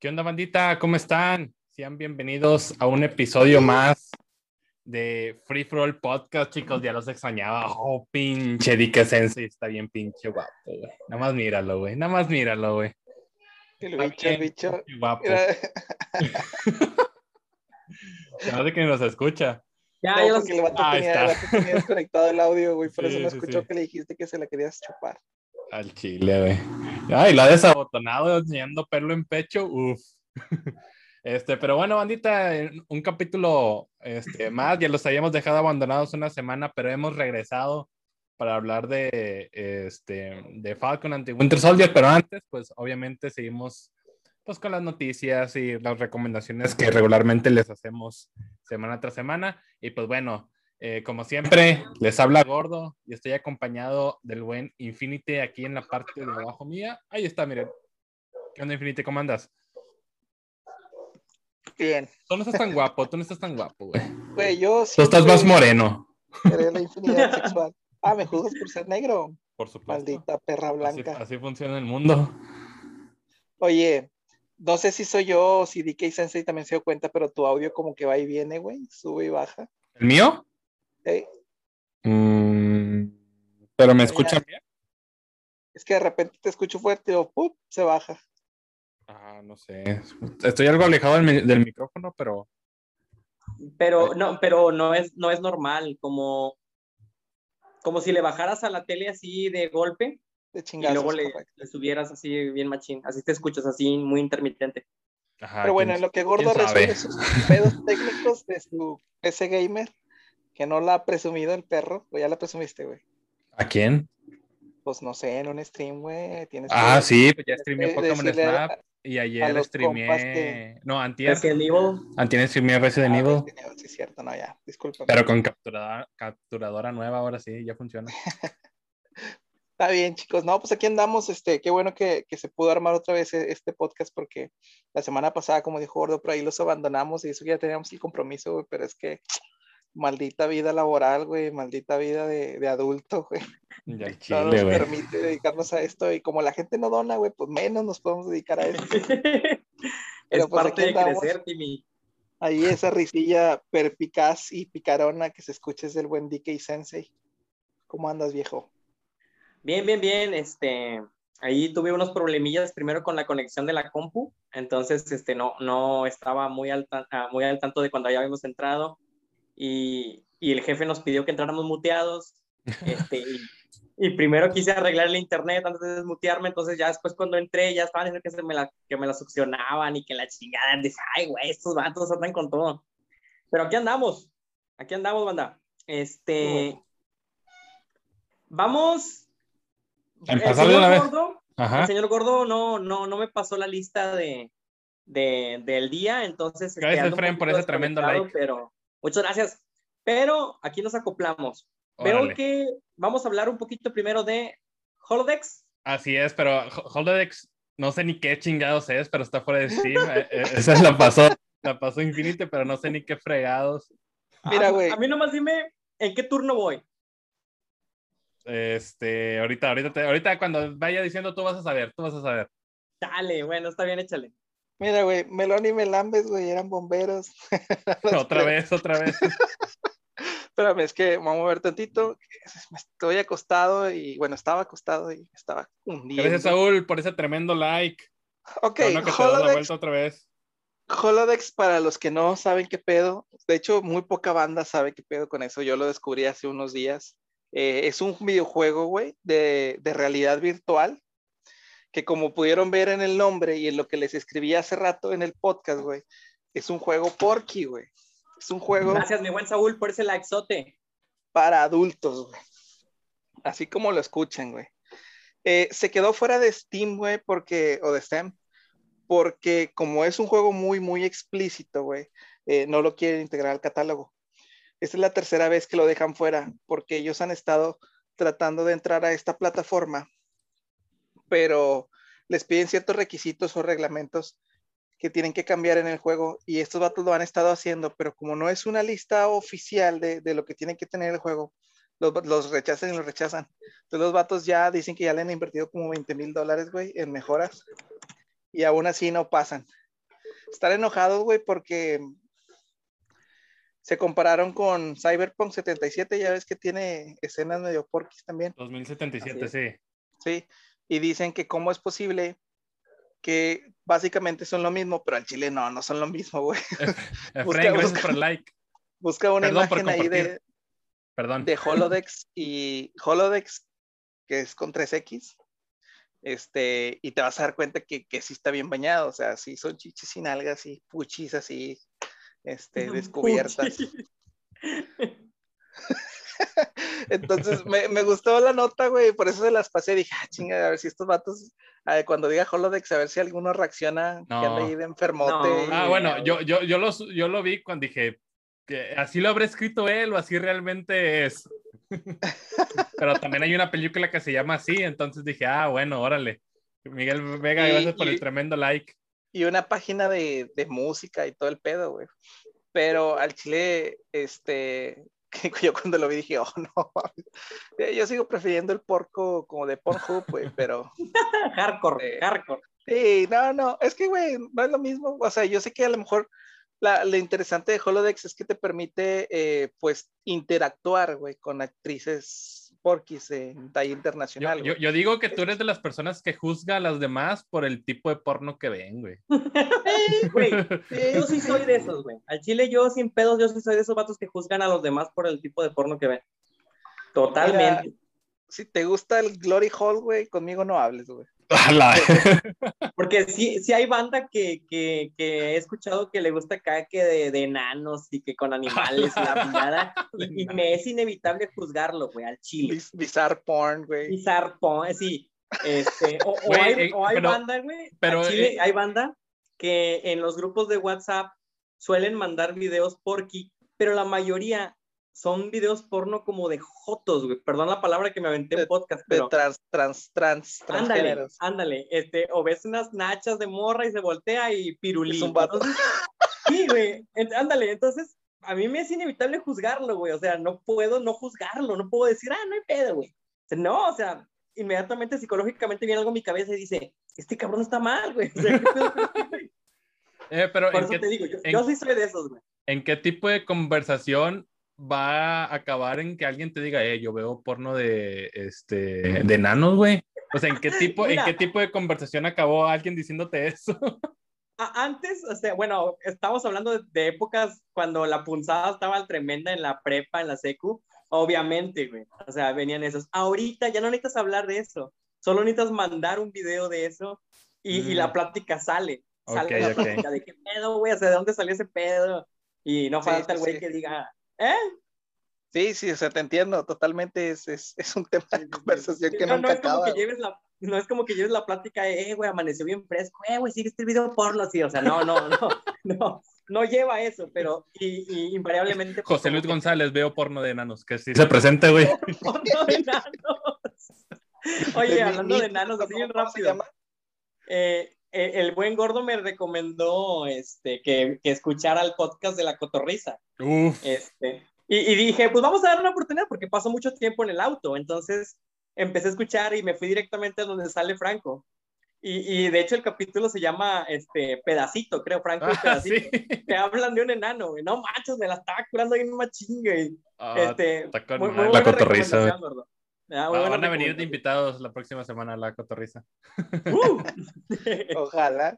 ¿Qué onda, bandita? ¿Cómo están? Sean bienvenidos a un episodio más de Free For All Podcast, chicos. Ya los extrañaba. Oh, pinche Dike Sensei, está bien pinche guapo, güey. Nada más míralo, güey. Nada más míralo, güey. El bicho, el bicho. Guapo. No sé que nos escucha. Ya, no, ya los- el vato, Ahí tenía, está. el vato tenía desconectado el audio, güey. Por Sí, eso no sí, escuchó sí. que le dijiste que se la querías chupar. Al chile, güey. Ay, lo ha desabotonado enseñando pelo en pecho. Uf. Este, pero bueno, bandita, en un capítulo este, más. Ya los habíamos dejado abandonados una semana, pero hemos regresado para hablar de, este, de Falcon ante Winter Soldier. Pero antes, pues obviamente seguimos pues, con las noticias y las recomendaciones que regularmente les hacemos semana tras semana. Y pues bueno, eh, como siempre, les habla Gordo y estoy acompañado del buen Infinity aquí en la parte de abajo mía. Ahí está, miren. ¿Qué onda, Infinity? ¿Cómo andas? Bien. Tú no estás tan guapo, tú no estás tan guapo, güey. Güey, yo Tú estás más moreno, la infinidad sexual. Ah, ¿me juzgas por ser negro? por supuesto. Maldita perra Así, blanca. así funciona el mundo. Oye, no sé si soy yo o si DK Sensei también se dio cuenta, pero tu audio como que va y viene, güey. Sube y baja. ¿El mío? Ey, Mm, ¿Pero me escuchan bien? Es que de repente te escucho fuerte y luego, ¡pup! se baja. Ah, no sé. Estoy algo alejado del, mi- del micrófono, pero pero no, pero no es, no es normal, como, como si le bajaras a la tele así de golpe De y chingazos. luego le, subieras así bien machín, así te escuchas así muy intermitente. Ajá, Pero bueno, en lo que Gordo resuelve sus pedos técnicos de su PC Gamer, que no la ha presumido el perro, o ya la presumiste, güey. ¿A quién? Pues no sé, en un stream, güey. Tienes Ah, que sí, pues ya streameé de- Pokémon decirle a- Snap y ayer streameé. que- No, antier. Resident Evil, Antier streameé Resident Ah, Evil. Resident Sí, es cierto, no, ya, disculpa. Pero con capturadora, capturadora nueva, ahora sí, ya funciona. Está bien, chicos. No, pues aquí andamos. Este, qué bueno que, que se pudo armar otra vez e- este podcast porque la semana pasada, como dijo Gordo, por ahí los abandonamos y eso que ya teníamos el compromiso, güey, pero es que maldita vida laboral, güey, maldita vida de, de adulto, güey. Ya el No chile, nos güey. permite dedicarnos a esto y como la gente no dona, güey, pues menos nos podemos dedicar a esto. es Pero, pues, parte aquí de crecer, Timmy. Ahí esa risilla perpicaz y picarona que se escucha es del buen DK Sensei. ¿Cómo andas, viejo? Bien, bien, bien, este, ahí tuve unos problemillas primero con la conexión de la compu, entonces, este, no, no estaba muy al, tan- muy al tanto de cuando ya habíamos entrado y, y el jefe nos pidió que entráramos muteados, este, y, y primero quise arreglar el internet antes de desmutearme, entonces ya después cuando entré ya estaban diciendo que, se me la, que me la succionaban y que la chingada, dije, ay, güey, estos vatos andan con todo. Pero aquí andamos, aquí andamos, banda. Este, vamos el empezar de señor una vez. Gordo, el señor Gordo no, no, no me pasó la lista de, de- del día, entonces... este, Gracias, un Efraín, por ese tremendo like. Pero, muchas gracias. Pero aquí nos acoplamos. Órale. Veo que vamos a hablar un poquito primero de Holodex. Así es, pero Ho- Holodex, no sé ni qué chingados es, pero está fuera de Steam. Eh, eh, Esa la pasó, la pasó Infinity, pero no sé ni qué fregados. Mira, Ah, güey. A mí nomás dime en qué turno voy. Este, ahorita, ahorita, te- ahorita cuando vaya diciendo tú vas a saber, tú vas a saber. Dale, bueno, está bien, échale. Mira, güey, Melón y Melambes, güey, eran bomberos. Otra vez, otra vez. Espérame, es que vamos a ver tantito. Me Estoy acostado y, bueno, estaba acostado y estaba hundido. Gracias, Saúl, por ese tremendo like. Ok, bueno que te das la Holodex, vuelta otra vez. Holodex, para los que no saben qué pedo, de hecho, muy poca banda sabe qué pedo con eso. Yo lo descubrí hace unos días. Eh, es un videojuego, güey, de, de realidad virtual, que como pudieron ver en el nombre y en lo que les escribí hace rato en el podcast, güey, es un juego porky, güey. Es un juego Gracias, mi buen Saúl, por ese likezote. para adultos, güey. Así como lo escuchan, güey. Eh, se quedó fuera de Steam, güey, porque, o de Steam, porque como es un juego muy, muy explícito, güey, eh, no lo quieren integrar al catálogo. Esta es la tercera vez que lo dejan fuera, porque ellos han estado tratando de entrar a esta plataforma, pero les piden ciertos requisitos o reglamentos que tienen que cambiar en el juego y estos vatos lo han estado haciendo, pero como no es una lista oficial de, de lo que tiene que tener el juego, los, los, rechazan y los rechazan. Entonces los vatos ya dicen que ya le han invertido como 20 mil dólares, güey, en mejoras y aún así no pasan. están enojados, güey, porque se compararon con Cyberpunk 77, ya ves que tiene escenas medio porquis también. 2077, sí. Sí, y dicen que cómo es posible que básicamente son lo mismo, pero al chile no, no son lo mismo, güey. Efraín, gracias por like. Busca una imagen ahí de, Perdón. de Holodex y Holodex, que es con 3X, este, y te vas a dar cuenta que, que sí está bien bañado, o sea, sí son chichis sin algas y puchis así, este, descubiertas. Entonces me, me, gustó la nota, güey, por eso se las pasé. Dije, ah, chinga, a ver si estos vatos, ver, cuando diga Holodex, a ver si alguno reacciona, No. que anda ahí de enfermote. No. Ah, Sí, bueno, yo, yo, yo, lo, yo lo vi cuando dije que así lo habrá escrito él o así realmente es. Pero también hay una película que se llama así, entonces dije, ah, bueno, órale. Miguel Vega, Y- gracias por y- el tremendo like. y una página de, de música y todo el pedo, güey. Pero al chile, este, que yo cuando lo vi dije, oh, no, yo sigo prefiriendo el porco como de Pornhub, güey, pero hardcore, Eh, hardcore. sí, no, no, es que, güey, no es lo mismo, o sea, yo sé que a lo mejor la, lo interesante de Holodex es que te permite, eh, pues, interactuar, güey, con actrices porquis en internacional, yo, digo que tú eres de las personas que juzga a las demás por el tipo de porno que ven, güey. Güey, yo sí soy de esos, güey. Al chile yo sin pedos, yo sí soy de esos vatos que juzgan a los demás por el tipo de porno que ven. Totalmente. Si te gusta el Glory Hall, güey, conmigo no hables, güey. Porque sí, sí hay banda que, que, que he escuchado que le gusta acá que de, de enanos y que con animales y la pillada. Y, y me es inevitable juzgarlo, güey, al chile. Biz- Bizarre porn, güey. Bizarre porn, sí. Este, o, hay, eh, o hay pero- banda, güey. pero, chile eh, hay banda que en los grupos de WhatsApp suelen mandar videos porky, pero la mayoría son videos porno como de jotos, güey. Perdón la palabra que me aventé en De- podcast, De pero. trans, trans, trans, Ándale, ándale, este, o ves unas nachas de morra y se voltea y pirulí. Es un vato. Entonces, sí, güey, ent- ándale, entonces a mí me es inevitable juzgarlo, güey, o sea, no puedo no juzgarlo, no puedo decir, ah, no hay pedo, güey. O sea, No, o sea, inmediatamente psicológicamente viene algo en mi cabeza y dice, este cabrón está mal, güey. O sea, ¿qué pedo? Eh, pero Por ¿en eso qué, te digo, yo, en- yo sí soy de esos, güey. ¿en qué tipo de conversación va a acabar en que alguien te diga, eh, yo veo porno de, este, de enanos, güey? O sea, ¿en qué tipo, en Mira. qué tipo de conversación acabó alguien diciéndote eso? Antes, o sea, bueno, estamos hablando de, de épocas cuando la punzada estaba tremenda en la prepa, en la secu, obviamente, güey. O sea, venían esos. Ahorita ya no necesitas hablar de eso, solo necesitas mandar un video de eso y, y Mm. la plática sale. Sale Ok, la ok. plática de qué pedo, güey, o sea, de dónde salió ese pedo. Y no Sí, falta el güey sí. que diga, ¿eh? Sí, sí, o sea, te entiendo, totalmente es, es, es un tema de conversación que no, nunca no es como que lleves la, no es como que lleves la plática, de, eh, güey, amaneció bien fresco, eh, güey, sigue este video porno así, o sea, no, no, no, no, no lleva eso, pero y, y invariablemente. pues, José Luis como que- González, veo porno de enanos, que sí se presente, güey. porno de enanos. Oye, hablando de enanos, así ¿cómo- bien cómo se rápido. llama? eh, eh, el buen gordo me recomendó este, que, que escuchara el podcast de la cotorriza. Uf. Este, y, y dije, pues vamos a dar una oportunidad porque paso mucho tiempo en el auto. Entonces empecé a escuchar y me fui directamente a donde sale Franco. Y, y de hecho el capítulo se llama este, Pedacito, creo, Franco y Ah, Pedacito. sí. Que hablan de un enano, güey. No manches, me la estaba curando ahí en una chinga. Ah, este, muy- muy La cotorriza, gordo. Ah, buena van a venir de invitados la próxima semana a la cotorriza. Uh. Ojalá.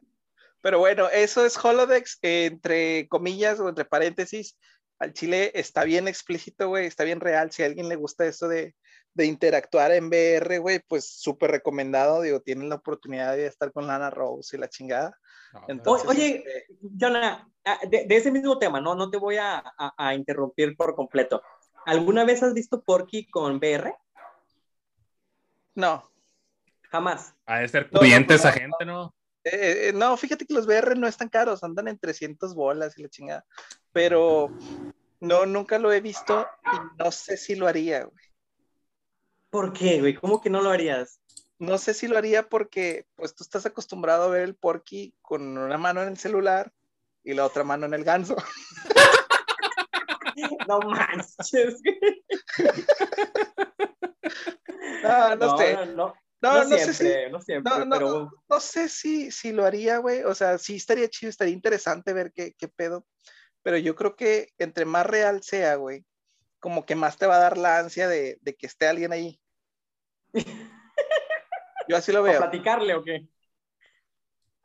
Pero bueno, eso es Holodex, eh, entre comillas o entre paréntesis. Al chile está bien explícito, güey, está bien real. Si a alguien le gusta eso de, de interactuar en VR, güey, pues súper recomendado. Digo, tienen la oportunidad de estar con Lana Rose y la chingada. No, Entonces, Oye, este, Jonah, ah, de, de ese mismo tema, no, no te voy a, a- a interrumpir por completo. ¿Alguna vez has visto Porky con VR? No, Jamás. Ha de ser No, pudiente no, esa no, gente, ¿no? Eh, eh, no, fíjate que los VR no están caros, andan en 300 bolas y la chingada. Pero no, nunca lo he visto y no sé si lo haría, güey. ¿Por qué, güey? ¿Cómo que no lo harías? No sé si lo haría porque, pues, tú estás acostumbrado a ver el porky con una mano en el celular y la otra mano en el ganso. No manches. güey. Ah, no, sé. No, no. No, No, no, siempre, sé si, no siempre, no, no, pero no sé si, si lo haría, güey. O sea, sí estaría chido, estaría interesante ver qué, qué pedo. Pero yo creo que entre más real sea, güey, como que más te va a dar la ansia de, de que esté alguien ahí. Yo así lo ¿para veo. platicarle o qué?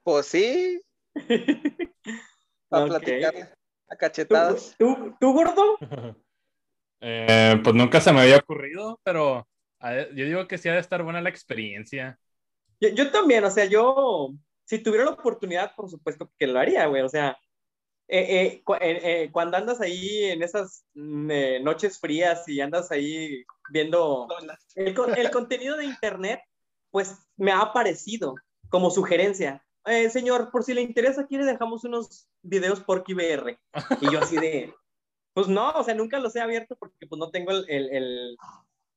Pues sí, para Ok. platicarle a ¿Tú, cachetadas. tú, tú, gordo? Eh, pues nunca se me había ocurrido, pero yo digo que sí ha de estar buena la experiencia. Yo, yo también, o sea, yo, si tuviera la oportunidad, por supuesto que lo haría, güey. O sea, eh, eh, cu- eh, eh, cuando andas ahí en esas mm, eh, noches frías y andas ahí viendo el, el contenido de internet, pues me ha aparecido como sugerencia. Eh, señor, por si le interesa, aquí le dejamos unos videos por QVR. Y yo así de, pues no, o sea, nunca los he abierto porque pues no tengo el, el- el-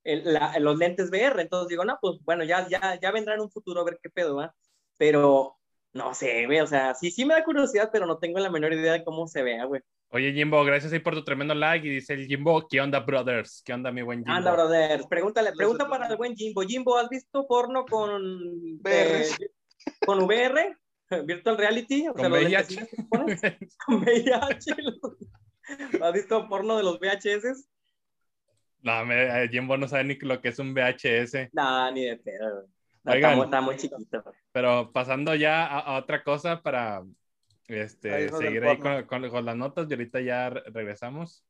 el- la- los lentes VR. Entonces digo, no, pues bueno, ya, ya, ya vendrá en un futuro a ver qué pedo, ¿va? Pero no sé, güey, o sea, sí, sí me da curiosidad, pero no tengo la menor idea de cómo se vea, güey. Oye, Jimbo, gracias ahí por tu tremendo like. Y dice el Jimbo, ¿qué onda, brothers? ¿Qué onda, mi buen Jimbo? Anda, brother, pregúntale, pregunta para el buen Jimbo. Jimbo, ¿has visto porno con VR? eh, con VR? Virtual Reality, o Con sea, VIH. con VIH. ¿Has visto porno de los VHS? No, me, eh, Jimbo no sabe ni lo que es un VHS. No, ni de pedo. No, Oigan. está, muy- está muy chiquito. Pero pasando ya a, a otra cosa para este, Ahí seguir ahí con, con- con las notas y ahorita ya re- regresamos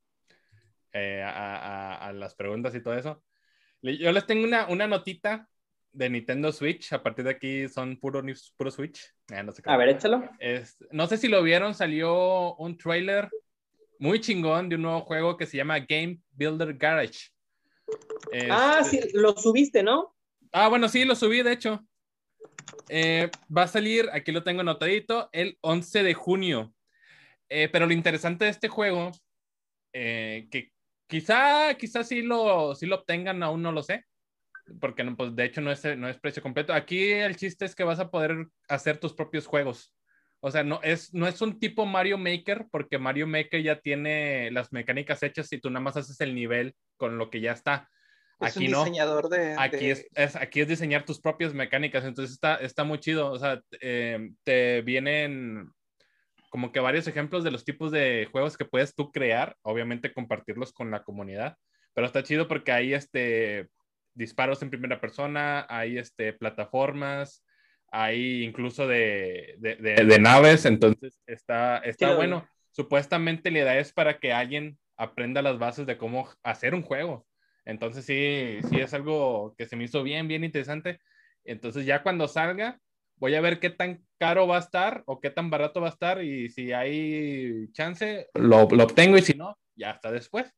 eh, a, a- a las preguntas y todo eso. Yo les tengo una, una notita de Nintendo Switch. A partir de aquí son puro, puro Switch. Eh, no sé. A ver, échalo. Es- no sé si lo vieron, salió un trailer muy chingón de un nuevo juego que se llama Game Builder Garage. Ah, Este- sí, lo subiste, ¿no? Ah, bueno, sí, lo subí, de hecho. Eh, va a salir, aquí lo tengo anotadito, el 11 de junio. Eh, pero lo interesante de este juego, eh, que quizá, quizá sí lo, sí lo obtengan, aún no lo sé, porque no, pues, de hecho no es, no es precio completo. Aquí el chiste es que vas a poder hacer tus propios juegos. O sea, no es, no es un tipo Mario Maker, porque Mario Maker ya tiene las mecánicas hechas y tú nada más haces el nivel con lo que ya está. Es Aquí un no. diseñador de. Aquí de- es, es- aquí es diseñar tus propias mecánicas, entonces está, está muy chido. O sea, eh, te vienen como que varios ejemplos de los tipos de juegos que puedes tú crear, obviamente compartirlos con la comunidad, pero está chido porque hay este, disparos en primera persona, hay este, plataformas, hay incluso de, de, de- de naves, entonces está, está bueno. Supuestamente la idea es para que alguien aprenda las bases de cómo hacer un juego. Entonces sí, sí es algo que se me hizo bien, bien interesante. Entonces ya cuando salga, voy a ver qué tan caro va a estar o qué tan barato va a estar y si hay chance, lo, lo obtengo y si no, ya está después.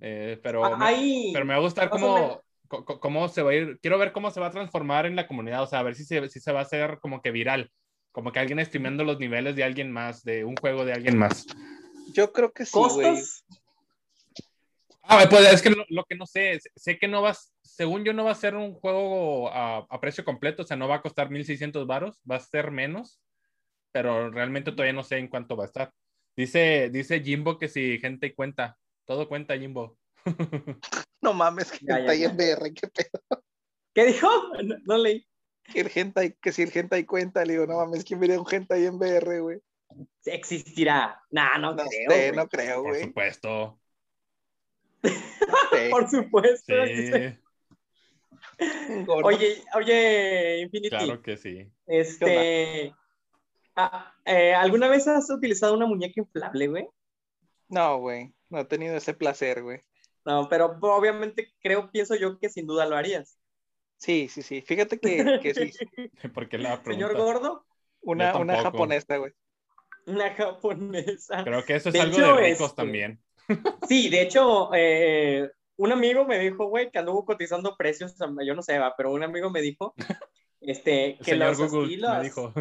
Eh, pero, Ah, me, pero me va a gustar más o cómo, se va a ir. Quiero ver cómo se va a transformar en la comunidad, o sea, a ver si se, si se va a hacer como que viral, como que alguien streameando los niveles de alguien más, de un juego de alguien más. Yo creo que sí, güey. ¿Costos? Ah, pues es que lo, lo que no sé, sé que no va, según yo no va a ser un juego a, a precio completo, o sea, no va a costar 1600 varos, va a ser menos, pero realmente todavía no sé en cuánto va a estar. Dice, dice Jimbo que si gente y cuenta, todo cuenta Jimbo. No mames, que Ya, ya, ahí en VR, qué pedo. ¿Qué dijo? No, no leí. Que el hentai, que si el hentai cuenta, le digo, no mames, ¿quién vería un hentai en VR, güey? ¿Existirá? Nah, no, No creo. sé, güey. no creo, Por güey. supuesto. Sí. Por supuesto. Sí, Gordo. Oye, oye, Infinity. claro que sí. Este. ah, eh, ¿Alguna vez has utilizado una muñeca inflable, güey? No, güey, no he tenido ese placer, güey. No, pero obviamente creo, pienso yo que sin duda lo harías. Sí, sí, sí. Fíjate que, que sí. Porque la Señor. Gordo, Una, una japonesa, güey. una japonesa. Creo que eso es De algo hecho, de ricos este, también. Sí, de hecho, eh, un amigo me dijo, güey, que anduvo cotizando precios, yo no sé, va, pero un amigo me dijo este, que Señor los, Google las, me dijo.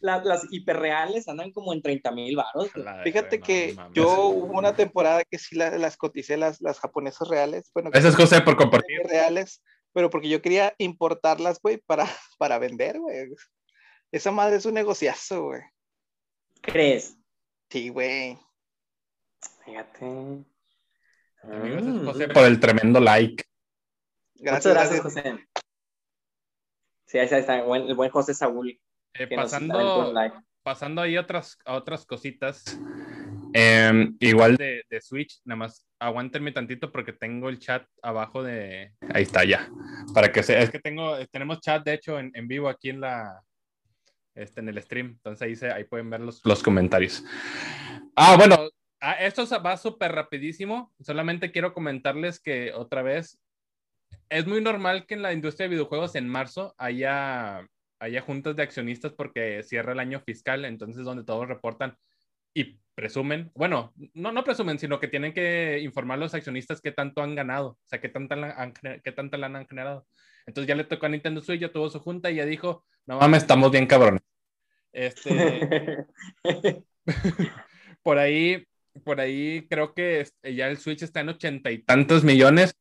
La- las hiperreales andan como en 30 mil baros. Fíjate no que yo hubo una temporada que sí la- las coticé, las, las japonesas reales. Bueno, Eso es José por compartir. reales, pero porque yo quería importarlas, güey, para, para vender, güey. Esa madre es un negociazo, güey. ¿Crees? Sí, güey. Fíjate. Amigos, es Mm. José por el tremendo like. Gracias, Muchas gracias, gracias. José. Sí, ahí está, el buen, el buen José Saúl. Eh, pasando, pasando ahí otras, a otras cositas. Em, igual de, de, Switch, nada más aguántenme tantito porque tengo el chat abajo de. Ahí está ya. Para que sea. Es que tengo, tenemos chat de hecho en, en vivo aquí en la. Este, en el stream. Entonces ahí, se, ahí pueden ver los, los comentarios. Ah, bueno, ah, esto va súper rapidísimo. Solamente quiero comentarles que otra vez es muy normal que en la industria de videojuegos en marzo haya, haya juntas de accionistas porque cierra el año fiscal, entonces donde todos reportan y presumen, bueno, no, no presumen, sino que tienen que informar a los accionistas qué tanto han ganado, o sea, qué tanta, han, qué tanta lana han generado. Entonces ya le tocó a Nintendo Switch, ya tuvo su junta y ya dijo, no mames, estamos bien cabrones. Este, por ahí, por ahí creo que ya el Switch está en ochenta y tantos millones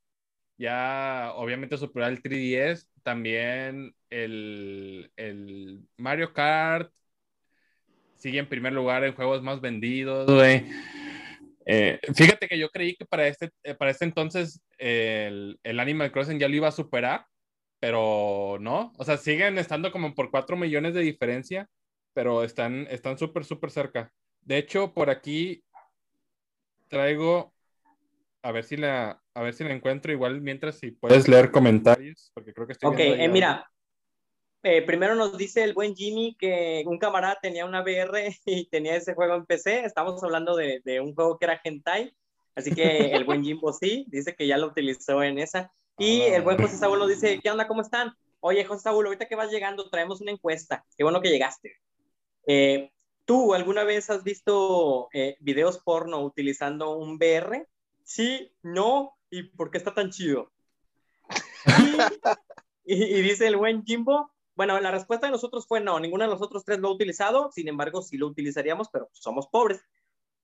ya obviamente superar el 3DS, también el, Mario Kart sigue en primer lugar en juegos más vendidos, eh, fíjate que yo creí que para este, eh, para este entonces el, el, Animal Crossing ya lo iba a superar, pero no. O sea, siguen estando como por 4 millones de diferencia, pero están súper, súper cerca. De hecho, por aquí traigo a ver si la, a ver si la encuentro igual mientras si puedes leer comentarios, porque creo que estoy Ok, eh, mira, eh, primero nos dice el buen Jimmy que un camarada tenía una VR y tenía ese juego en PC. Estamos hablando de, de un juego que era Hentai. Así que el buen Jimbo sí, dice que ya lo utilizó en esa. Y el buen José Saúl nos dice, ¿qué onda? ¿Cómo están? Oye, José Saúl, ahorita que vas llegando, traemos una encuesta. Qué bueno que llegaste. Eh, ¿Tú alguna vez has visto videos porno utilizando un VR? Sí, no, y por qué está tan chido. Y, dice el buen Jimbo, bueno, la respuesta de nosotros fue no, ninguno de los otros tres lo ha utilizado, sin embargo, sí lo utilizaríamos, pero somos pobres.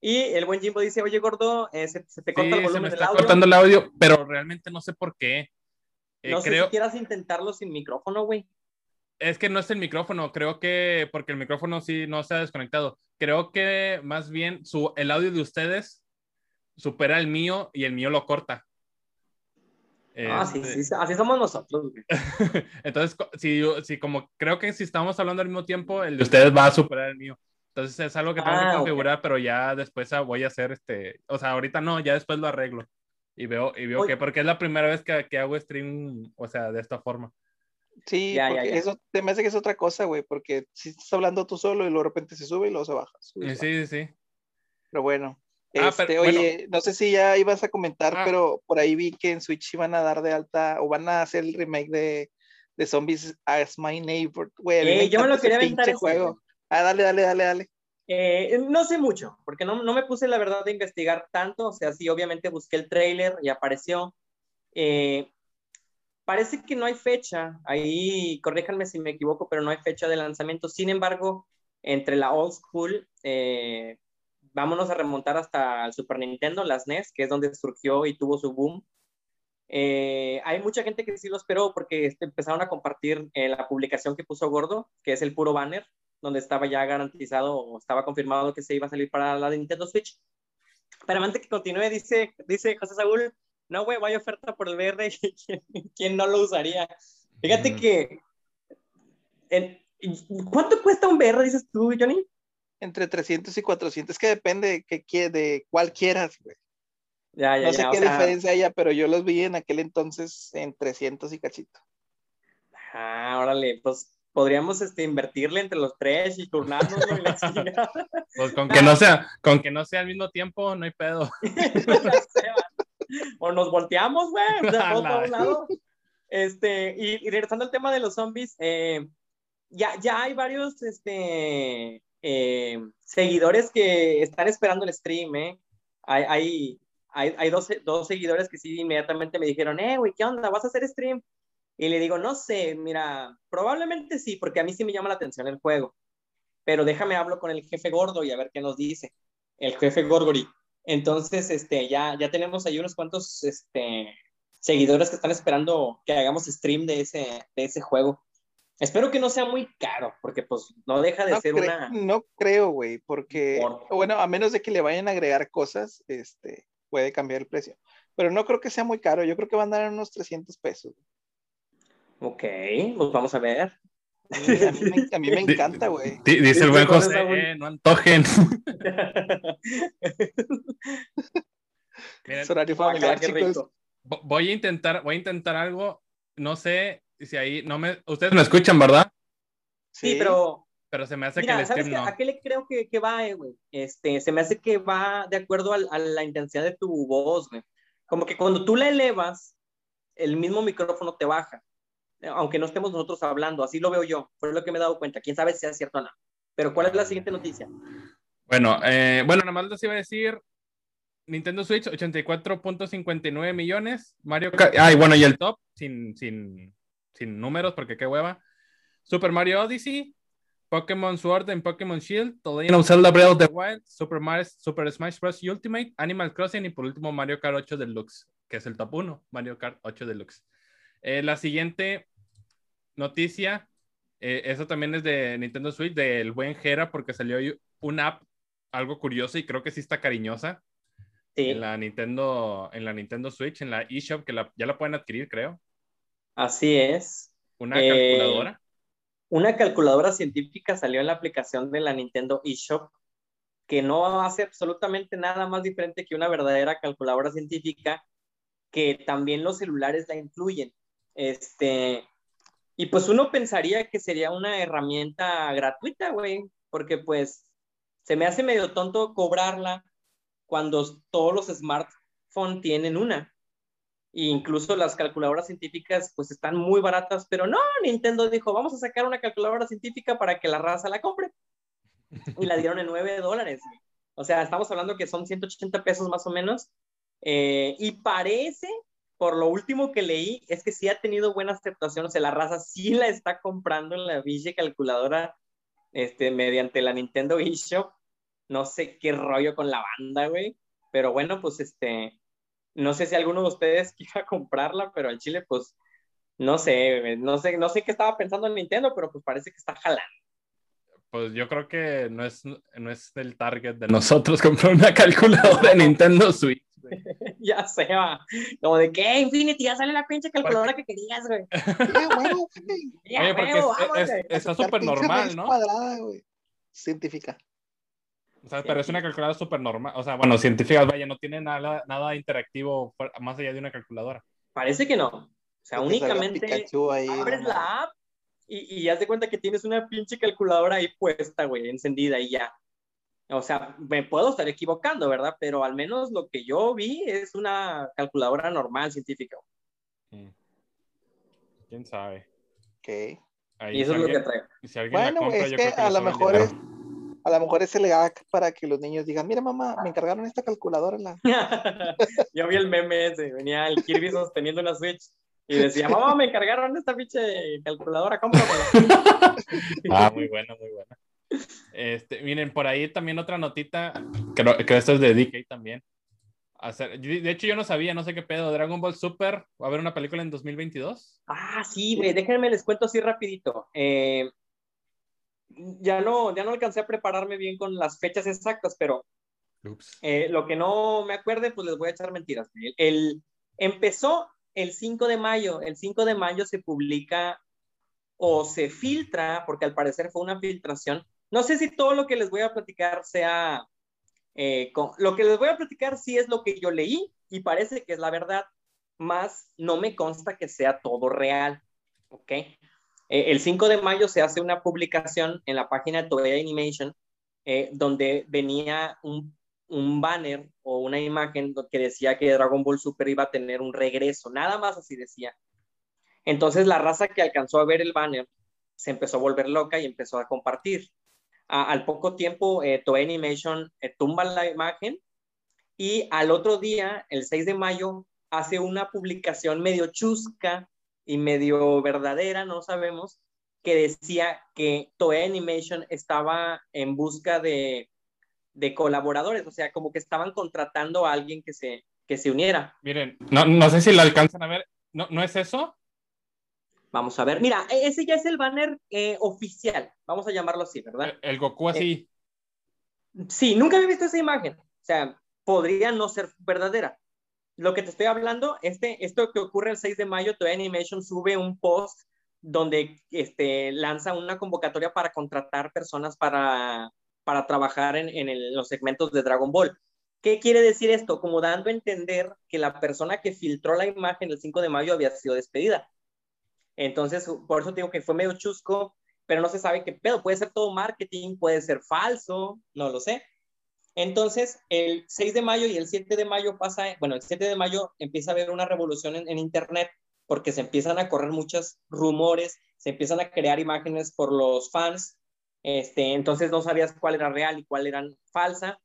Y el buen Jimbo dice, oye, gordo, eh, se, te corta el volumen se me está cortando el audio, pero realmente no sé por qué. Eh, no sé si quieras intentarlo sin micrófono, güey. Es que no es el micrófono, creo que, porque el micrófono sí no se ha desconectado. Creo que más bien su, el audio de ustedes supera el mío y el mío lo corta. Ah, sí, este sí, así somos nosotros. Entonces, si, si como creo que si estamos hablando al mismo tiempo, el de ustedes va a superar el mío. Entonces es algo que tengo que ah, configurar, pero ya después voy a hacer este, o sea, ahorita no, ya después lo arreglo. Y veo, y veo que, porque es la primera vez que, que, hago stream, o sea, de esta forma. Sí, porque eso te me hace que es otra cosa, güey, porque si estás hablando tú solo y luego de repente se sube y luego se baja. sí, sí, sí. Pero bueno, Ah, este, oye, no sé si ya ibas a comentar, ah. pero por ahí vi que en Switch iban a dar de alta o van a hacer el remake de, de Zombies as My Neighbor. Eh, yo me lo quería aventar ese juego. Ah, dale, dale, dale, dale. Eh, no sé mucho, porque no, no, me puse la verdad de investigar tanto. O sea, sí, obviamente busqué el trailer y apareció. Eh, parece que no hay fecha. Ahí, corríjanme si me equivoco, pero no hay fecha de lanzamiento. Sin embargo, entre la old school, eh, vámonos a remontar hasta el Super Nintendo, las NES, que es donde surgió y tuvo su boom. Eh, hay mucha gente que sí lo esperó porque este, empezaron a compartir eh, la publicación que puso Gordo, que es el puro banner, donde estaba ya garantizado o estaba confirmado que se iba a salir para la Nintendo Switch. Pero antes que continúe, dice, dice José Saúl, no, güey, vaya oferta por el VR, ¿quién, no lo usaría? Fíjate que... ¿Cuánto cuesta un VR, dices tú, Johnny? Entre 300 y 400, es que depende de, de cuál quieras, güey. Ya, ya, no sé qué diferencia haya, pero yo los vi en aquel entonces en 300 y cachito. Ah, órale, pues podríamos este, invertirle entre los tres y turnarnos. pues con que no sea, con que no sea al mismo tiempo, no hay pedo. o nos volteamos, güey, Este, y, y, regresando al tema de los zombies, eh, ya, ya hay varios, este, eh, seguidores que están esperando el stream, ¿eh? Hay, hay, hay, hay dos, dos, seguidores que sí inmediatamente me dijeron, eh, güey, ¿qué onda? ¿Vas a hacer stream? Y le digo, no sé, mira, probablemente sí, porque a mí sí me llama la atención el juego. Pero déjame hablo con el jefe gordo y a ver qué nos dice. El jefe Gorgori. Entonces, este, ya, ya tenemos ahí unos cuantos este, seguidores que están esperando que hagamos stream de ese, de ese juego. Espero que no sea muy caro, porque pues no deja de ser una... No creo, güey, porque, bueno, a menos de que le vayan a agregar cosas, este, puede cambiar el precio. Pero no creo que sea muy caro, yo creo que van a dar unos 300 pesos. Ok, pues vamos a ver. A mí, a mí me, a mí me encanta, güey. Di- Dice el buen ¿Cuál es José, "Eh, no antojen. Miren, Es horario familiar, qué chicos. voy a intentar, voy a intentar algo. No sé si ahí no me. Ustedes me escuchan, ¿verdad? Sí, pero Pero se me hace que el ¿sabes stream qué? no. a qué le creo que, que va, eh, güey? Este, se me hace que va de acuerdo al- a, la intensidad de tu voz, güey. Como que cuando tú la elevas, el mismo micrófono te baja, aunque no estemos nosotros hablando, así lo veo yo, fue lo que me he dado cuenta, quién sabe si es cierto o no. Pero ¿cuál es la siguiente noticia? Bueno, eh, bueno, nada más les iba a decir. Nintendo Switch, 84.59 millones. Mario Kart. Ay, bueno, y el top, sin, sin, sin números, porque qué hueva. Super Mario Odyssey, Pokémon Sword and Pokémon Shield, The Legend of Zelda Breath of the Wild, Super, Mario, Super Smash Bros. Ultimate, Animal Crossing y por último Mario Kart 8 Deluxe, que es el top 1, Mario Kart 8 Deluxe. Eh, la siguiente noticia, eh, eso también es de Nintendo Switch, del buen Jera, porque salió una app algo curiosa y creo que sí está cariñosa Sí, en la Nintendo, en la Nintendo Switch, en la eShop, que la- ya la pueden adquirir, creo. Así es. Una Eh, calculadora. Una calculadora científica salió en la aplicación de la Nintendo eShop que no hace absolutamente nada más diferente que una verdadera calculadora científica que también los celulares la incluyen. Este, y pues uno pensaría que sería una herramienta gratuita, güey, porque pues se me hace medio tonto cobrarla cuando todos los smartphones tienen una. Incluso las calculadoras científicas pues están muy baratas, pero no, Nintendo dijo, vamos a sacar una calculadora científica para que la raza la compre. Y la dieron en 9 dólares. O sea, estamos hablando que son 180 pesos más o menos. Eh, y parece, por lo último que leí, es que sí ha tenido buena aceptación. O sea, la raza sí la está comprando en la Villa calculadora este, mediante la Nintendo eShop. No sé qué rollo con la banda, güey. Pero bueno, pues este, no sé si alguno de ustedes quiera comprarla, pero al Chile, pues, no sé, no sé, no sé qué estaba pensando en Nintendo, pero pues parece que está jalando. Pues yo creo que no es, no es el target de nosotros comprar una calculadora de Nintendo Switch. güey. ya se va. Como de que, Infinity, ya sale la pinche calculadora que querías, güey. Sí, huevo, güey. Ya, Oye, porque huevo, es- vamos, es- güey. está súper normal, ¿no? cuadrada, güey. Científica. O sea, pero es una calculadora súper normal. O sea, bueno, científicas, vaya, no tiene nada, nada interactivo más allá de una calculadora. Parece que no. O sea, únicamente Pikachu ahí, abres no la app y, y haz de cuenta que tienes una pinche calculadora ahí puesta, güey, encendida y ya. O sea, me puedo estar equivocando, ¿verdad? Pero al menos lo que yo vi es una calculadora normal científica. Mm. ¿Quién sabe? Ok. Ahí, Y eso si es lo que alguien- trae. si alguien la Bueno, compra, es yo que creo que a lo mejor es, a lo mejor es el hack para que los niños digan, mira mamá, me encargaron esta calculadora. La... Yo vi el meme ese, venía el Kirby sosteniendo una Switch y decía, mamá, me encargaron esta pinche calculadora, cómpramela. Ah, muy buena, muy buena. Este, miren, por ahí también otra notita, creo que esto es de DK también. Hacer, de hecho, yo no sabía, no sé qué pedo, Dragon Ball Super, ¿va a haber una película en 2022? Ah, sí, güey, déjenme les cuento así rapidito. Eh, ya, no, ya no alcancé a prepararme bien con las fechas exactas, pero eh, lo que no me acuerde, pues les voy a echar mentiras. El, el- empezó el 5 de mayo, el 5 de mayo se publica o se filtra, porque al parecer fue una filtración. No sé si todo lo que les voy a platicar sea... eh, con- lo que les voy a platicar sí es lo que yo leí y parece que es la verdad, más no me consta que sea todo real. ¿Ok? Eh, el 5 de mayo se hace una publicación en la página de Toei Animation eh, donde venía un, banner o una imagen que decía que Dragon Ball Super iba a tener un regreso, nada más así decía. Entonces la raza que alcanzó a ver el banner se empezó a volver loca y empezó a compartir. Al poco tiempo, eh, Toei Animation eh, tumba la imagen y al otro día, el 6 de mayo, hace una publicación medio chusca y medio verdadera, no sabemos, que decía que Toei Animation estaba en busca de, de colaboradores, o sea, como que estaban contratando a alguien que se, que se uniera. Miren, no, no sé si la alcanzan a ver, ¿no, ¿no es eso? Vamos a ver, mira, e- ese ya es el banner eh, oficial, vamos a llamarlo así, ¿verdad? El, el Goku así. Sí, nunca había visto esa imagen. O sea, podría no ser verdadera. Lo que te estoy hablando, este, esto que ocurre el 6 de mayo, Toei Animation sube un post donde este, lanza una convocatoria para contratar personas para, para trabajar en, en los segmentos de Dragon Ball. ¿Qué quiere decir esto? Como dando a entender que la persona que filtró la imagen el 5 de mayo había sido despedida. Entonces, por eso digo que fue medio chusco, pero no se sabe qué pedo. Puede ser todo marketing, puede ser falso, no lo sé. Entonces, el 6 de mayo y el 7 de mayo pasa, bueno, el 7 de mayo empieza a haber una revolución en, en Internet porque se empiezan a correr muchos rumores, se empiezan a crear imágenes por los fans, este, entonces no sabías cuál era real y cuál era falsa,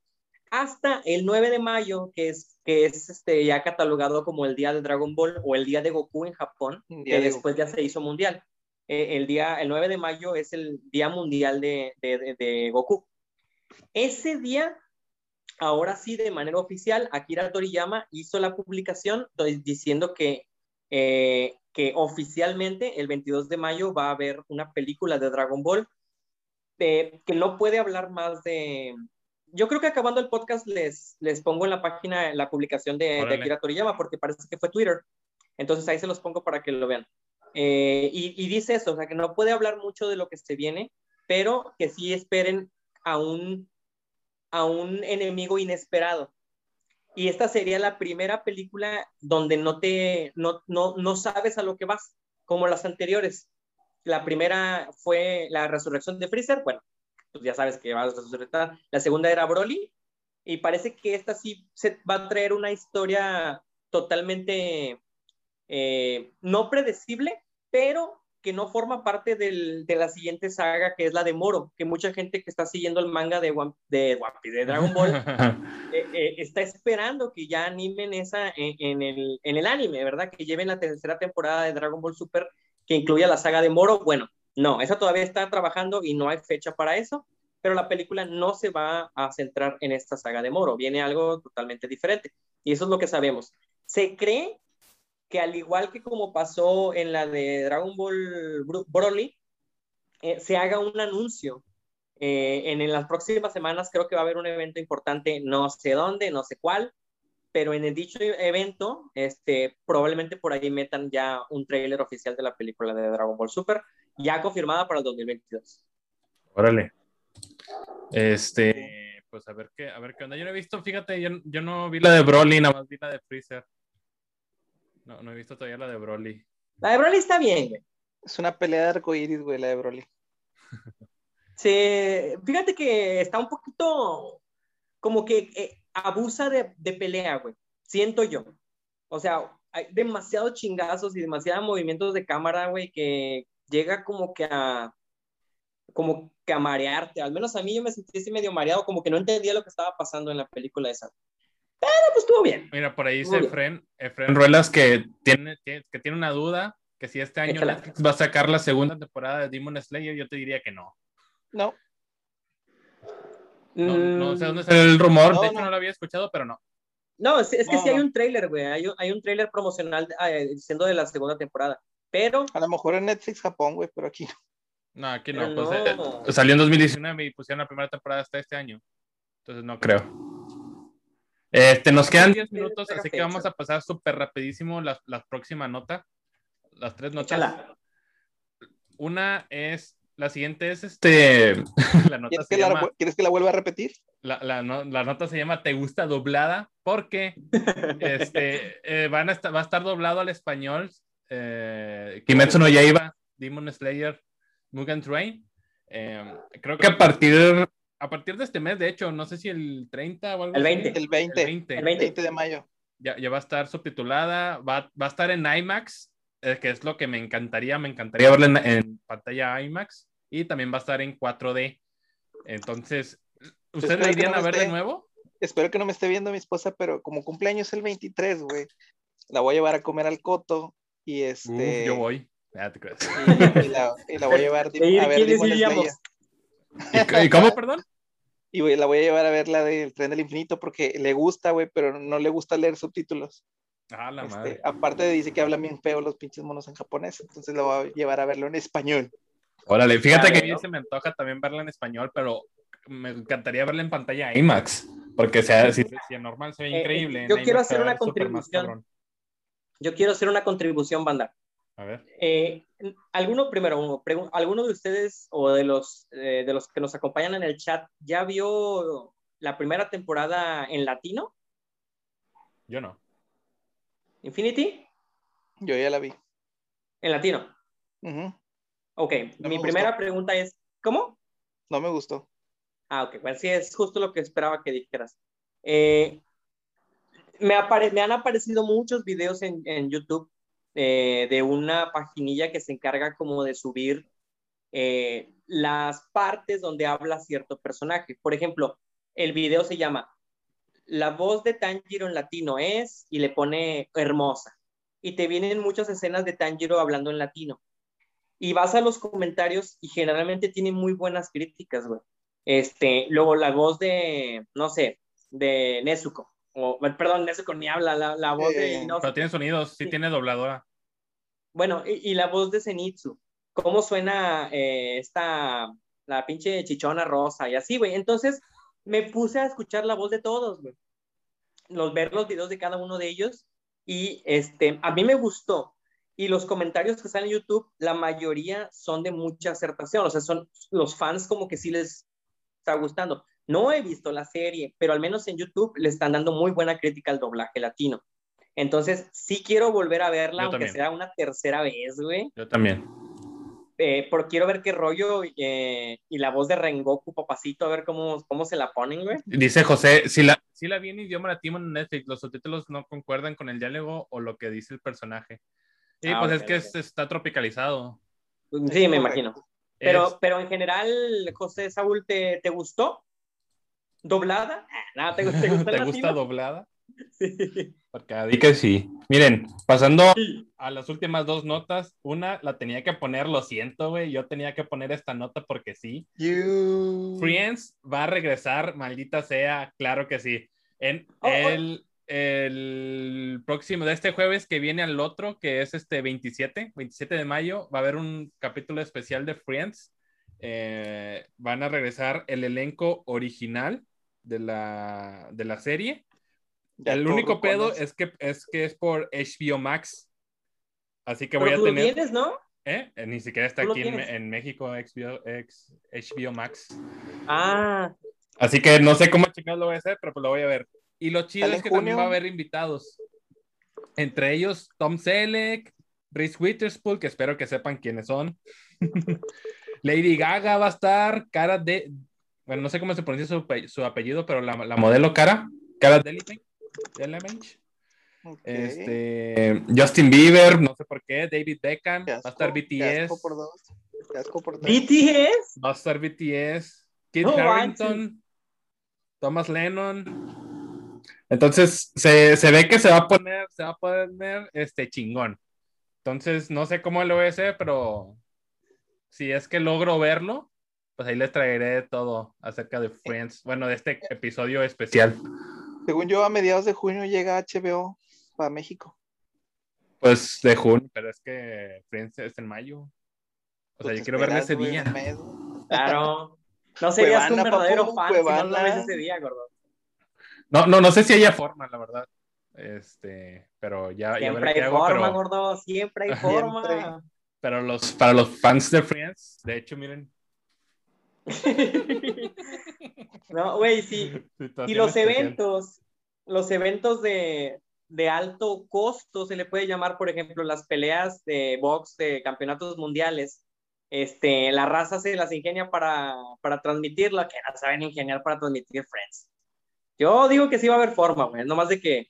hasta el 9 de mayo, que es, que es este, ya catalogado como el día de Dragon Ball o el día de Goku en Japón, que después ya se hizo mundial. Eh, el, día, el 9 de mayo es el día mundial de, de, de, Goku. Ese día, ahora sí, de manera oficial, Akira Toriyama hizo la publicación diciendo que, eh, que oficialmente el 22 de mayo va a haber una película de Dragon Ball que no puede hablar más de, yo creo que acabando el podcast les, les pongo en la página la publicación de, de, Akira Toriyama porque parece que fue Twitter. Entonces ahí se los pongo para que lo vean. Eh, y, y, dice eso, o sea, que no puede hablar mucho de lo que se viene, pero que sí esperen a un, a un enemigo inesperado. Y esta sería la primera película donde no te, no, no, no sabes a lo que vas, como las anteriores. La primera fue la resurrección de Freezer, bueno, pues ya sabes que va a resucitar. La segunda era Broly, y parece que esta sí se va a traer una historia totalmente eh, no predecible, pero que no forma parte del, de la siguiente saga, que es la de Moro, que mucha gente que está siguiendo el manga de, de, de Dragon Ball eh, eh, está esperando que ya animen esa en, en, el, en el anime, ¿verdad? Que lleven la tercera temporada de Dragon Ball Super, que incluya la saga de Moro. Bueno, no, esa todavía está trabajando y no hay fecha para eso, pero la película no se va a centrar en esta saga de Moro, viene algo totalmente diferente. Y eso es lo que sabemos. Se cree que al igual que como pasó en la de Dragon Ball Broly, eh, se haga un anuncio. Eh, en, en, las próximas semanas creo que va a haber un evento importante, no sé dónde, no sé cuál, pero en el dicho evento, este, probablemente por ahí metan ya un tráiler oficial de la película de Dragon Ball Super ya confirmada para el 2022. Órale. Este, pues a ver qué, a ver qué onda. Yo no he visto, fíjate, yo, yo no vi la de Broly, nada más vi la de Freezer. No, no he visto todavía la de Broly. La de Broly está bien, güey. Es una pelea de arcoíris, güey, la de Broly. sí, fíjate que está un poquito como que eh, abusa de, de pelea, güey. Siento yo. O sea, hay demasiados chingazos y demasiados movimientos de cámara, güey, que llega como que a como que a marearte, al menos a mí yo me sentí así medio mareado, como que no entendía lo que estaba pasando en la película esa. Pero pues estuvo bien. Mira, por ahí dice Efren, Efren Ruelas que tiene, que tiene una duda, que si este año Netflix va a sacar la segunda temporada de Demon Slayer, yo te diría que no. No. No, no sé dónde está el rumor, no, de hecho no. no lo había escuchado, pero no. No, es, es que sí hay un tráiler, güey, hay, hay, un tráiler promocional eh, diciendo de la segunda temporada. Pero. A lo mejor en Netflix Japón, güey, pero aquí no. No, aquí no. Pues, no. Eh, salió en 2019 y pusieron la primera temporada hasta este año. Entonces no creo. Este, nos quedan 10 minutos, así que vamos a pasar súper rapidísimo la, la, próxima nota. Las tres notas. Échala. Una es. La siguiente es este. la nota ¿Quieres, que llama, la, ¿Quieres que la vuelva a repetir? La, la, no, la, nota se llama ¿Te gusta doblada? Porque este, eh, van a estar, va a estar doblado al español eh, Kimetsu no Yaiba, Demon Slayer, Mugen Train. Eh, creo que a partir, a partir de este mes, de hecho, no sé si el 30 o algo el 20. Así, el 20. El 20. El 20 de mayo. Ya, ya, va a estar subtitulada, va, va a estar en IMAX, eh, que es lo que me encantaría, me encantaría verla en, en, pantalla IMAX, y también va a estar en 4D. Entonces, ¿ustedes la irían no a ver esté, de nuevo? Espero que no me esté viendo mi esposa, pero como cumpleaños el 23, güey, la voy a llevar a comer al coto y este. Uh, yo voy. Ya te crees. Y, y, la, y, la, voy a llevar ¿Y a ver ¿Y, ¿Y cómo, perdón? Y wey, la voy a llevar a ver la del tren del infinito porque le gusta, güey, pero no le gusta leer subtítulos. Ah, la este, madre. Aparte dice que hablan bien feo los pinches monos en japonés, entonces la voy a llevar a verlo en español. Órale, fíjate claro, que a mí se me antoja también verla en español, pero me encantaría verla en pantalla IMAX, porque sea, si, si es normal se ve increíble. Eh, yo quiero hacer una contribución. Yo quiero hacer una contribución, banda. A ver. Eh, ¿Alguno, primero, ¿alguno de ustedes o de los, eh, de los que nos acompañan en el chat ya vio la primera temporada en latino? Yo no. ¿Infinity? Yo ya la vi. ¿En latino? Ok, mi primera pregunta es, ¿cómo? No me gustó. Ah, ok, pues sí, es justo lo que esperaba que dijeras. Eh, me, me, han aparecido muchos videos en, en YouTube eh, de una paginilla que se encarga como de subir eh, las partes donde habla cierto personaje. Por ejemplo, el video se llama La voz de Tanjiro en latino es y le pone hermosa. Y te vienen muchas escenas de Tanjiro hablando en latino. Y vas a los comentarios y generalmente tiene muy buenas críticas. Este, luego la voz de, no sé, de Nezuko. O, perdón, Nezuko ni habla, la, voz de... No, pero tiene sonidos, sí, tiene dobladora. Bueno, y, la voz de Zenitsu. ¿Cómo suena eh, esta, la pinche chichona rosa y así, güey? Entonces me puse a escuchar la voz de todos, güey. Los, ver los videos de cada uno de ellos y este, a mí me gustó. Y los comentarios que salen en YouTube, la mayoría son de mucha acertación, o sea, son los fans como que sí les está gustando. No he visto la serie, pero al menos en YouTube le están dando muy buena crítica al doblaje latino. Entonces, sí quiero volver a verla, aunque sea una tercera vez, güey. Yo también. Eh, porque quiero ver qué rollo eh, y la voz de Rengoku, papacito, a ver cómo, cómo se la ponen, güey. Dice José, si la, si la vi en idioma latino en Netflix, los subtítulos no concuerdan con el diálogo o lo que dice el personaje. Sí, ah, pues es que está tropicalizado. Sí, me imagino. Pero, pero en general, José Saúl, ¿te, te gustó? ¿Doblada? Ah, ¿te, ¿te, gusta doblada? Sí. Porque di que sí. Miren, pasando a las últimas dos notas, una la tenía que poner, lo siento, güey, yo tenía que poner esta nota porque sí. Friends va a regresar, maldita sea, claro que sí. En oh, oh. el, el próximo, de este jueves que viene al otro, que es este 27, 27 de mayo, va a haber un capítulo especial de Friends. Eh, van a regresar el elenco original de la, de la serie el único pedo es que, es que es por HBO Max. Así que voy a tener. tienes, ¿no? ¿Eh? ¿Eh? Ni siquiera está aquí en, México HBO, HBO Max. Ah. Así que no sé cómo chingados lo voy a hacer, pero pues lo voy a ver. Y lo chido es que también va a haber invitados. Entre ellos Tom Selleck, Reese Witherspoon, que espero que sepan quiénes son. Lady Gaga va a estar, cara de. Bueno, no sé cómo se pronuncia su, su apellido, pero la, la modelo cara, cara de este, Justin Bieber, no sé por qué, David Beckham, va a estar BTS. BTS. Va a estar BTS, Kid Harrington, Thomas Lennon. Entonces se, se, ve que se va a poner, se va a poner este chingón. Entonces no sé cómo lo voy a hacer, pero si es que logro verlo, pues ahí les traeré todo acerca de Friends, bueno, de este episodio especial. Según yo, a mediados de junio llega HBO para México. Pues de junio, pero es que Friends es en mayo. O sea, pues yo quiero verla ese día. Claro. No serías un verdadero fan si no la ves ese día, gordo. No, no, no sé si haya forma, la verdad. Este, pero ya, siempre hay forma, gordo, siempre hay forma. Pero los, para los fans de Friends, de hecho, miren, no, güey, sí. Y los eventos, los eventos de, de, alto costo, se le puede llamar, por ejemplo, las peleas de box de campeonatos mundiales. Este, la raza se las ingenia para, para transmitirla, que no saben ingeniar para transmitir Friends. Yo digo que sí va a haber forma, güey, nomás de que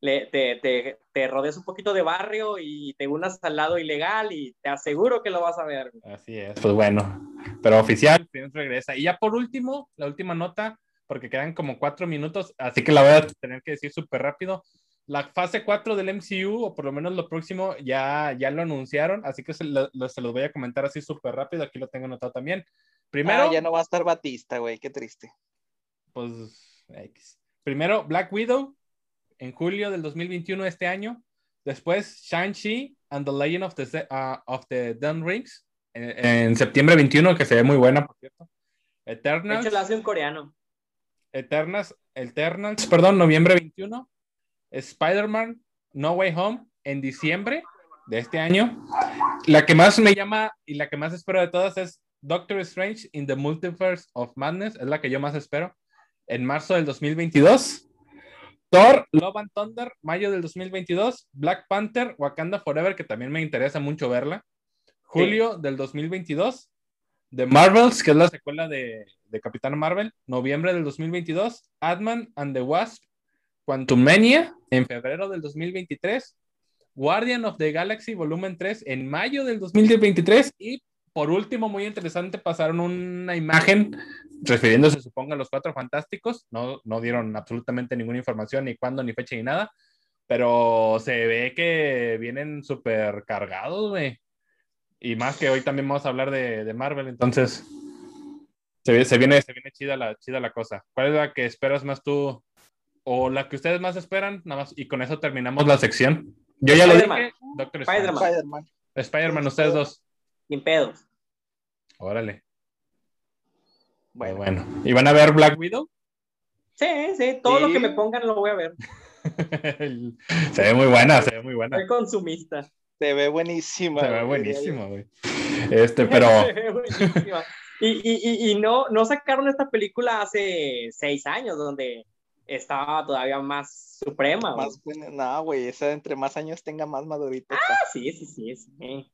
le, te, te, te, rodees un poquito de barrio y te unas al lado ilegal y te aseguro que lo vas a ver. Así es, pues bueno, pero oficial, regresa. Y ya por último, la última nota, porque quedan como cuatro minutos, así que la voy a tener que decir súper rápido. La fase 4 del MCU, o por lo menos lo próximo, ya, ya lo anunciaron, así que se, lo, se los voy a comentar así súper rápido, aquí lo tengo anotado también. Primero... Ah, ya no va a estar Batista, güey, qué triste. Pues, X. Primero, Black Widow, en julio del 2021 este año. Después, Shang-Chi and the Legend of the, uh, of the Dun Rings en, septiembre 21, que se ve muy buena, por cierto. Eternals. De hecho, hace un coreano. Eternals, Eternals, perdón, noviembre 21. Spider-Man No Way Home en diciembre de este año. la que más me llama y la que más espero de todas es Doctor Strange in the Multiverse of Madness, es la que yo más espero, en marzo del 2022. Thor, Love and Thunder, mayo del 2022. Black Panther, Wakanda Forever, que también me interesa mucho verla. Julio del 2022. The Marvels, que es la secuela de, de Capitán Marvel. Noviembre del 2022. Adman and the Wasp, Quantumania, en febrero del 2023. Guardian of the Galaxy, volumen 3, en mayo del 2023. Y por último, muy interesante, pasaron una imagen refiriéndose, supongo, a los cuatro fantásticos. No, no dieron absolutamente ninguna información, ni cuándo, ni fecha, ni nada. Pero se ve que vienen súper cargados, güey. Y más que hoy también vamos a hablar de, de Marvel, entonces se, se, viene, se viene chida la, chida la cosa. ¿Cuál es la que esperas más tú? O la que ustedes más esperan, nada más. Y con eso terminamos la sección. Yo ya lo dije. Doctor Spider-Man. Spider-Man. Spider-Man, ustedes dos. Sin pedos. Órale. Bueno, Bueno. ¿Y van a ver Black Widow? Sí, sí, todo lo que me pongan lo voy a ver. se ve muy buena, se ve muy buena. Soy consumista. se ve buenísima. Se ve güey, buenísimo, güey. Este, pero Se ve buenísima. Y, y, y, y no, no sacaron esta película hace seis años, donde estaba todavía más suprema. güey. Más buena. No, güey, esa entre más años tenga más madurita. Ah, sí, sí, sí, sí.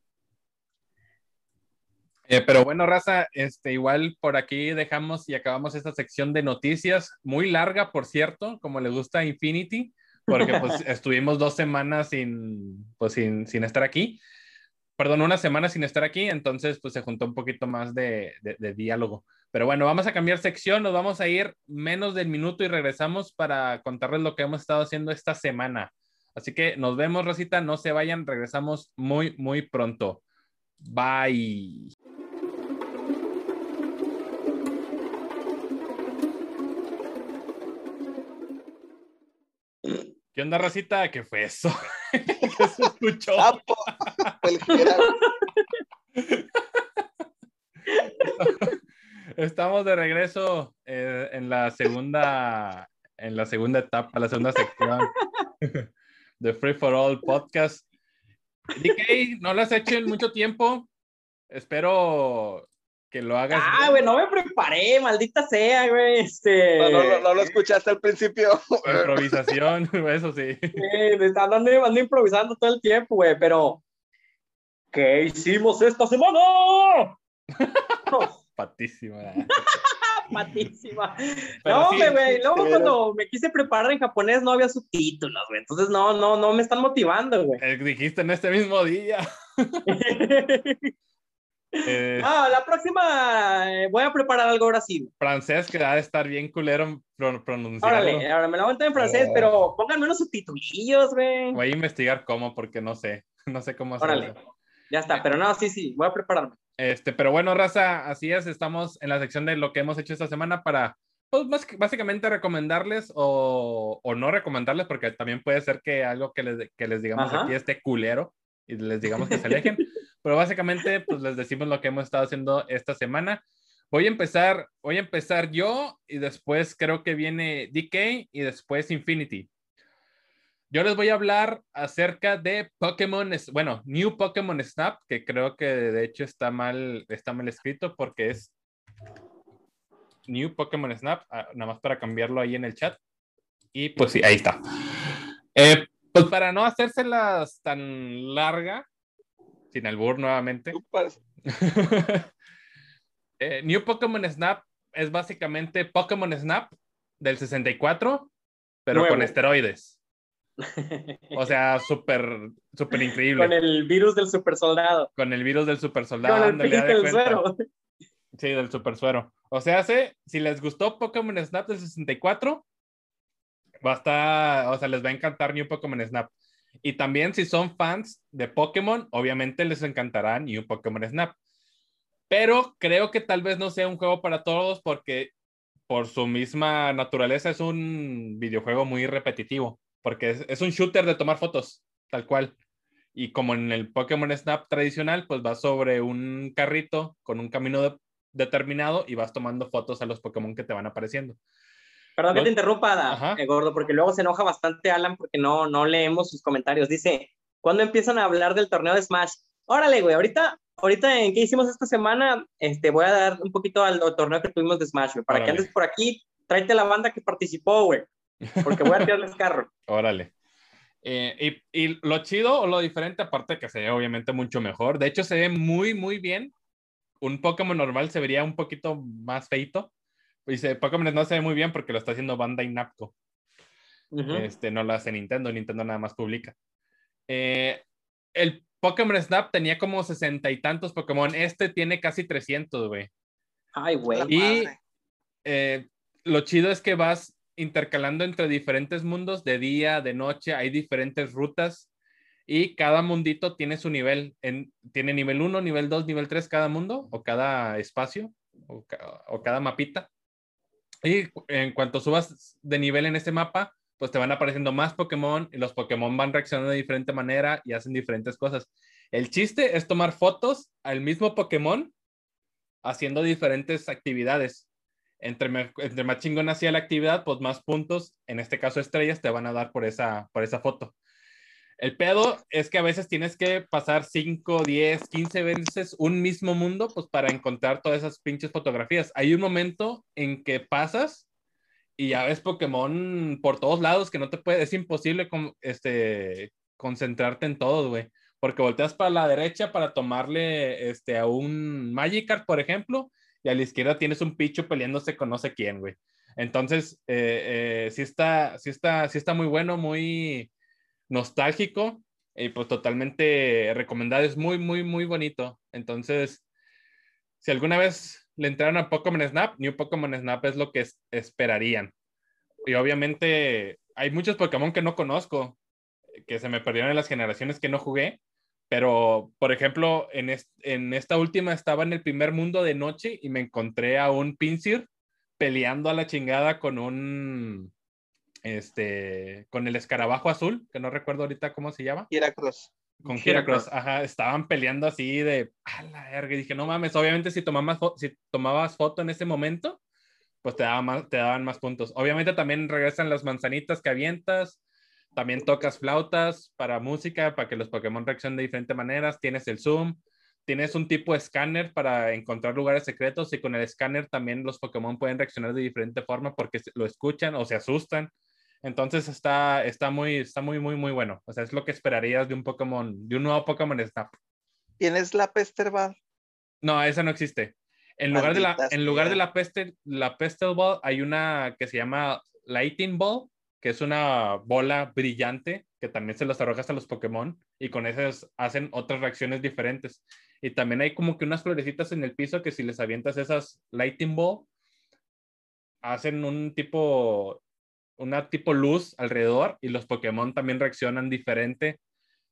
Eh, pero bueno, raza, este, igual por aquí dejamos y acabamos esta sección de noticias, muy larga, por cierto, como le gusta a Infinity, porque pues estuvimos dos semanas sin, pues, sin, sin estar aquí. Perdón, una semana sin estar aquí, entonces pues se juntó un poquito más de, de, de diálogo. Pero bueno, vamos a cambiar sección, nos vamos a ir menos del minuto y regresamos para contarles lo que hemos estado haciendo esta semana. Así que nos vemos, Rosita, no se vayan, regresamos muy, muy pronto. Bye. ¿Qué onda, Rosita? ¿Qué fue eso? ¿Qué se escuchó? Sapo. Estamos de regreso eh, en la segunda, en la segunda etapa, la segunda sección de Free for All Podcast. DK, no lo has hecho en mucho tiempo. Espero que lo hagas. Ah, güey, no me preparé, maldita sea, güey. Este. No, no, no, no lo escuchaste al principio. Improvisación, eso sí. Está andando, ando improvisando todo el tiempo, güey, pero. ¿Qué hicimos esta semana? Patísima. Patísima. Pero no, sí, güey. sí, Luego sí, cuando me quise preparar en japonés no había subtítulos, güey. Entonces no, no, no me están motivando, güey. Eh, Dijiste en este mismo día. Eh, ah, la próxima eh, voy a preparar algo ahora sí. francés que ha de estar bien culero pro- pronunciarlo. Órale, ahora me lo voy a entrar en francés, Oh. pero pónganme unos subtitulillos, güey. Voy a investigar cómo, porque no sé. No sé cómo hacerlo. Órale. Ya está, pero no, sí, sí, voy a prepararme. Este, pero bueno, raza, así es, estamos en la sección de lo que hemos hecho esta semana para, pues, más básicamente recomendarles o, o no recomendarles, porque también puede ser que algo que les, que les digamos Ajá. aquí esté culero y les digamos que se alejen, pero básicamente, pues, les decimos lo que hemos estado haciendo esta semana. Voy a empezar, voy a empezar yo y después creo que viene DK y después Infinity. Yo les voy a hablar acerca de Pokémon, bueno, New Pokémon Snap, que creo que de hecho está mal, está mal escrito porque es New Pokémon Snap, ah, nada más para cambiarlo ahí en el chat. Y pues sí, ahí está. Eh, pues para no hacérselas tan larga, sin albur nuevamente, eh, New Pokémon Snap es básicamente Pokémon Snap del 64, pero Nuevo. con esteroides. O sea, súper, súper increíble. Con el virus del super soldado. Con el virus del super soldado. Con el del cuenta. suero. Sí, del super suero. O sea, hace, si les gustó Pokémon Snap del 64, va a estar, o sea, les va a encantar New Pokémon Snap. Y también si son fans de Pokémon, obviamente les encantará New Pokémon Snap. Pero creo que tal vez no sea un juego para todos porque por su misma naturaleza es un videojuego muy repetitivo. Porque es, un shooter de tomar fotos, tal cual. Y como en el Pokémon Snap tradicional, pues vas sobre un carrito con un camino de- determinado y vas tomando fotos a los Pokémon que te van apareciendo. Perdón que No- te interrumpa, eh, gordo, porque luego se enoja bastante Alan porque no, no leemos sus comentarios. Dice, ¿cuándo empiezan a hablar del torneo de Smash? Órale, güey, ahorita, ahorita en qué hicimos esta semana, este, voy a dar un poquito al, al torneo que tuvimos de Smash, güey, para que Órale. andes por aquí, tráete la banda que participó, güey, porque voy a tirarles carro. Órale. Eh, y, y lo chido o lo diferente, aparte que se ve obviamente mucho mejor, de hecho se ve muy, muy bien. Un Pokémon normal se vería un poquito más feito. Se, Pokémon no se ve muy bien porque lo está haciendo Bandai Namco. Ujú. Este, no lo hace Nintendo, Nintendo nada más publica. Eh, el Pokémon Snap tenía como sesenta y tantos Pokémon. Este tiene casi 300, güey. Ay, güey. Y-. Eh, lo chido es que vas intercalando entre diferentes mundos, de día, de noche, hay diferentes rutas y cada mundito tiene su nivel. En, tiene nivel 1, nivel 2, nivel 3 cada mundo o cada espacio o, ca- o cada mapita. Y en cuanto subas de nivel en ese mapa, pues te van apareciendo más Pokémon y los Pokémon van reaccionando de diferente manera y hacen diferentes cosas. El chiste es tomar fotos al mismo Pokémon haciendo diferentes actividades. Entre, entre más chingón hacía la actividad, pues más puntos, en este caso estrellas, te van a dar por esa, por esa foto. El pedo es que a veces tienes que pasar 5, 10, 15 veces un mismo mundo, pues para encontrar todas esas pinches fotografías. Hay un momento en que pasas y ya ves Pokémon por todos lados que no te puede, es imposible con- este, concentrarte en todo, güey. Porque volteas para la derecha para tomarle este, a un Magikarp, por ejemplo, y a la izquierda tienes un picho peleándose con no sé quién, güey. Entonces, eh, eh, sí, está, sí, está, sí está muy bueno, muy nostálgico y pues totalmente recomendado. Es muy, muy, muy bonito. Entonces, si alguna vez le entraron a Pokémon Snap, New Pokémon Snap es lo que es- esperarían. Y obviamente hay muchos Pokémon que no conozco, que se me perdieron en las generaciones que no jugué. Pero, por ejemplo, en, est- en esta última estaba en el primer mundo de noche y me encontré a un Pinsir peleando a la chingada con un, este, con el escarabajo azul, que no recuerdo ahorita cómo se llama, Heracross. con Heracross. Heracross, ajá, estaban peleando así de, a la verga, y dije, no mames, obviamente si tomabas, fo- si tomabas foto en ese momento, pues te daban, más, te daban más puntos. Obviamente también regresan las manzanitas que avientas, también tocas flautas para música, para que los Pokémon reaccionen de diferentes maneras, tienes el zoom, tienes un tipo de escáner para encontrar lugares secretos y con el escáner también los Pokémon pueden reaccionar de diferente forma porque lo escuchan o se asustan. Entonces está, está, muy, está muy, muy, muy bueno. O sea, es lo que esperarías de un Pokémon, de un nuevo Pokémon Snap. ¿Tienes la Pesterball? No, esa no existe. En lugar de la, en lugar de la, peste, la Pestel Ball, hay una que se llama Lighting Ball, que es una bola brillante que también se los arrojas a los Pokémon y con esas hacen otras reacciones diferentes. Y también hay como que unas florecitas en el piso que si les avientas esas Lighting Ball, hacen un tipo, una tipo luz alrededor y los Pokémon también reaccionan diferente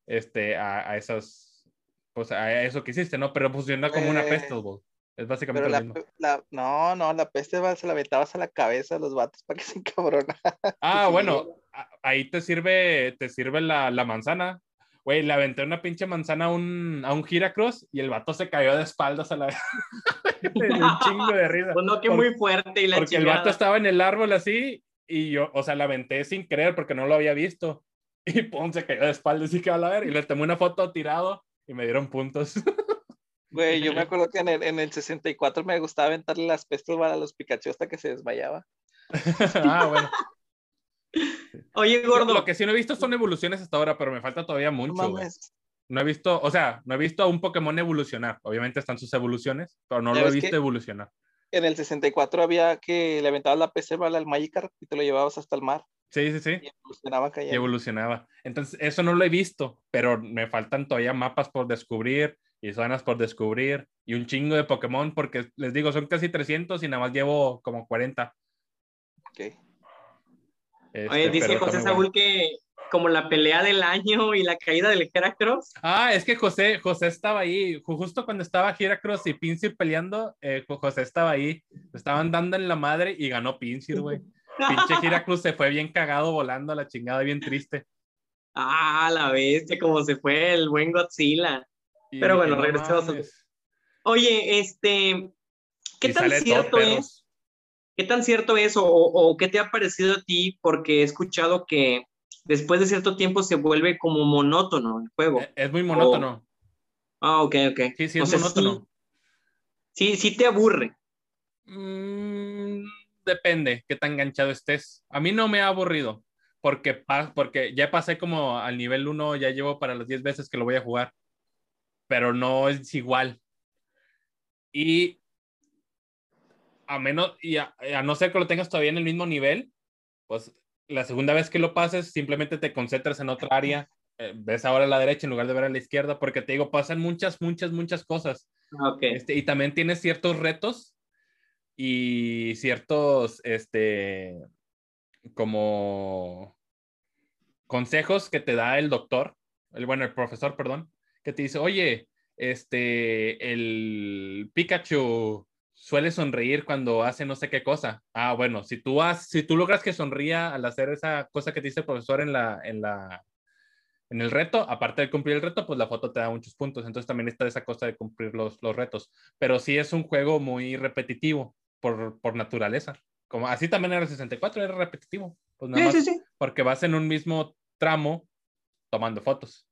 este, a, a esas, pues a eso que hiciste, ¿no? Pero funciona como una Eh, Pestel Ball. Es básicamente Pero lo la, mismo. la- no, no, la Pesterball se la aventabas a la cabeza a los vatos para que se encabronaran. Ah, bueno, a- ahí te sirve, te sirve la, la manzana. Güey, le aventé una pinche manzana a un, a un Giracross y el vato se cayó de espaldas a la un chingo de risa. Pues no, que Por- muy fuerte y la Porque el chingada. vato estaba en el árbol así y yo, o sea, la aventé sin querer porque no lo había visto. Y pum, se cayó de espaldas y que a ver. Y le tomé una foto tirado y me dieron puntos. Güey, yo me acuerdo que en el, en el 64 me gustaba aventarle las Pesterball a los Pikachu hasta que se desmayaba. ah, bueno. Oye, gordo, Lo que sí no he visto son evoluciones hasta ahora, pero me falta todavía No mucho, mames. No he visto, o sea, no he visto a un Pokémon evolucionar. Obviamente están sus evoluciones, pero no lo he visto que- evolucionar. En el 64 había que le aventabas la Pesterball al Magikarp y te lo llevabas hasta el mar Sí, sí, sí. y evolucionaba Y cayendo. evolucionaba. Entonces, eso no lo he visto, pero me faltan todavía mapas por descubrir y zonas por descubrir y un chingo de Pokémon, porque les digo, son casi 300 y nada más llevo como 40. Ok. Este, oye, dice José Saúl bueno. que como la pelea del año y la caída del Heracross. Ah, es que José, José estaba ahí, ju- justo cuando estaba Heracross y Pinsir peleando, eh, Jo- José estaba ahí, estaban dando en la madre y ganó Pinsir, güey. Pinche Heracross se fue bien cagado volando a la chingada, bien triste. Ah, la bestia, como se fue el buen Godzilla. Y Pero bueno, no regresemos a-. Oye, este, ¿qué Y tan cierto es? ¿Qué tan cierto es o, o qué te ha parecido a ti? Porque he escuchado que después de cierto tiempo se vuelve como monótono el juego. Eh, Es muy monótono. Ah, ok, ok. Sí, sí, O es sea, monótono. Sí, sí te aburre. Mm, depende qué tan enganchado estés. A mí no me ha aburrido, porque, porque ya pasé como al nivel 1, ya llevo para las 10 veces que lo voy a jugar, pero no es igual. Y a menos, y a, a no ser que lo tengas todavía en el mismo nivel, pues la segunda vez que lo pases, simplemente te concentras en otra área, eh, ves ahora a la derecha en lugar de ver a la izquierda, porque te digo, pasan muchas, muchas, muchas cosas. Ah, Ok. Este, y también tienes ciertos retos y ciertos, este, como consejos que te da el doctor, el, bueno, el profesor, perdón, que te dice, oye, este, el Pikachu suele sonreír cuando hace no sé qué cosa. Ah, bueno, si tú, has, si tú logras que sonría al hacer esa cosa que te dice el profesor en la, en la, en el reto, aparte de cumplir el reto, pues la foto te da muchos puntos. Entonces también está esa cosa de cumplir los, los retos. Pero sí es un juego muy repetitivo por, por naturaleza. Como así también era el 64, era repetitivo. Pues nada Sí, más sí, sí. porque vas en un mismo tramo tomando fotos.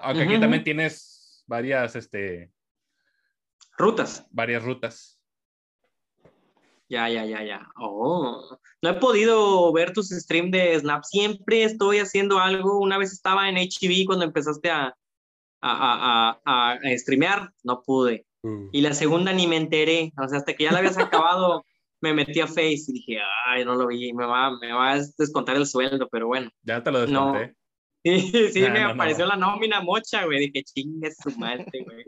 Aunque aquí Ujú. también tienes varias, este, Rutas. varias rutas. Ya, ya, ya, ya. Oh, no he podido ver tus streams de Snap. Siempre estoy haciendo algo. Una vez estaba en HB cuando empezaste a, a, a, a, a streamear. No pude. Y la segunda ni me enteré. O sea, hasta que ya la habías acabado, me metí a Face y dije, ay, no lo vi. Me va, me va a descontar el sueldo, pero bueno. Ya te lo No. desconté. Sí, sí, Ah, me no, no. apareció la nómina mocha, güey. Dije, chingue su madre, güey.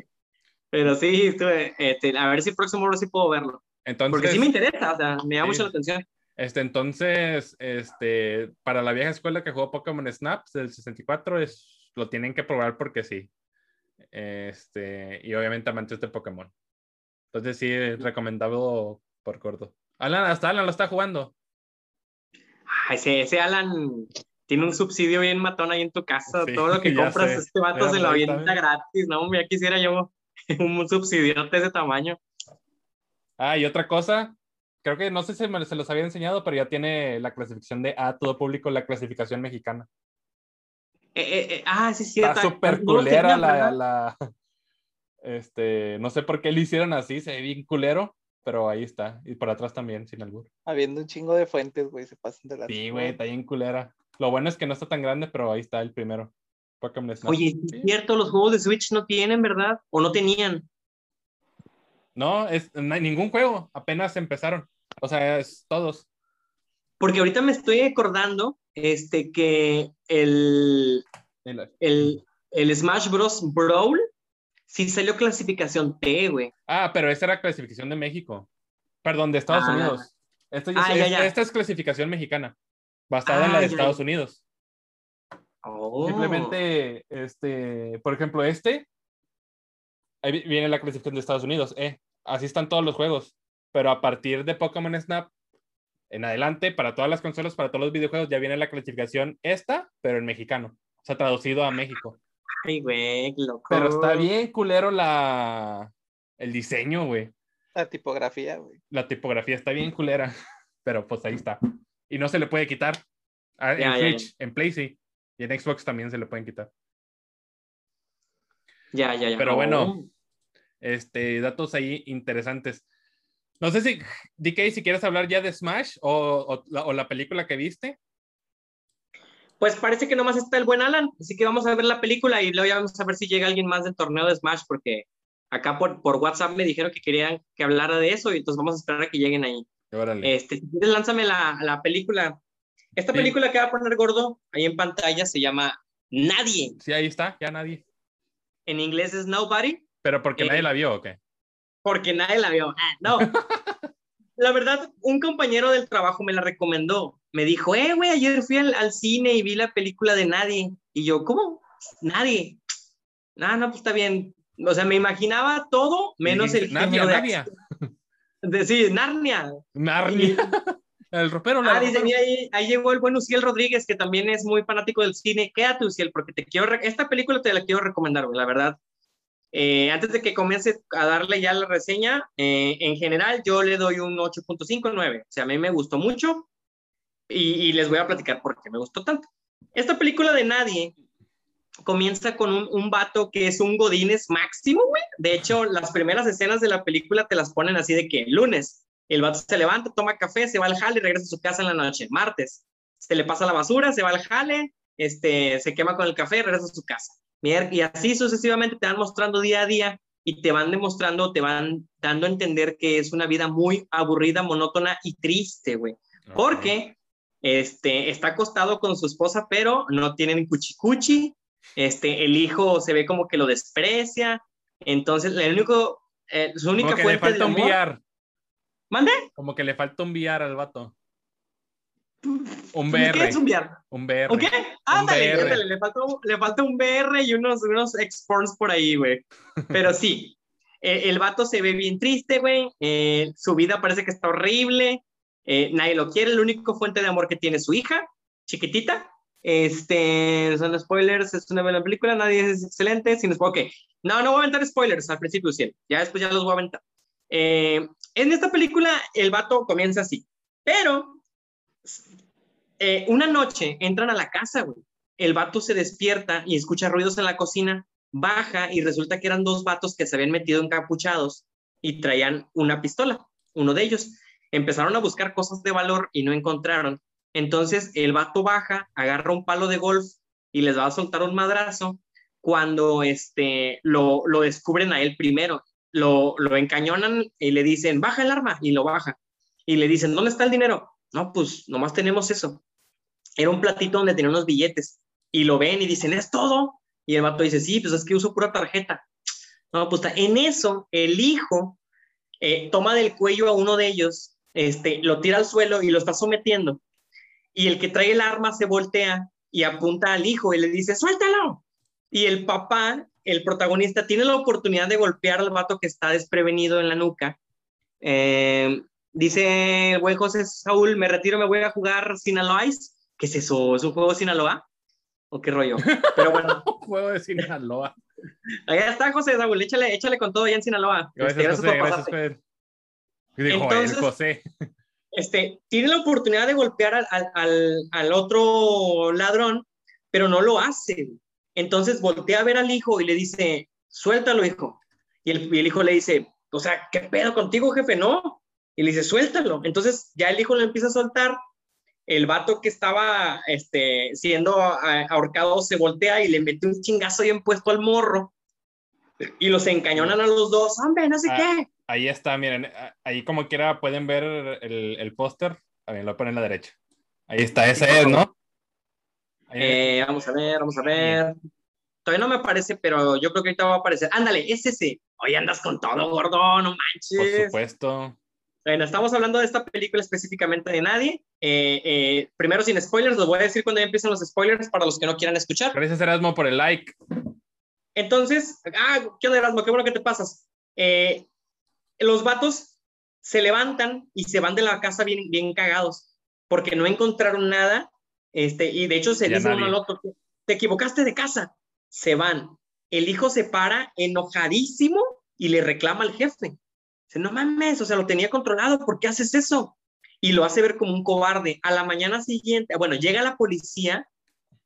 Pero sí, estuve, este, a ver si el próximo sí puedo verlo. Entonces, Porque sí me interesa, o sea, me llama Sí. mucho la atención. Este, entonces, este, para la vieja escuela que jugó Pokémon Snap del 64, es, lo tienen que probar porque sí. Este, y obviamente amantes de Pokémon. Entonces, sí, recomendado por corto. Alan, hasta Alan lo está jugando. Ay, ese, ese Alan tiene un subsidio bien matón ahí en tu casa. Sí, Todo lo que compras, sé. este vato Ya se lo avienta gratis, ¿no? Ya quisiera yo un subsidiote de ese tamaño. Ah, y otra cosa, creo que no sé si me, se los había enseñado, pero ya tiene la clasificación de A todo público, la clasificación mexicana. Eh, eh, eh, ah, sí, sí. Está súper culera la, la, este, no sé por qué le hicieron así, se ve bien culero, pero ahí está. Y por atrás también, sin albur. Habiendo un chingo de fuentes, güey, se pasan de la. Sí, güey, está bien culera. Lo bueno es que no está tan grande, pero ahí está el primero. Pokémon Snap. Oye, Sí. es cierto, los juegos de Switch no tienen, ¿verdad? O no tenían. No, es no hay ningún juego, apenas empezaron. O sea, es todos. Porque ahorita me estoy acordando este, que el, el, el Smash Bros. Brawl sí salió clasificación T, güey. Ah, pero esa era clasificación de México. Perdón, de Estados Ah. Unidos. Esto ya- Ah, ya, es- ya. Esta es clasificación mexicana, basada en la Ah, de ya, Estados ya. Unidos. Oh. Simplemente, este, por ejemplo, este, ahí vi- viene la clasificación de Estados Unidos. Eh, así están todos los juegos. Pero a partir de Pokémon Snap en adelante, para todas las consolas, para todos los videojuegos, ya viene la clasificación esta, pero en mexicano. O sea, traducido a México. Ay, güey, loco. Pero está bien culero la, el diseño, güey. La tipografía, güey. La tipografía está bien culera. Pero pues ahí está. Y no se le puede quitar. Ah, Ya, en Switch, en Play sí. Y en Xbox también se le pueden quitar. Ya, ya, ya. Pero Oh. bueno. Este, datos ahí interesantes. No sé si, DK, si quieres hablar ya de Smash o, o la, o la película que viste. Pues parece que nomás está el buen Alan, así que vamos a ver la película y luego ya vamos a ver si llega alguien más del torneo de Smash, porque acá por, por WhatsApp me dijeron que querían que hablara de eso y entonces vamos a esperar a que lleguen ahí. Órale. Este, si quieres, lánzame la, la película. Esta Sí. película que va a poner gordo ahí en pantalla se llama Nadie. Sí, ahí está, ya nadie. En inglés es Nobody, Pero porque Eh, nadie la vio, ¿o qué? porque nadie la vio. Ah, no. La verdad, un compañero del trabajo me la recomendó. Me dijo, eh, güey, ayer fui al, al cine y vi la película de Nadie. Y yo, ¿cómo? Nadie. No, no, pues está bien. O sea, me imaginaba todo menos el género de Nadia. acción. De, sí, Narnia. Narnia. El ropero. Ah, ahí, ahí llegó el buen Uciel Rodríguez, que también es muy fanático del cine. Quédate, Uciel, porque te quiero... Esta película te la quiero recomendar, güey, la verdad. Eh, antes de que comience a darle ya la reseña, eh, en general yo le doy un 8.59. O sea, a mí me gustó mucho y, y les voy a platicar por qué me gustó tanto. Esta película de Nadie comienza con un, un vato que es un Godines máximo, güey. De hecho, las primeras escenas de la película te las ponen así de que lunes, el vato se levanta, toma café, se va al jale y regresa a su casa en la noche. Martes, se le pasa la basura, se va al jale, este, se quema con el café y regresa a su casa. Y así sucesivamente te van mostrando día a día y te van demostrando, te van dando a entender que es una vida muy aburrida, monótona y triste, güey. Porque este, está acostado con su esposa, pero no tienen cuchicuchi. Este, el hijo se ve como que lo desprecia. Entonces, el único, eh, su única como que fuente le falta de amor-. ¿Mande? Como que le falta un VR al vato. Un ¿Qué VR. es un VR? Un VR. ¿Un qué? Ándale, ándale, le falta, un- le falta un VR y unos, unos exports por ahí, güey. Pero sí, eh, el vato se ve bien triste, güey. eh, su vida parece que está horrible. eh, nadie lo quiere. La única fuente de amor que tiene es su hija, chiquitita. Este, son spoilers, es una buena película, nadie es excelente. Sin ok, no, no voy a aventar spoilers al principio, sí. Ya después ya los voy a aventar. Eh, en esta película, el vato comienza así, pero eh, una noche entran a la casa, güey. El vato se despierta y escucha ruidos en la cocina, baja y resulta que eran dos vatos que se habían metido encapuchados y traían una pistola, uno de ellos. Empezaron a buscar cosas de valor y no encontraron. Entonces el vato baja, agarra un palo de golf y les va a soltar un madrazo cuando este, lo, lo descubren a él primero. Lo, lo encañonan y le dicen, baja el arma y lo baja. Y le dicen, ¿dónde está el dinero? No, pues nomás tenemos eso. Era un platito donde tenía unos billetes y lo ven y dicen, ¿es todo? Y el vato dice, sí, pues es que uso pura tarjeta. No, pues ta- en eso el hijo eh, toma del cuello a uno de ellos, este, lo tira al suelo y lo está sometiendo. Y el que trae el arma se voltea y apunta al hijo y le dice, suéltalo. Y el papá, el protagonista, tiene la oportunidad de golpear al vato que está desprevenido en la nuca. Eh, dice el buen José Saúl, me retiro, me voy a jugar Sinaloa Ice. ¿Qué es eso? ¿Es un juego de Sinaloa? ¿O qué rollo? Pero bueno, juego de Sinaloa. allá está José Saúl, échale, échale con todo allá en Sinaloa. Este, Gracias, José. por Gracias, dijo Entonces- el José. este, tiene la oportunidad de golpear al, al- al- al otro ladrón, pero no lo hace. Entonces voltea a ver al hijo y le dice, suéltalo, hijo. Y el, y el hijo le dice, o sea, ¿qué pedo contigo, jefe? No. Y le dice, suéltalo. Entonces ya el hijo lo empieza a soltar. El vato que estaba este, siendo ah, ahorcado se voltea y le mete un chingazo bien puesto al morro. Y los encañonan a los dos. Hombre, no sé Ah. qué. Ahí está, miren. a- Ahí como quiera pueden ver el, el póster. Ver, lo ponen a la derecha. Ahí está, ese es, ¿no? Eh, vamos a ver, vamos a ver. Todavía no me aparece, pero yo creo que ahorita va a aparecer. Ándale, es ese. Hoy andas con todo, gordo, no por manches. supuesto. Bueno, estamos hablando de esta película específicamente de nadie. Eh, eh, primero, sin spoilers, los voy a decir cuando ya empiezan los spoilers para los que no quieran escuchar. Gracias, Erasmo, por el like. Entonces, ah, ¿qué onda, Erasmo? Qué bueno que te pasas. Eh, los vatos se levantan y se van de la casa bien, bien cagados porque no encontraron nada. Este, y de hecho se Ya dicen uno al otro, te equivocaste de casa. Se van. El hijo se para enojadísimo y le reclama al jefe. Dice, no mames, o sea, lo tenía controlado, ¿por qué haces eso? Y lo hace ver como un cobarde. A la mañana siguiente, bueno, llega la policía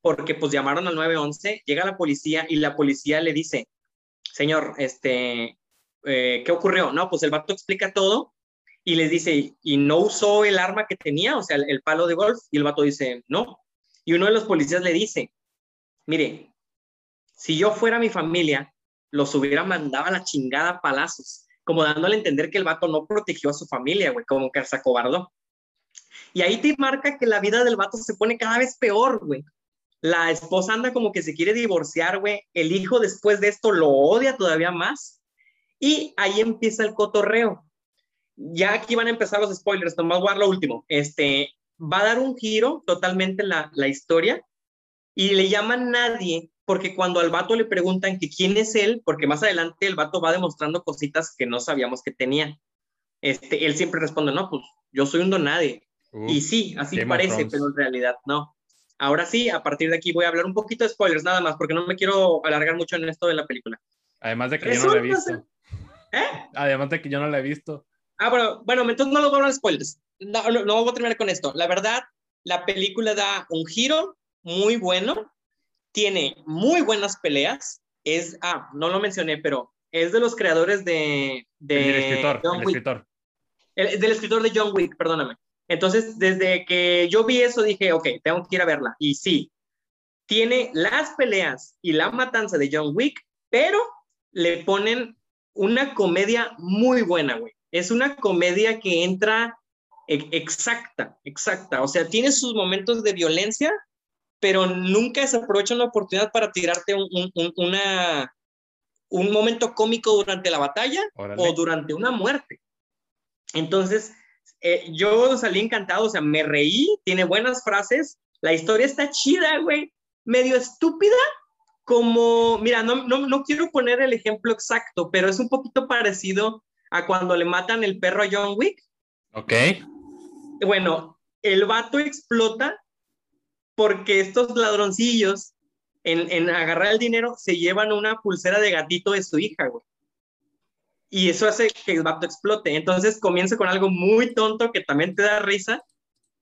porque pues llamaron al 911, llega la policía y la policía le dice, señor, este, eh, ¿qué ocurrió? No, pues el vato explica todo y les dice, ¿y no usó el arma que tenía? O sea, el, palo de golf. Y el vato dice, no. Y uno de los policías le dice, mire, si yo fuera mi familia, los hubiera mandado a la chingada a palazos, como dándole a entender que el vato no protegió a su familia, güey, como que se acobardó. Y ahí te marca que la vida del vato se pone cada vez peor, güey. La esposa anda como que se quiere divorciar, güey. El hijo después de esto lo odia todavía más. Y ahí empieza el cotorreo. Ya aquí van a empezar los spoilers, nomás voy a dar lo último. Este, va a dar un giro totalmente la, la historia y le llaman nadie porque cuando al vato le preguntan que quién es él, porque más adelante el vato va demostrando cositas que no sabíamos que tenía. Este, él siempre responde, no, pues yo soy un don nadie. Uf, Y sí, así Game parece, pero en realidad no. Ahora sí, a partir de aquí voy a hablar un poquito de spoilers, nada más, porque no me quiero alargar mucho en esto de la película. Además de que yo no la he visto. ¿Eh? Además de que yo no la he visto. Ah, bueno, bueno, entonces no lo voy a hablar spoilers. No, no, no voy a terminar con esto. La verdad, la película da un giro muy bueno. tiene muy buenas peleas. Es, ah, no lo mencioné, pero es de los creadores de... de el escritor, John el Wick. escritor. El- del escritor de John Wick, perdóname. Entonces, desde que yo vi eso, dije, ok, tengo que ir a verla. Y sí, tiene las peleas y la matanza de John Wick, pero le ponen una comedia muy buena, güey. Es una comedia que entra e- exacta, exacta. O sea, tiene sus momentos de violencia, pero nunca desaprovecha una oportunidad para tirarte un, un- un- una, un momento cómico durante la batalla Órale. o durante una muerte. Entonces, eh, yo salí encantado, o sea, me reí, tiene buenas frases, la historia está chida, güey, medio estúpida, como, mira, no, no, no quiero poner el ejemplo exacto, pero es un poquito parecido a cuando le matan el perro a John Wick. Ok. Bueno, el vato explota porque estos ladroncillos en, en agarrar el dinero se llevan una pulsera de gatito de su hija, güey. Y eso hace que el vato explote. Entonces comienza con algo muy tonto que también te da risa.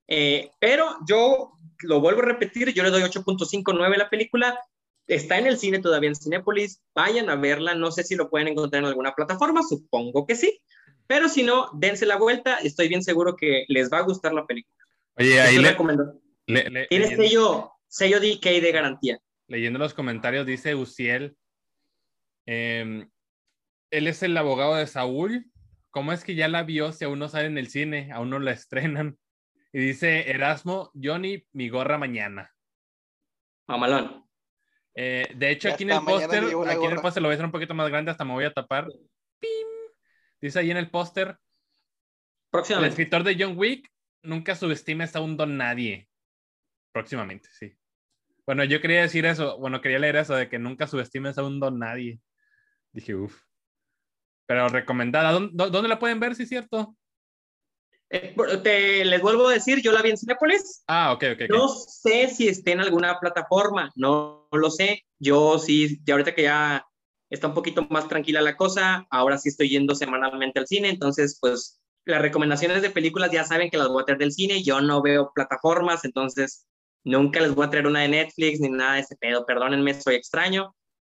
Eh, pero yo lo vuelvo a repetir, yo le doy 8.59 a la película. Está en el cine todavía en Cinépolis. Vayan a verla. No sé si lo pueden encontrar en alguna plataforma. Supongo que sí. Pero si no, dense la vuelta. Estoy bien seguro que les va a gustar la película. Oye, ahí le, le- le- Tiene leyendo, sello, sello DK de garantía. leyendo los comentarios, dice Uciel. em, él es el abogado de Saúl. ¿Cómo es que ya la vio si aún no sale en el cine? Aún no la estrenan. Y dice Erasmo, Johnny, mi gorra mañana. Mamalón. Eh, de hecho, Ya aquí en el póster, aquí en el póster lo voy a hacer un poquito más grande, hasta me voy a tapar. ¡Pim! Dice ahí en el póster, el escritor de John Wick nunca subestimes a un don nadie. Próximamente, sí. Bueno, yo quería decir eso, bueno, quería leer eso de que nunca subestimes a un don nadie. Dije, uff. Pero recomendada. ¿Dónde, dónde la pueden ver, si es cierto? Eh, te, les vuelvo a decir, yo la vi en Cinépolis. Ah, ok, ok. ok. No sé si esté en alguna plataforma, no, lo sé. Yo sí, ya ahorita que ya está un poquito más tranquila la cosa, ahora sí estoy yendo semanalmente al cine, entonces pues las recomendaciones de películas ya saben que las voy a traer del cine, yo no veo plataformas, entonces nunca les voy a traer una de Netflix ni nada de ese pedo, perdónenme, soy extraño.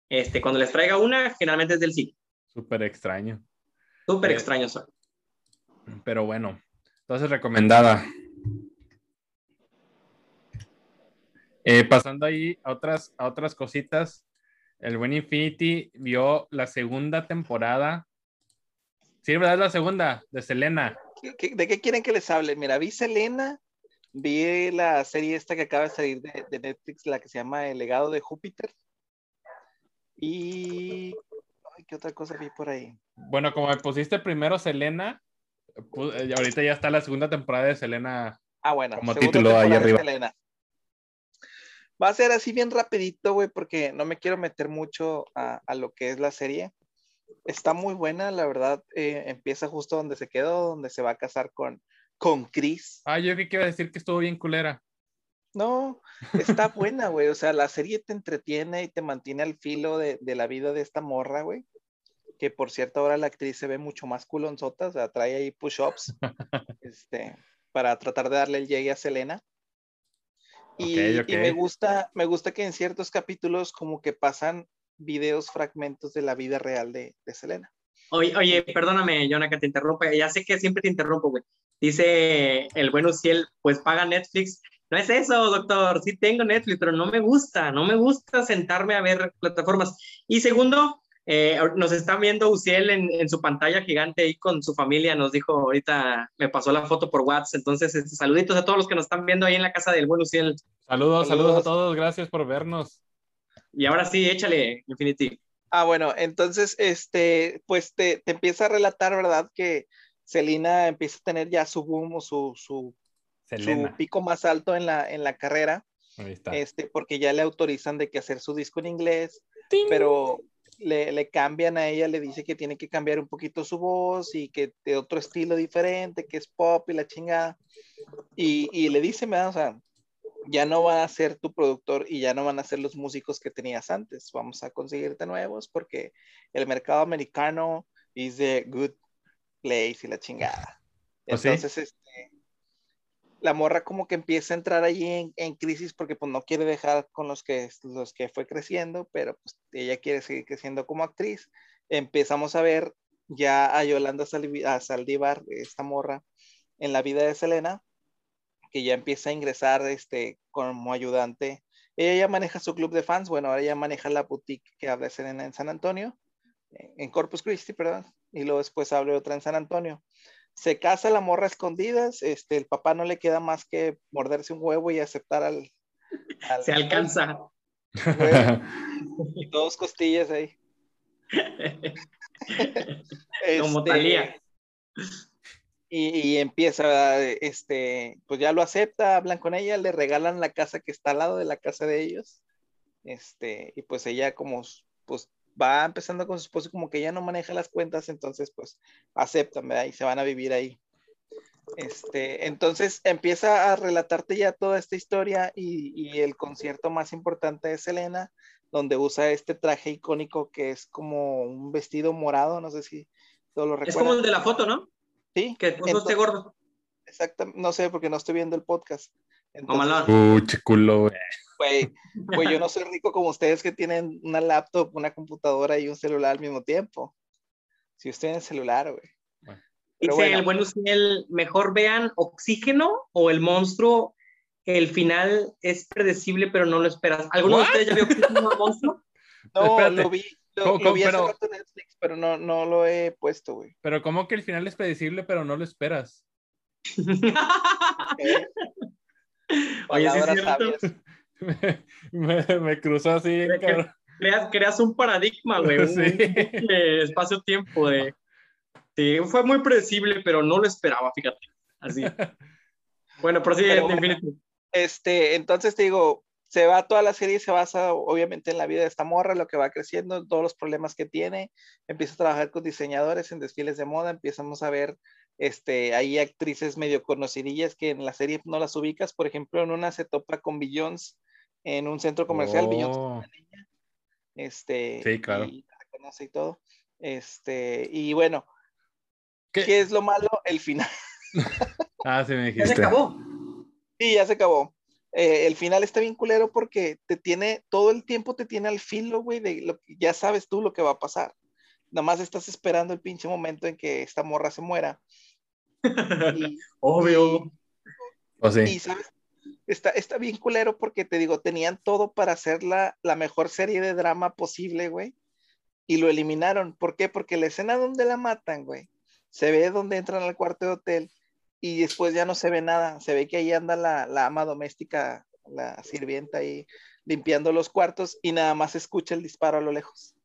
Este, cuando les traiga una, generalmente es del cine. Súper extraño. Súper Eh, extraño soy. Pero bueno, entonces recomendada. Eh, pasando ahí a otras, a otras cositas, el buen Infinity vio la segunda temporada. Sí, ¿verdad? Es la segunda de Selena. ¿Qué- qué- ¿De qué quieren que les hable? Mira, vi Selena, vi la serie esta que acaba de salir de, de Netflix, la que se llama El legado de Júpiter. Y. ay, ¿Qué otra cosa vi por ahí? Bueno, como me pusiste primero Selena, eh, ahorita ya está la segunda temporada de Selena. Ah, bueno. Como título ahí arriba. Selena. Va a ser así bien rapidito, güey, porque no me quiero meter mucho a, a lo que es la serie. Está muy buena, la verdad. eh, empieza justo donde se quedó, donde se va a casar con, con Chris. Ah, yo que quiero decir que estuvo bien culera. No, está buena, güey. O sea, la serie te entretiene y te mantiene al filo de, de la vida de esta morra, güey. Que por cierto, ahora la actriz se ve mucho más culonzota, o sea, trae ahí push-ups este, para tratar de darle el llegue a Selena. Y, Ok, ok. y me gusta, me gusta que en ciertos capítulos como que pasan videos, fragmentos de la vida real de, de Selena. Oye, oye, perdóname, Jonah, que te interrumpa. Ya sé que siempre te interrumpo, güey. Dice el buen Uciel, pues paga Netflix. No es eso, doctor. Sí tengo Netflix, pero no me gusta. No me gusta sentarme a ver plataformas. Y segundo, eh, nos están viendo Uciel en, en su pantalla gigante ahí con su familia. Nos dijo ahorita, me pasó la foto por WhatsApp. Entonces, este, saluditos a todos los que nos están viendo ahí en la casa del buen Uciel. Saludos, saludos, Saludos. a todos. Gracias por vernos. Y ahora sí, échale, Infinity. Ah, bueno, entonces, este, pues te, te empieza a relatar, ¿verdad? Que Selena empieza a tener ya su boom o su, su, su pico más alto en la, en la carrera, Ahí está. este, porque ya le autorizan de que hacer su disco en inglés, Ting. pero le, le cambian a ella, le dice que tiene que cambiar un poquito su voz y que de otro estilo diferente, que es pop y la chingada. Y, y le dice, o sea, ya no va a ser tu productor y ya no van a ser los músicos que tenías antes. Vamos a conseguirte nuevos porque el mercado americano is a good place y la chingada. ¿Oh, sí? Entonces, este, la morra como que empieza a entrar ahí en, crisis porque pues no quiere dejar con los que, los que fue creciendo, pero pues ella quiere seguir creciendo como actriz. Empezamos a ver ya a Yolanda Saldívar, esta morra, en la vida de Selena, que ya empieza a ingresar este, como ayudante. Ella ya maneja su club de fans, bueno, ahora ya maneja la boutique que habla Selena en San Antonio, en Corpus Christi, perdón, y luego después abre otra en San Antonio se casa la morra escondidas, este, el papá no le queda más que morderse un huevo y aceptar al... se alcanza. y dos costillas ahí. Como este, Talía. Y, y, empieza, este, pues ya lo acepta, hablan con ella, le regalan la casa que está al lado de la casa de ellos. Este, y pues ella como, pues va empezando con su esposo como que ya no maneja las cuentas, entonces pues aceptan, ¿verdad? Y se van a vivir ahí. Este, entonces empieza a relatarte ya toda esta historia y, y, el concierto más importante es Selena, donde usa este traje icónico que es como un vestido morado, no sé si todo lo recuerdan. Es como el de la foto, ¿no? Sí. Que puso este gordo. Exactamente, no sé porque no estoy viendo el podcast. Entonces, uh, chiculo, Güey, pues yo no soy rico como ustedes que tienen una laptop, una computadora y un celular al mismo tiempo. Si usted tiene celular, güey. Dice bueno. el buen el mejor vean Oxígeno o El Monstruo. El final es predecible, pero no lo esperas. ¿Alguno de ustedes ya vio Oxígeno o Monstruo? No, Espérate. lo vi. Lo, lo vi pero, hace rato en Netflix, pero no, no lo he puesto, güey. Pero ¿cómo que el final es predecible, pero no lo esperas? ¿Eh? Oye, sí es cierto. me, me, cruzó así. Creas, creas, un paradigma, güey. Un, sí. espacio-tiempo de. Sí, fue muy predecible, pero no lo esperaba, fíjate. Así. Bueno, bueno, Infinity. Este, entonces te digo, se va toda la serie, se basa obviamente en la vida de esta morra, lo que va creciendo, todos los problemas que tiene, empieza a trabajar con diseñadores en desfiles de moda, empezamos a ver este, hay actrices medio conocidillas que en la serie no las ubicas, por ejemplo, en una se topa con Beyoncé en un centro comercial, oh. Beyoncé una niña, este, sí, claro. y la conoce y todo, este, y bueno, ¿qué, ¿qué es lo malo? El final. ah, sí me dijiste. Ya se acabó. Sí, ya se acabó. Eh, el final está bien culero porque te tiene, todo el tiempo te tiene al filo, güey, de lo que ya sabes tú lo que va a pasar. Nada más estás esperando el pinche momento en que esta morra se muera. Y, Obvio. Y, oh, sí. y, ¿sabes? Está, está bien culero porque te digo, tenían todo para hacer la, la mejor serie de drama posible, güey. Y lo eliminaron. ¿Por qué? Porque la escena donde la matan, güey, se ve donde entran al cuarto de hotel y después ya no se ve nada. Se ve que ahí anda la, la ama doméstica, la sirvienta ahí limpiando los cuartos y nada más escucha el disparo a lo lejos.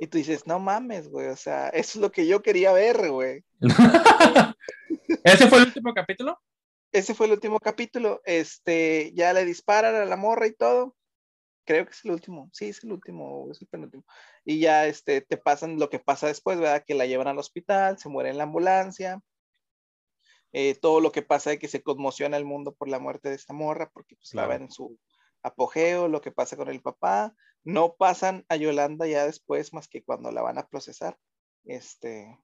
Y tú dices, no mames, güey, o sea, eso es lo que yo quería ver, güey. ¿Ese fue el último capítulo? Ese fue el último capítulo. Este, ya le disparan a la morra y todo. Creo que es el último. Sí, es el último, es el penúltimo. Y ya este, te pasan lo que pasa después, ¿verdad? Que la llevan al hospital, se muere en la ambulancia. Eh, todo lo que pasa es que se conmociona el mundo por la muerte de esta morra, porque pues claro. estaba en su apogeo, lo que pasa con el papá. No pasan a Yolanda ya después, más que cuando la van a procesar. Este,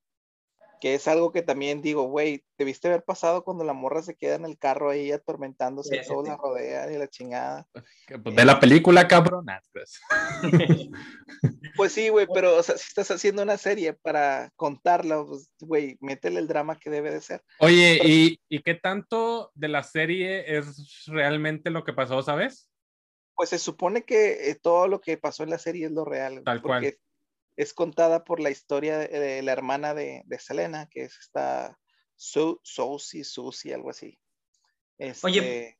que es algo que también digo, güey, debiste haber pasado cuando la morra se queda en el carro ahí atormentándose, sí, todo sí. la rodea y la chingada. Pues de la película, cabrón. Pues. pues sí, güey, pero o sea, si estás haciendo una serie para contarla, pues, güey, métele el drama que debe de ser. Oye, pero, ¿y, ¿y qué tanto de la serie es realmente lo que pasó, sabes? Pues se supone que eh, todo lo que pasó en la serie es lo real. Tal cual es contada por la historia de, de la hermana de, de, Selena, que es esta Su, Susie, Susie, algo así. Este, Oye,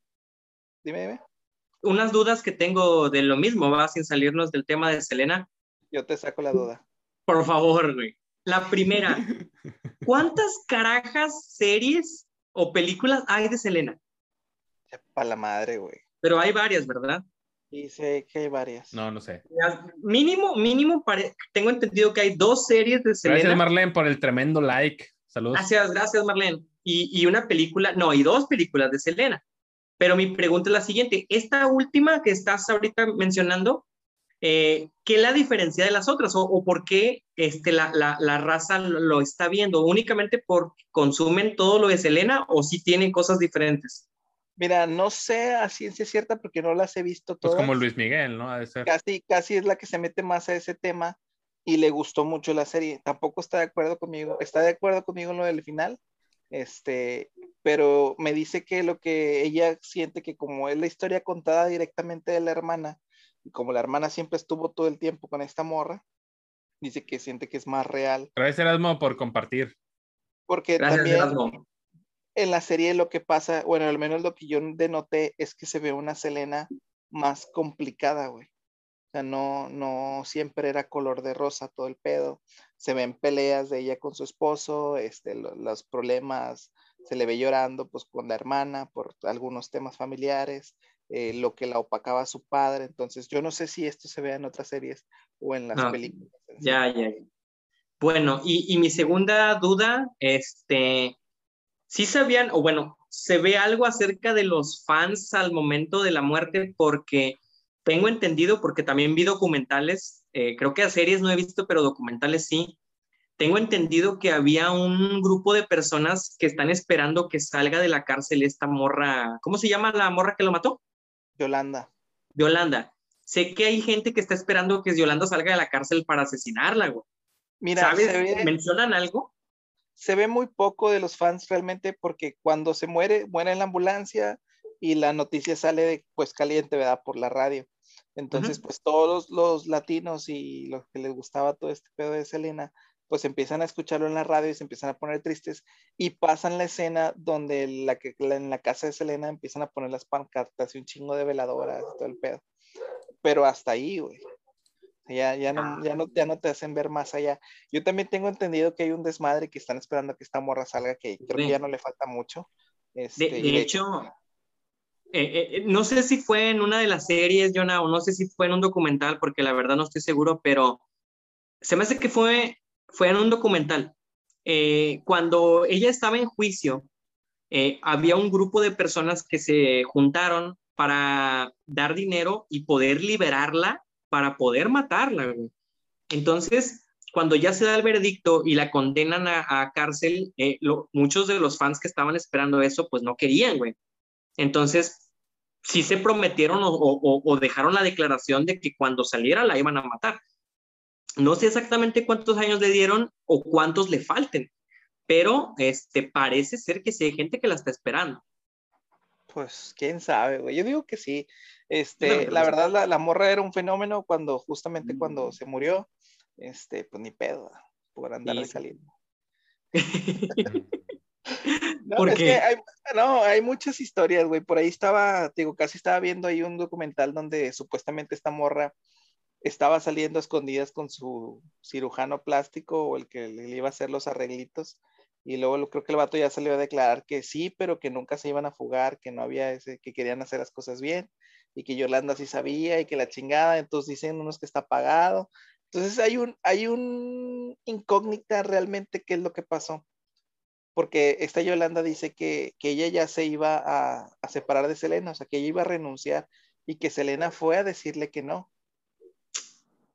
dime, dime. Unas dudas que tengo de lo mismo, va, sin salirnos del tema de Selena. Yo te saco la duda. Por favor, güey. La primera, ¿cuántas carajas, series o películas hay de Selena? Para la madre, güey. Pero hay varias, ¿verdad? Sé que hay varias. No, no sé. Mínimo, mínimo, tengo entendido que hay dos series de Selena. Gracias, Marlene, por el tremendo like. Saludos. Gracias, gracias, Marlene. Y, y, una película, no, y dos películas de Selena. Pero mi pregunta es la siguiente. Esta última que estás ahorita mencionando, eh, ¿qué la diferencia de las otras? ¿O, o por qué este, la, la, la, raza lo está viendo? ¿Únicamente porque consumen todo lo de Selena o si sí tienen cosas diferentes? Mira, no sé a ciencia cierta porque no las he visto Pues todas. como Luis Miguel, ¿no? Ha de ser. Casi, casi es la que se mete más a ese tema y le gustó mucho la serie. Tampoco está de acuerdo conmigo, está de acuerdo conmigo en lo del final, este, pero me dice que lo que ella siente que como es la historia contada directamente de la hermana, y como la hermana siempre estuvo todo el tiempo con esta morra, dice que siente que es más real. Gracias, Erasmo, por compartir. Porque Gracias, también Erasmo. En la serie lo que pasa, bueno, al menos lo que yo denoté es que se ve una Selena más complicada, güey. O sea, no, no siempre era color de rosa todo el pedo. Se ven peleas de ella con su esposo, este, lo- los problemas, se le ve llorando pues con la hermana por algunos temas familiares, eh, lo que la opacaba a su padre. Entonces, yo no sé si esto se ve en otras series o en las películas. Ya, ya. ya. Bueno, y, y mi segunda duda, este, sí sabían, o bueno, se ve algo acerca de los fans al momento de la muerte, porque tengo entendido, porque también vi documentales, eh, creo que a series no he visto, pero documentales sí. Tengo entendido que había un grupo de personas que están esperando que salga de la cárcel esta morra, ¿cómo se llama la morra que lo mató? Yolanda. Yolanda. Sé que hay gente que está esperando que Yolanda salga de la cárcel para asesinarla, güey. Mira, ¿Sabes? ve- ¿Mencionan algo? Se ve muy poco de los fans realmente porque cuando se muere, muere en la ambulancia y la noticia sale de, pues caliente, ¿verdad? Por la radio. Entonces, pues todos los latinos y los que les gustaba todo este pedo de Selena, pues empiezan a escucharlo en la radio y se empiezan a poner tristes y pasan la escena donde la que, la- en la casa de Selena empiezan a poner las pancartas y un chingo de veladoras y todo el pedo. Pero hasta ahí, güey. Ya, ya, no, ya, no, ya no te hacen ver más allá. Yo también tengo entendido que hay un desmadre que están esperando a que esta morra salga, que creo que ya no le falta mucho. De, Este, de y hecho, eh, eh, no sé si fue en una de las series, Jonah, o no sé si fue en un documental, porque la verdad no estoy seguro, pero se me hace que fue, fue en un documental. Eh, cuando ella estaba en juicio, eh, había un grupo de personas que se juntaron para dar dinero y poder liberarla para poder matarla. Entonces, cuando ya se da el veredicto y la condenan a, cárcel, eh, muchos de los fans que estaban esperando eso, pues no querían, güey. Entonces, sí se prometieron o, o- o dejaron la declaración de que cuando saliera la iban a matar. No sé exactamente cuántos años le dieron o cuántos le falten, pero este, parece ser que sí hay gente que la está esperando. Pues quién sabe, güey. Yo digo que sí. Este, la que sí. verdad, la, la morra era un fenómeno cuando, justamente cuando se murió, este, pues ni pedo, por andar Sí, de saliendo. No, ¿Por es qué? que hay, no, hay muchas historias, güey. Por ahí estaba, te digo, casi estaba viendo ahí un documental donde supuestamente esta morra estaba saliendo a escondidas con su cirujano plástico o el que le iba a hacer los arreglitos. Y luego creo que el vato ya salió a declarar que sí, pero que nunca se iban a fugar, que no había ese, que querían hacer las cosas bien y que Yolanda sí sabía y que la chingada, entonces dicen unos que está pagado. Entonces hay un, hay un incógnita realmente qué es lo que pasó porque esta Yolanda dice que, que ella ya se iba a, a separar de Selena, o sea, que ella iba a renunciar y que Selena fue a decirle que no.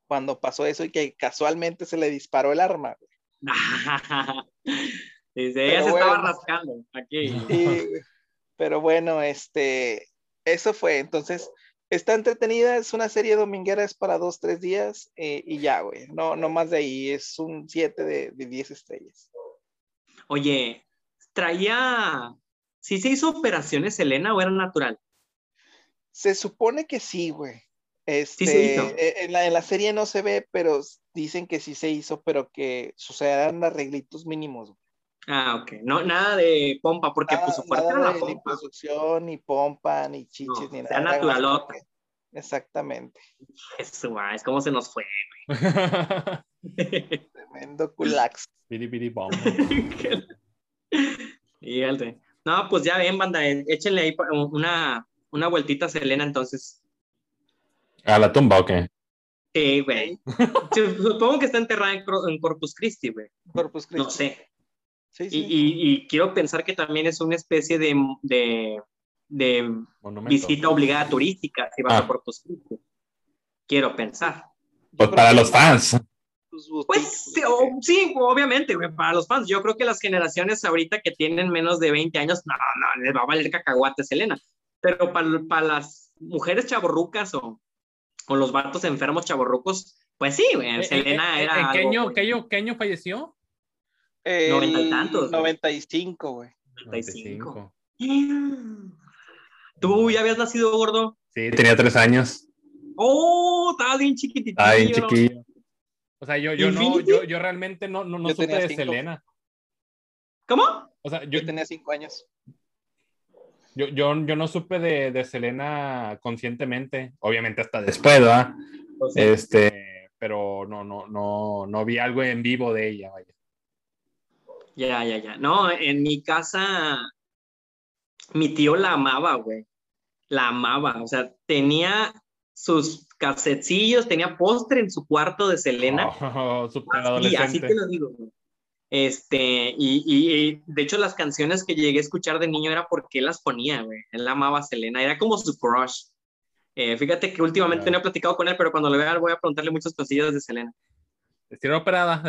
Cuando pasó eso y que casualmente se le disparó el arma. Dice, ella se estaba bueno. rascando aquí. Y- pero bueno, este, eso fue. Entonces, está entretenida, es una serie dominguera, es para dos, tres días eh, y ya, güey. No, no más de ahí, es un 7 de, de 10 estrellas. Oye, traía. ¿Sí se hizo operaciones, Elena, o era natural? Se supone que sí, güey. Este, se hizo. eh, en, la, en la serie no se ve, pero dicen que sí se hizo, pero que sucederán arreglitos mínimos. güey. Ah, ok. No, nada de pompa, porque Nada, pues su fuerte nada era la pompa. liposucción, ni pompa, ni chichis, No, ni sea nada. naturalota. Exactamente. Eso, es como se nos fue. Tremendo culax. Bidi bom. Fíjate. No, pues ya ven, banda, eh, échenle ahí una, una vueltita a Selena, entonces. ¿A la tumba o qué? Sí, güey. Supongo que está enterrada en, Corpus Christi, güey. Corpus No Christi. sé. Sí, Y, sí. y- y quiero pensar que también es una especie de, de, de Monumento. visita obligada turística si vas Ah. a Corpus Christi. Quiero pensar. Pues para que los fans. Pues sí, obviamente, para los fans. Yo creo que las generaciones ahorita que tienen menos de 20 años, no, no, les va a valer cacahuate Selena. Pero para, para las mujeres chaborrucas o, o los vatos enfermos chaborrucos, pues sí, güey, Selena era. ¿En qué, año, qué, año, falleció? Noventa y tantos. 95, güey. 95. ¿Tú ya habías nacido gordo? Sí, tenía tres años. Oh, estaba bien chiquitito. Ah, bien chiquillo. O sea, yo, yo no, yo, yo realmente no, no, no supe de Selena. ¿Cómo? O sea, yo, tenía cinco años. Yo, yo, yo no supe de, de, Selena conscientemente, obviamente hasta después, ¿verdad? Este, pero no, no, no, no vi algo en vivo de ella, vaya. Ya, ya, ya. No, en mi casa, mi tío la amaba, güey. La amaba. O sea, tenía sus casetcillos, tenía postre en su cuarto de Selena. Oh, así, así te lo digo. Este, y, y, de hecho las canciones que llegué a escuchar de niño era porque él las ponía, güey. Él amaba a Selena, era como su crush. Eh, fíjate que últimamente no he platicado con él, pero cuando lo vea voy a preguntarle muchas cosillas de Selena. Estira operada.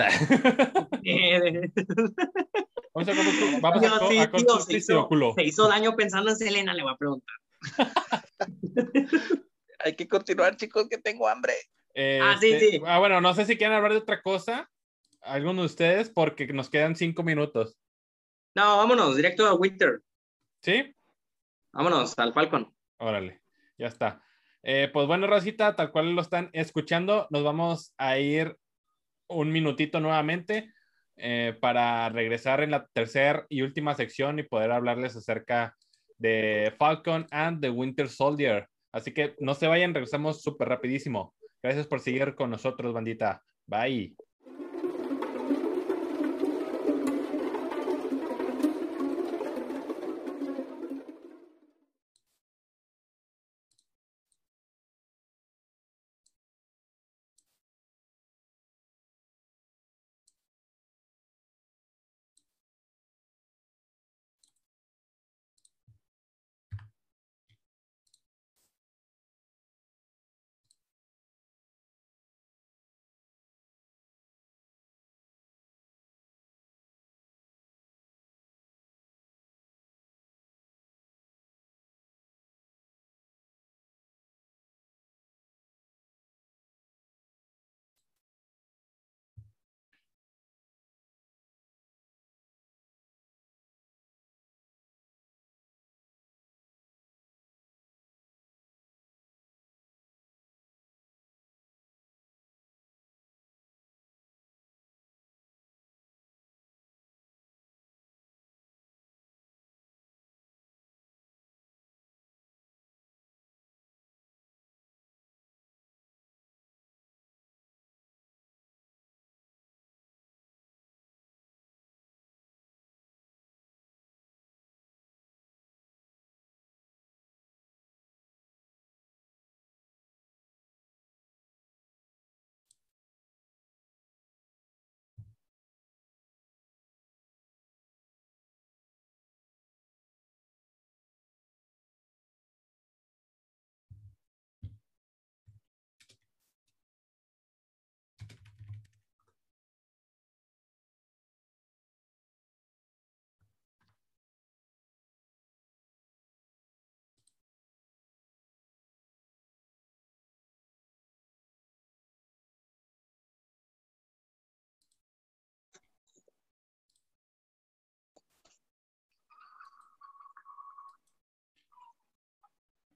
vamos a, vamos a, sí, tío, se, hizo, se hizo daño pensando en Selena, le voy a preguntar. hay que continuar, chicos, que tengo hambre. ah, sí, este, sí. Ah, bueno, no sé si quieren hablar de otra cosa, alguno de ustedes, porque nos quedan cinco minutos. No, vámonos, directo a Winter. ¿Sí? Vámonos, al Falcon. Órale, ya está. Eh, pues bueno, Rosita, tal cual lo están escuchando, nos vamos a ir un minutito nuevamente eh, para regresar en la tercera y última sección y poder hablarles acerca de Falcon and the Winter Soldier. Así que no se vayan, regresamos súper rapidísimo. Gracias por seguir con nosotros, bandita. Bye.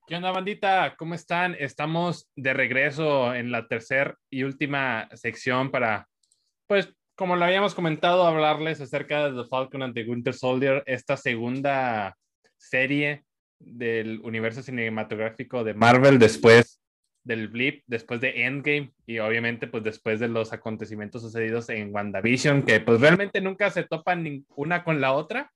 ¿Qué onda, bandita? ¿Cómo están? Estamos de regreso en la tercera y última sección para, pues, como lo habíamos comentado, hablarles acerca de The Falcon and the Winter Soldier, esta segunda serie del universo cinematográfico de Marvel después del blip, después de Endgame y obviamente pues después de los acontecimientos sucedidos en WandaVision, que pues realmente nunca se topan una con la otra,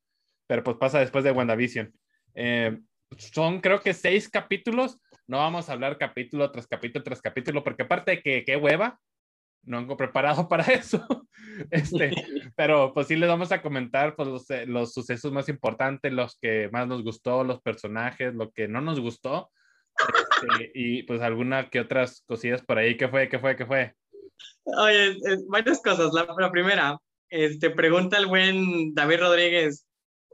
pero pues pasa después de WandaVision. Eh, son creo que seis capítulos. No vamos a hablar capítulo tras capítulo tras capítulo, porque aparte de que qué hueva, no vengo preparado para eso. Este, pero pues sí les vamos a comentar pues, los, eh, los, sucesos más importantes, los que más nos gustó, los personajes, lo que no nos gustó. Este, y pues alguna que otras cosillas por ahí. ¿Qué fue? ¿Qué fue? ¿Qué fue? Oye, varias cosas. La, la, primera, este, pregunta el buen David Rodríguez,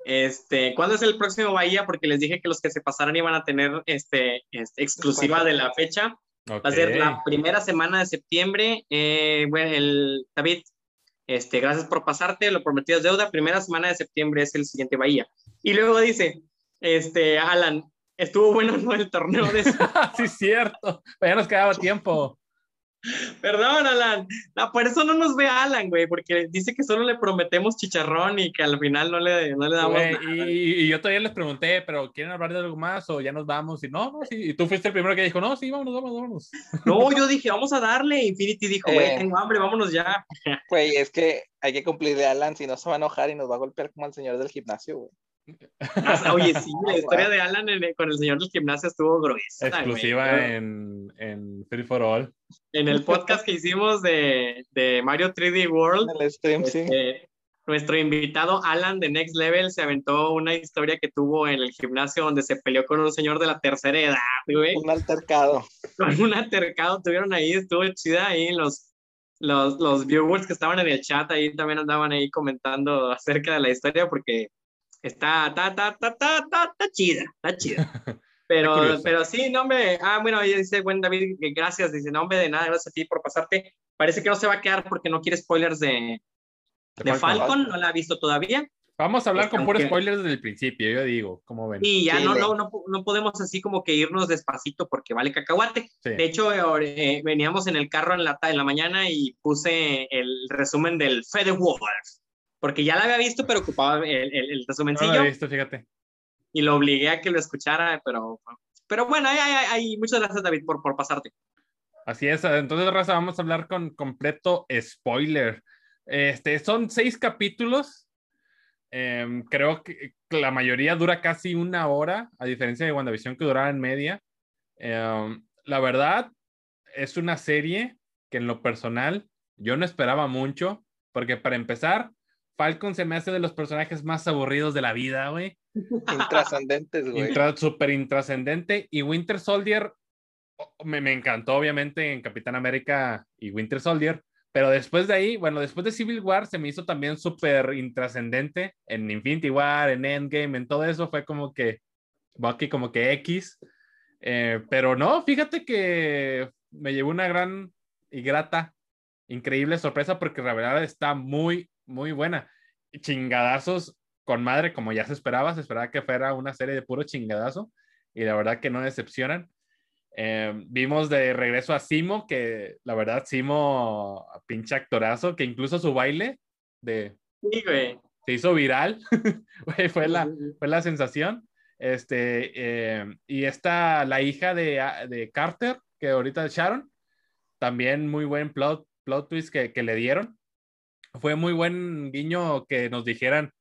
este, ¿cuándo es el próximo Bahía? Porque les dije que los que se pasaran iban a tener este, este exclusiva de la fecha. Va a ser la primera semana de septiembre. Eh, bueno, el, David, este, gracias por pasarte, lo prometido es deuda. Primera semana de septiembre es el siguiente Bahía. Y luego dice, este, Alan, estuvo bueno ¿no? el torneo de... sí, cierto. Ya nos quedaba tiempo. Perdón, Alan. No, por eso no nos ve Alan, güey, porque dice que solo le prometemos chicharrón y que al final no le, no le damos nada. Y, yo todavía les pregunté, pero ¿quieren hablar de algo más o ya nos vamos? Y no, no, sí. Y tú fuiste el primero que dijo, no, sí, vámonos, vámonos, vámonos. No, yo dije, vamos a darle. Infinity dijo, güey, eh, tengo hambre, vámonos ya. Güey, es que hay que cumplirle a Alan, si no se va a enojar y nos va a golpear como al señor del gimnasio, güey. Oye, sí, la historia de Alan con el señor del gimnasio estuvo gruesa. Exclusiva en, en, Free for All. En el podcast que hicimos de, de Mario 3D World, este, nuestro invitado Alan de Next Level se aventó una historia que tuvo en el gimnasio donde se peleó con un señor de la tercera edad, güey. Un altercado. Con un altercado tuvieron ahí, estuvo chida ahí los, los, los viewers que estaban en el chat ahí también andaban ahí comentando acerca de la historia porque Está, está, está, está, está, está, chida, está chida. Pero, pero sí, no, hombre, ah, bueno, ahí dice buen David, gracias, dice, no, hombre, de nada, gracias a ti por pasarte. Parece que no se va a quedar porque no quiere spoilers de, de, Falcon, no la ha visto todavía. Vamos a hablar con puros spoilers desde el principio, yo digo, como ven. Y ya no, no, no, no, podemos así como que irnos despacito porque vale cacahuate. De hecho, eh, veníamos en el carro en la, en la mañana y puse el resumen del Fede Wolf porque ya la había visto, pero ocupaba el, el, el resumencillo. No lo he visto, fíjate. Y lo obligué a que lo escuchara, pero, pero bueno, hay, hay, hay, muchas gracias, David, por, por pasarte. Así es, entonces, Raza, vamos a hablar con completo spoiler. Este, son seis capítulos. Em, creo que la mayoría dura casi una hora, a diferencia de WandaVision que duraba en media. Em, la verdad, es una serie que en lo personal yo no esperaba mucho, porque para empezar, Falcon se me hace de los personajes más aburridos de la vida, güey. Intrascendentes, güey. Súper intrascendente. Y Winter Soldier me, me, encantó, obviamente, en Capitán América y Winter Soldier. Pero después de ahí, bueno, después de Civil War se me hizo también súper intrascendente. En Infinity War, en Endgame, en todo eso fue como que Bucky como que X. Eh, pero no, fíjate que me llevó una gran y grata, increíble sorpresa porque la verdad está muy, muy buena. Chingadazos con madre, como ya se esperaba, se esperaba que fuera una serie de puro chingadazo y la verdad que no decepcionan. Eh, vimos de regreso a Simo, que la verdad Simo, pinche actorazo, que incluso su baile de... Se hizo viral, fue, la, fue la sensación. Este, eh, y está la hija de, de, Carter, que ahorita Sharon, también muy buen plot, plot twist que, que le dieron fue muy buen guiño que nos dijeran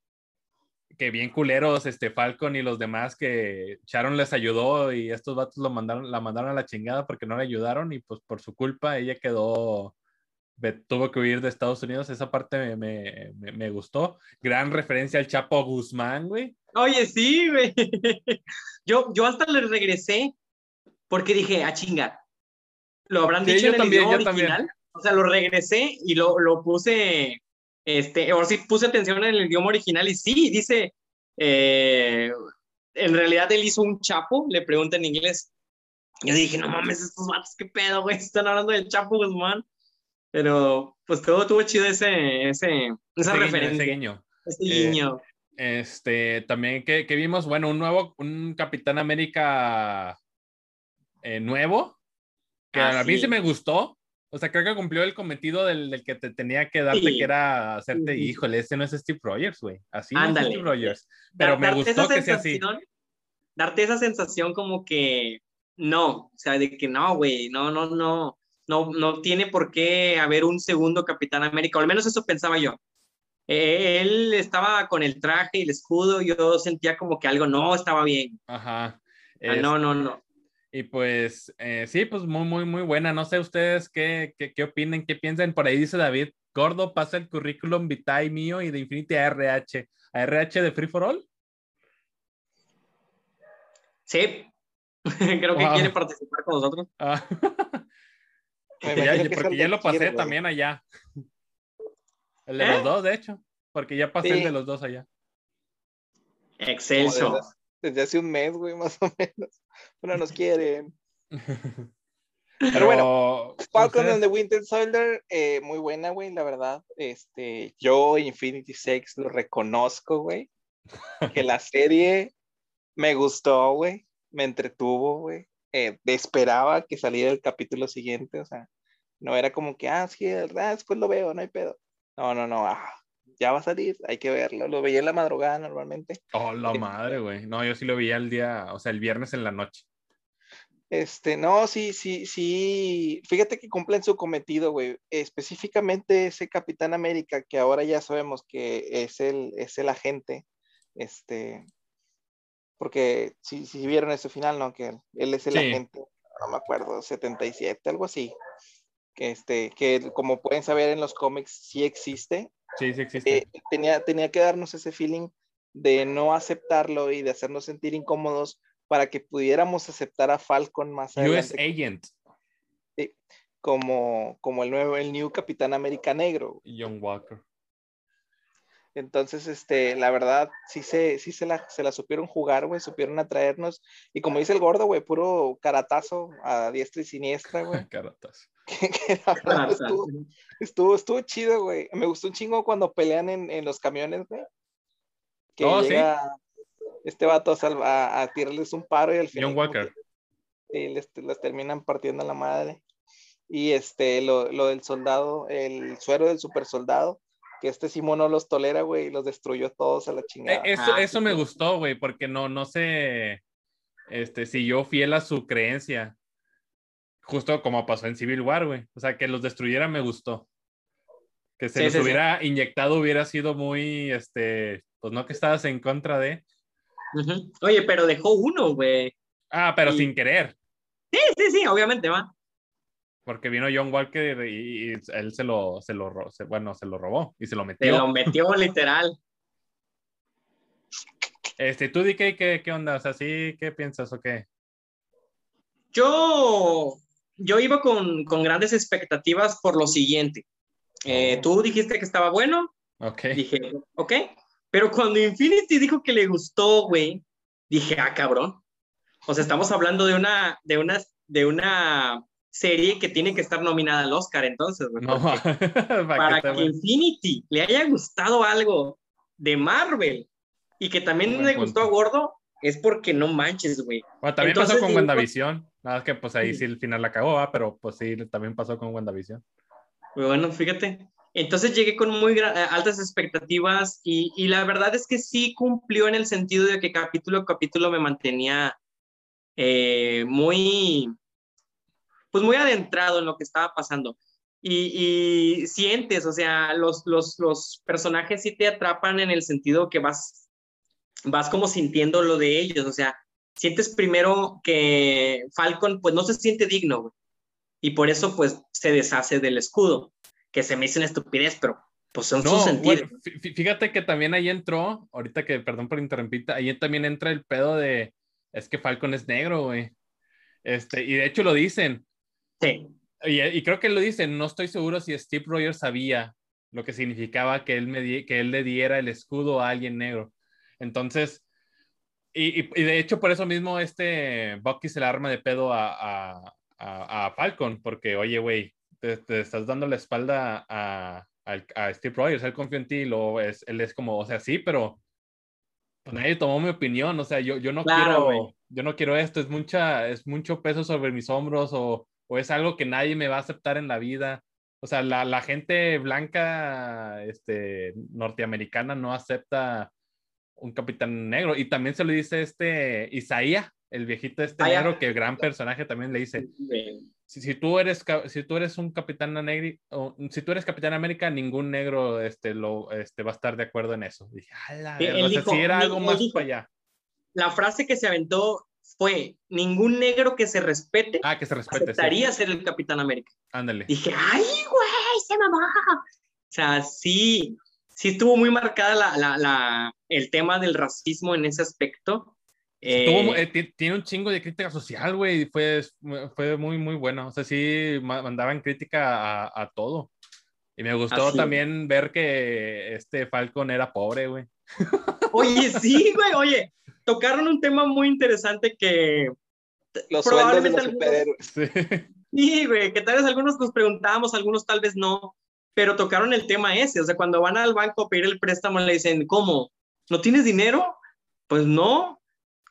que bien culeros este Falcon y los demás que Sharon les ayudó y estos vatos lo mandaron, la mandaron a la chingada porque no le ayudaron y pues por su culpa ella quedó, tuvo que huir de Estados Unidos. Esa parte me, me, me gustó. Gran referencia al Chapo Guzmán, güey. Oye, sí, güey. Yo, yo hasta le regresé porque dije, a ah, chingar. Lo habrán dicho en el también, original. También. O sea, lo regresé y lo, lo puse este, o sí puse atención en el idioma original y sí, dice, eh, en realidad él hizo un chapo, le pregunta en inglés. Yo dije, no mames, estos matos, qué pedo, güey, están hablando del Chapo Guzmán. Pero, pues todo tuvo chido ese, ese, esa referencia. Ese guiño. Ese guiño. Eh, este, también que, que, vimos, bueno, un nuevo, un Capitán América eh, nuevo, que ah, a mí se me gustó, o sea, creo que cumplió el cometido del, que te tenía que darte, que era hacerte, híjole, ese no es Steve Rogers, güey. Así no es Steve Rogers. Pero me gustó que sea así. Darte esa sensación como que no, o sea, de que no, güey, no, no, no, no, no tiene por qué haber un segundo Capitán América, o al menos eso pensaba yo. Eh, él estaba con el traje y el escudo, yo sentía como que algo no estaba bien. Ajá. Ah, no, no, no. Y pues eh, sí, pues muy, muy, muy buena. No sé ustedes qué, qué, qué opinen, qué piensan. Por ahí dice David, Gordo pasa el currículum vitae mío y de Infinity a RH. ¿A RH de Free for All? Sí, creo que quiere participar con nosotros. Ah. Ya- porque ya lo pasé güey. también allá. El de ¿Eh? los dos, de hecho. Porque ya pasé Sí. el de los dos allá. Excelso. Desde, desde hace un mes, güey, más o menos. Pero nos quieren. Pero, bueno, Falcon ustedes- and the Winter Soldier, eh, muy buena, güey, la verdad. Este, yo, Infinity Sex, lo reconozco, güey. Que la serie me gustó, güey. Me entretuvo, güey. Eh, esperaba que saliera el capítulo siguiente, o sea, no era como que, ah, sí, ah, después lo veo, no hay pedo. No, no, no, ah, ya va a salir, hay que verlo. Lo veía en la madrugada normalmente. Oh, la Este- madre, güey. No, yo sí lo veía el día, o sea, el viernes en la noche. Este, no, sí, sí, sí. Fíjate que cumplen su cometido, güey. Específicamente ese Capitán América, que ahora ya sabemos que es el, es el agente. Este, porque si, si vieron ese final, ¿no? Que él, él es el Sí. agente, no me acuerdo, 77, algo así. Que este, que como pueden saber en los cómics, sí existe. Sí, sí existe. Eh, tenía, tenía que darnos ese feeling de no aceptarlo y de hacernos sentir incómodos para que pudiéramos aceptar a Falcon más US adelante Agent, como, como el nuevo, el new Capitán América Negro. John Walker. Entonces, este, la verdad, sí se, sí se la, se la supieron jugar, güey, supieron atraernos. Y como dice el gordo, güey, puro caratazo a diestra y siniestra, güey. Caratas. que, que la verdad estuvo, estuvo, estuvo chido, güey. Me gustó un chingo cuando pelean en, en los camiones, güey. Que Oh, ¿sí? llega este vato a, salva- a, tirarles un paro y al final. John como Walker. que, eh, les, les terminan partiendo la madre. Y este, lo, lo del soldado, el suero del super soldado, que este Simón no los tolera, güey, y los destruyó todos a la Eh, chingada. eso Ah, eso sí, me gustó, güey, porque no, no sé, este, siguió fiel a su creencia. Justo como pasó en Civil War, güey. O sea, que los destruyera me gustó. Que se Sí, los sí, sí. hubiera inyectado hubiera sido muy, este, pues no que estabas en contra de. Oye, pero dejó uno, güey. Ah, pero Y- sin querer, Sí, sí, sí, obviamente va. Porque vino John Walker y, y él se lo, se lo, se- bueno, se lo robó y se lo Se metió. lo metió literal. Este, tú, DK, ¿qué, qué onda? O sea, ¿sí? ¿Qué piensas o qué? Yo, yo iba con, con grandes expectativas por lo siguiente. Eh, Oh. Tú dijiste que estaba bueno, Ok. dije, ok, pero cuando Infinity dijo que le gustó, güey, dije, ah, cabrón. O sea, estamos hablando de una, de una, de una serie que tiene que estar nominada al Oscar, entonces, güey, No, para para que que Infinity le haya gustado algo de Marvel y que también le gustó a Gordo, es porque no manches, güey. Bueno, también Entonces, pasó con digo, WandaVision. Nada más que pues ahí sí el final la cagó, ¿va? pero pues sí, también pasó con WandaVision. Bueno, fíjate. Entonces llegué con muy eh, altas expectativas y, y la verdad es que sí cumplió en el sentido de que capítulo a capítulo me mantenía eh, muy, pues muy adentrado en lo que estaba pasando. Y, y sientes, o sea, los, los, los personajes sí te atrapan en el sentido que vas, vas como sintiendo lo de ellos, o sea, sientes primero que Falcon pues no se siente digno, güey, y por eso pues se deshace del escudo, que se me hizo una estupidez, pero pues son No, sus sentidos. bueno, fí- fí- fíjate que también ahí entró, ahorita que, perdón por interrumpirte, ahí también entra el pedo de, es que Falcon es negro, güey. Este, y de hecho lo dicen, Sí, y, y creo que lo dicen, no estoy seguro si Steve Rogers sabía lo que significaba que él, me di- que él le diera el escudo a alguien negro. Entonces, y, y- y de hecho por eso mismo este Bucky se le arma de pedo a, a, a- a Falcon, porque oye, güey, te, te estás dando la espalda a, a, Steve Rogers, él confía en ti, lo es, él es como, o sea, sí, pero pues nadie tomó mi opinión, o sea, yo, yo no Claro, quiero, yo no quiero esto, es mucha, es mucho peso sobre mis hombros o, o es algo que nadie me va a aceptar en la vida. O sea, la, la gente blanca, este, norteamericana no acepta un capitán negro. Y también se lo dice este Isaías, el viejito este Ah, negro, que gran personaje también le dice, si, si tú eres si tú eres un capitán negro o si tú eres capitán América ningún negro este lo este va a estar de acuerdo en eso dije "A Sí, verga", él o sea, dijo- si era él algo más dijo- para allá La frase que se aventó fue, ningún negro que se respete ah que se respete sí. aceptaría ser el Capitán América. ándale Dije, ay, güey, se mamó. O sea, sí, sí estuvo muy marcada la, la, la- el tema del racismo en ese aspecto. Eh, eh, tiene un chingo de crítica social, güey. Fue, fue muy, muy bueno. O sea, sí mandaban crítica a, a todo. Y me gustó también ver que este Falcon era pobre, güey. Oye, sí, güey. Oye, tocaron un tema muy interesante que. Los sueldos de los superhéroes. Sí. güey, que tal vez algunos nos preguntábamos, algunos tal vez no, pero tocaron el tema ese. O sea, cuando van al banco a pedir el préstamo, le dicen, ¿cómo? ¿No tienes dinero? Pues no,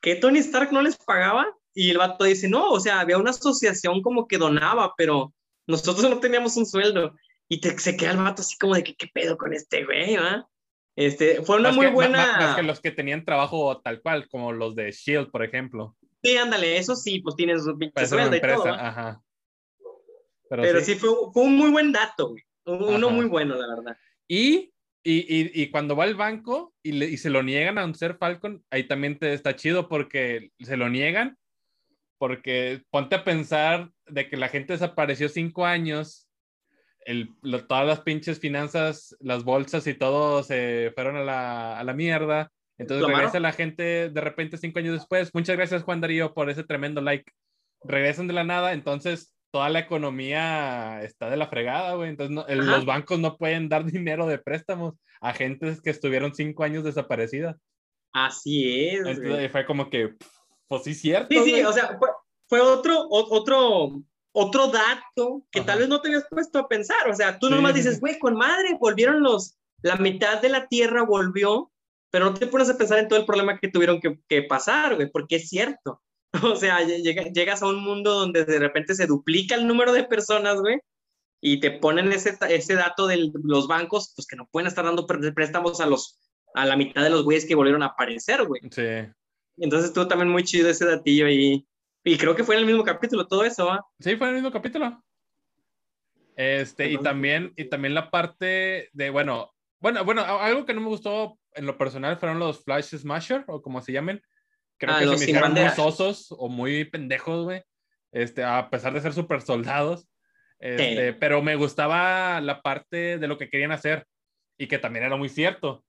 que Tony Stark no les pagaba y el vato dice, no, o sea, había una asociación como que donaba, pero nosotros no teníamos un sueldo. Y te, se queda el vato así como de que, ¿qué pedo con este güey? ¿va? Este, fue una muy buena... Más, que los que tenían trabajo tal cual, como los de S.H.I.E.L.D., por ejemplo. Sí, ándale, eso sí, pues tienes su pinche sueldo y todo. Ajá. Pero, sí, fue, fue, un muy buen dato, güey. Uno muy bueno, la verdad. Y y, y, cuando va al banco y, le, y, se lo niegan a un ser Falcon, ahí también te está chido porque se lo niegan, porque ponte a pensar de que la gente desapareció cinco años, el, todas las pinches finanzas, las bolsas y todo se fueron a la, a la mierda. Entonces regresa la gente de repente cinco años después. Muchas gracias Juan Darío por ese tremendo like. Regresan de la nada, entonces toda la economía está de la fregada, güey. Entonces los bancos no pueden dar dinero de préstamos a gente que estuvieron cinco años desaparecidas. Así es. Entonces fue como que, pues sí, cierto. Sí, sí, o sea, fue, otro, otro, otro dato que tal vez no te habías puesto a pensar. O sea, tú nomás dices, güey, con madre, volvieron los, la mitad de la tierra volvió, pero no te pones a pensar en todo el problema que tuvieron que, que pasar, güey, porque es cierto. O sea, llegas a un mundo donde de repente se duplica el número de personas, güey, y te ponen ese, ese dato de los bancos, pues que no pueden estar dando préstamos a, los, a la mitad de los güeyes que volvieron a aparecer, güey. Sí. Entonces estuvo también muy chido ese datillo ahí. Y creo que fue en el mismo capítulo todo eso, ¿va? Sí, fue en el mismo capítulo. Este, y también, y también la parte de, bueno, bueno, bueno, algo que no me gustó en lo personal fueron los Flash Smasher, o como se llamen, Creo ah, que se me hicieron muy sosos o muy pendejos, güey. Este, a pesar de ser super soldados. Este, Pero me gustaba la parte de lo que querían hacer y que también era muy cierto.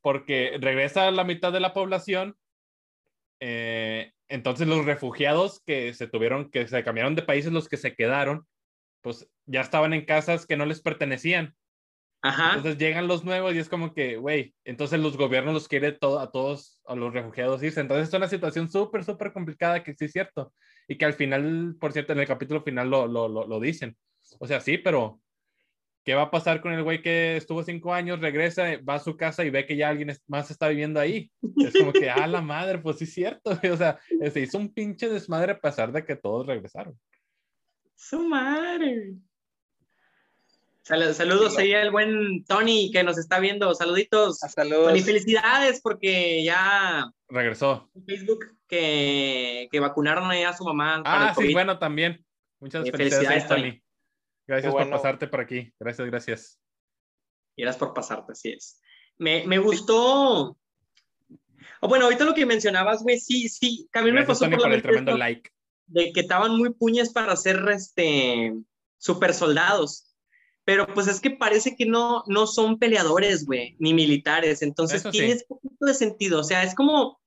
Porque regresa la mitad de la población. Eh, entonces los refugiados que se tuvieron, que se cambiaron de países, los que se quedaron, pues ya estaban en casas que no les pertenecían. Entonces llegan los nuevos y es como que, güey, entonces los gobiernos los quiere todo, a todos, a los refugiados irse. Entonces es una situación súper, súper complicada que sí es cierto. Y que al final, por cierto, en el capítulo final lo, lo, lo, dicen. O sea, sí, pero ¿qué va a pasar con el güey que estuvo cinco años, regresa, va a su casa y ve que ya alguien más está viviendo ahí? Es como que, ah, la madre, pues sí es cierto. O sea, se hizo un pinche desmadre a pesar de que todos regresaron. Su madre saludos ahí al buen Tony que nos está viendo. Saluditos. Ah, saludos. Tony, felicidades porque ya. Regresó. Facebook que, que vacunaron ahí a su mamá. Ah, sí, bueno, también. Muchas felicidades, Tony. Gracias por pasarte por aquí. Gracias, gracias. Gracias por pasarte, así es. Me, me gustó. Oh, bueno, ahorita lo que mencionabas, güey, sí, sí. Mí me pasó por, el tremendo like. De que estaban muy puñas para ser este super soldados pero pues es que parece que no, no son peleadores, güey, ni militares, entonces tienes poquito de sentido, o sea, es como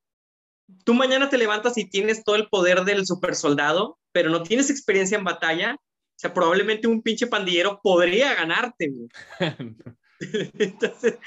tú mañana te levantas y tienes todo el poder del super soldado, pero no tienes experiencia en batalla, o sea, probablemente un pinche pandillero podría ganarte, güey. entonces,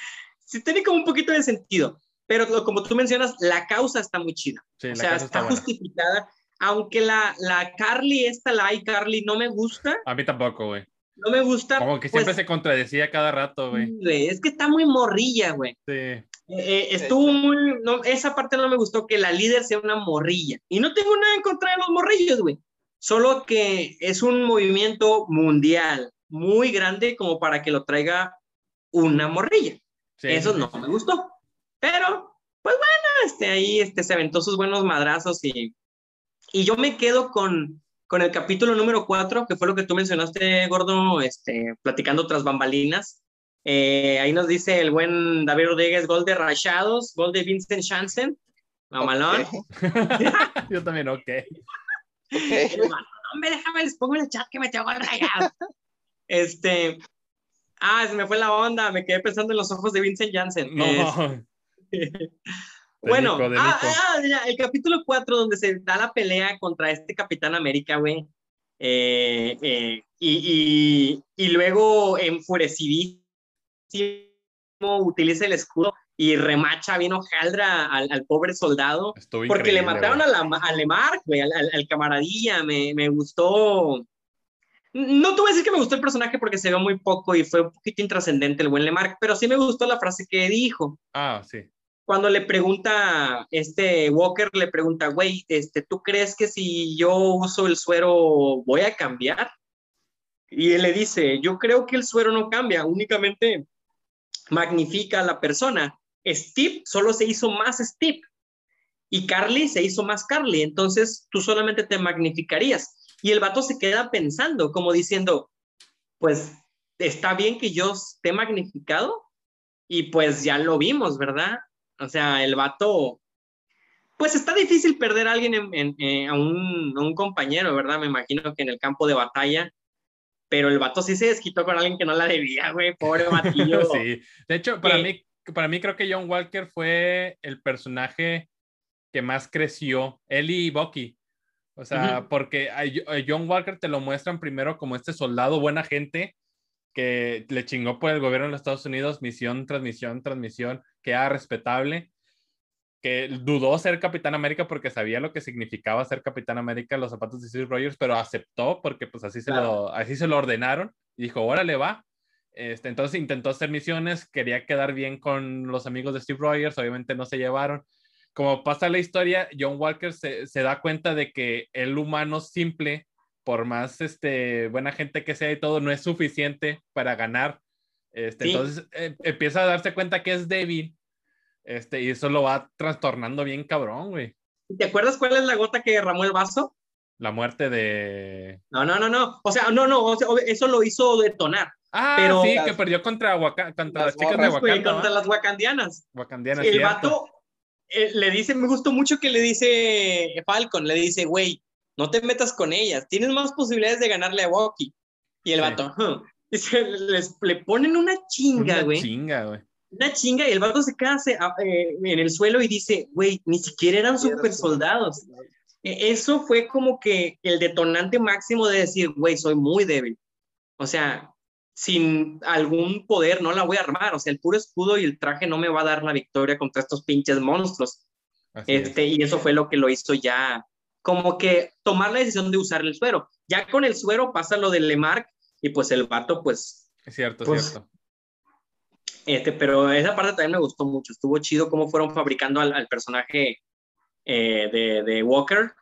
sí tiene como un poquito de sentido, pero como tú mencionas, la causa está muy chida, o sea, está, justificada, aunque la, la Carly, esta, la iCarly, no me gusta. A mí tampoco, güey no me gusta. Como que siempre pues se contradecía cada rato, güey. Es que está muy morrilla, güey. Sí. Eh, eh, estuvo muy. No, esa parte no me gustó, que la líder sea una morrilla. Y no tengo nada en contra de los morrillos, güey. Solo que es un movimiento mundial muy grande como para que lo traiga una morrilla. Eso no me gustó. Pero, pues bueno, este, ahí este, se aventó sus buenos madrazos y, y yo me quedo con, con el capítulo número 4, que fue lo que tú mencionaste, Gordo, este, platicando tras bambalinas. Eh, ahí nos dice el buen David Rodríguez, gol de Rayados, gol de Vincent Janssen, mamalón. Yo también, ok. Okay. Hombre, déjame, les pongo en el chat que me tengo rayado. este, ah, se me fue la onda, me quedé pensando en los ojos de Vincent Janssen. No. bueno, ah, ah, el capítulo 4 donde se da la pelea contra este Capitán América, güey. Eh, eh, y, y, luego enfurecidísimo utiliza el escudo y remacha bien hojaldra al, al pobre soldado. porque le mataron a, la, a Lemar, güey, al, al, camaradilla. Me, me, gustó. No te voy a decir que me gustó el personaje porque se ve muy poco y fue un poquito intrascendente el buen Lemar, pero sí me gustó la frase que dijo. Ah, sí. Cuando le pregunta, este Walker le pregunta, güey, este, ¿tú crees que si yo uso el suero voy a cambiar? Y él le dice, yo creo que el suero no cambia, únicamente magnifica a la persona. Steve solo se hizo más Steve y Carly se hizo más Carly, entonces tú solamente te magnificarías. Y el vato se queda pensando, como diciendo, pues está bien que yo esté magnificado y pues ya lo vimos, ¿verdad? O sea, el vato, pues está difícil perder a alguien, en, eh, a, un, a, un, compañero, ¿verdad? Me imagino que en el campo de batalla pero el vato sí se desquitó con alguien que no la debía, güey, pobre batillo. sí, de hecho, para mí, para mí creo que John Walker fue el personaje que más creció, él y Bucky. O sea, porque a John Walker te lo muestran primero como este soldado buena gente que le chingó por el gobierno de los Estados Unidos, misión, transmisión, transmisión, que era respetable que dudó ser Capitán América porque sabía lo que significaba ser Capitán América los zapatos de Steve Rogers, pero aceptó porque pues así se, lo, así se lo ordenaron y dijo, órale, va. Este, entonces intentó hacer misiones, quería quedar bien con los amigos de Steve Rogers, obviamente no se llevaron. Como pasa la historia, John Walker se, se da cuenta de que el humano simple, por más este, buena gente que sea y todo, no es suficiente para ganar. Este, Entonces eh, empieza a darse cuenta que es débil este, y eso lo va trastornando bien cabrón, güey. ¿Te acuerdas cuál es la gota que derramó el vaso? La muerte de. No, no, no, no. O sea, no, no. eso lo hizo detonar. Ah, pero sí, que perdió contra, contra las, chicas de Wakanda. contra las wakandianas. Wakandianas. El vato eh, le dice, me gustó mucho que le dice Falcon, le dice, güey, no te metas con ellas, tienes más posibilidades de ganarle a Wookiee. Y el vato, dice, les, le ponen una chinga, güey. Una chinga, güey una chinga y el vato se queda eh, en el suelo y dice, güey, ni siquiera eran super soldados. E, eso fue como que el detonante máximo de decir, güey, soy muy débil. O sea, sin algún poder no la voy a armar. O sea, el puro escudo y el traje no me va a dar la victoria contra estos pinches monstruos. este, y eso fue lo que lo hizo ya, como que tomar la decisión de usar el suero. Ya con el suero pasa lo de Lemarck y pues el vato, pues... Es cierto, es pues, cierto este, pero esa parte también me gustó mucho. Estuvo chido cómo fueron fabricando al, personaje eh, de, de, Walker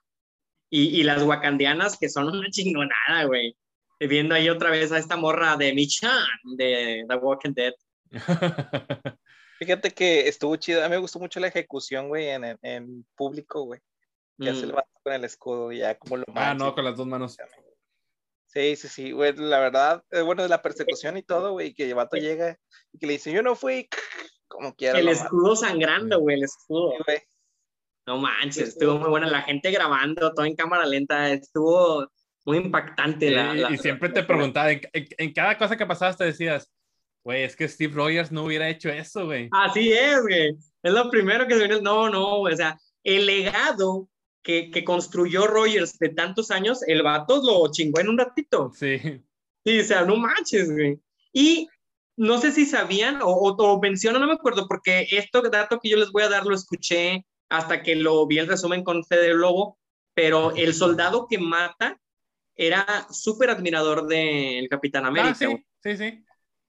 y, y, las wakandianas que son una chingonada, güey. Viendo ahí otra vez a esta morra de Michan de The Walking Dead. Fíjate que estuvo chido. A mí me gustó mucho la ejecución, güey, en, en público, güey. Que hace el mm. vato con el escudo, ya como lo Ah, no, con las dos manos. Sí, sí, sí, güey, la verdad, eh, bueno, de la persecución y todo, güey, que el vato llega y que le dice, yo no fui, como quiera. El escudo sangrando, güey, el escudo. güey. No manches, estuvo muy buena la gente grabando, todo en cámara lenta, estuvo muy impactante. la, y siempre te preguntaba, en, cada cosa que pasabas te decías, güey, es que Steve Rogers no hubiera hecho eso, güey. Así es, güey. Es lo primero que se viene, no, no, o sea, el legado que, que, construyó Rogers de tantos años, el vato lo chingó en un ratito. Sí. Sí, o sea, no manches, güey. Y no sé si sabían o, o, mencionan, no me acuerdo, porque esto dato que yo les voy a dar lo escuché hasta que lo vi el resumen con Fede Lobo, pero el soldado que mata era súper admirador del Capitán ah, América. sí, sí, sí.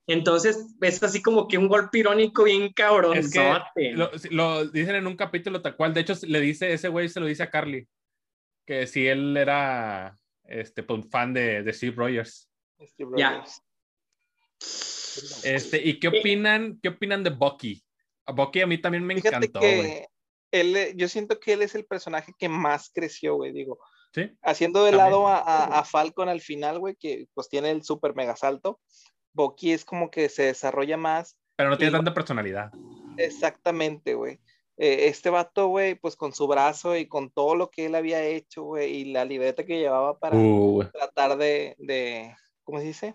Entonces es así como que un golpe irónico bien cabrón. Es que lo, dicen en un capítulo tal cual. De hecho, le dice, ese güey se lo dice a Carly, que si él era este, pues, fan de, de Steve Rogers. Ya. Este, ¿Y qué opinan, qué opinan de Bucky? A Bucky a mí también me encantó, güey. Él, yo siento que él es el personaje que más creció, güey, digo. ¿Sí? Haciendo de lado a, a, a, Falcon al final, güey, que pues tiene el super mega salto. Bucky es como que se desarrolla más. Pero no tiene tanta personalidad. Exactamente, güey. Eh, este vato, güey, pues con su brazo y con todo lo que él había hecho, güey, y la libreta que llevaba para uh, tratar de, de, ¿cómo se dice?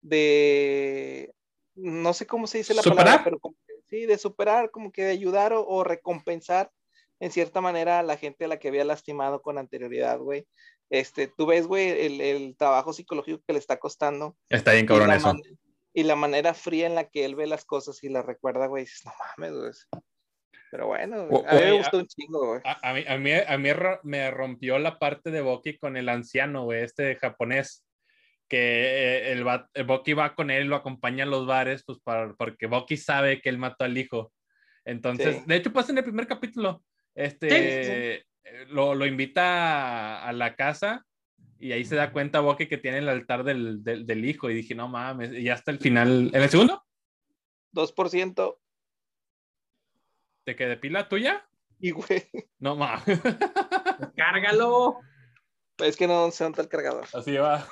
De, no sé cómo se dice la palabra, pero Sí, de superar, como que de ayudar o, o recompensar en cierta manera a la gente a la que había lastimado con anterioridad, güey. Este, tú ves, güey, el, el trabajo psicológico que le está costando. Está bien y cabrón la, eso. y la manera fría en la que él ve las cosas y las recuerda, güey, dices, no mames, güey. Pero bueno, güey, a mí me gustó un chingo, güey. A, a mí, a mí, a mí ro- me rompió la parte de Boki con el anciano, güey, este japonés, que eh, el, va- el Boki va con él, lo acompaña a los bares, pues para, porque Boki sabe que él mató al hijo. Entonces, Sí. de hecho, pasa en el primer capítulo, este, Sí, sí, sí. eh, Lo, lo invita a, a la casa y ahí se da cuenta Boki que tiene el altar del, del, del hijo y dije, no mames, y hasta el final, ¿en el segundo? 2% ¿Te quedé pila tuya? y, güey, No mames, Cárgalo. es que no se nota el cargador. así va.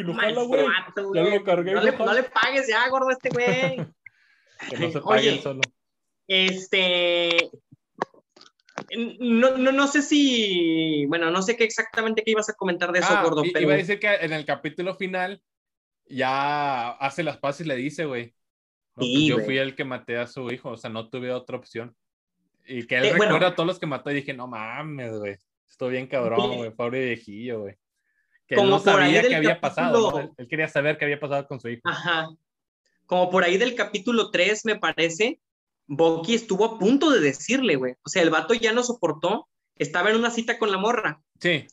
Y lo jala, Maestro güey. vato, Ya lo cargué No le, jala. no le pagues ya, gordo, a este güey. Que no se pague Oye, el solo. Este. No, no, no sé si. Bueno, no sé qué exactamente qué ibas a comentar de eso, Ah, gordo, pero. Iba a decir que en el capítulo final ya hace las paces y le dice, güey. "No, Sí, pues yo güey. fui el que maté a su hijo, o sea, no tuve otra opción. Y que él Eh, recuerda bueno. a todos los que mató y dije, no mames, güey. Estoy bien cabrón, güey. Pobre viejillo, güey. Que Como no por ahí sabía qué había pasado, ¿no? capítulo- Él, él quería saber qué había pasado con su hijo. Ajá. Como por ahí del capítulo 3, me parece, Bucky estuvo a punto de decirle, güey. O sea, el vato ya no soportó, estaba en una cita con la morra. Sí,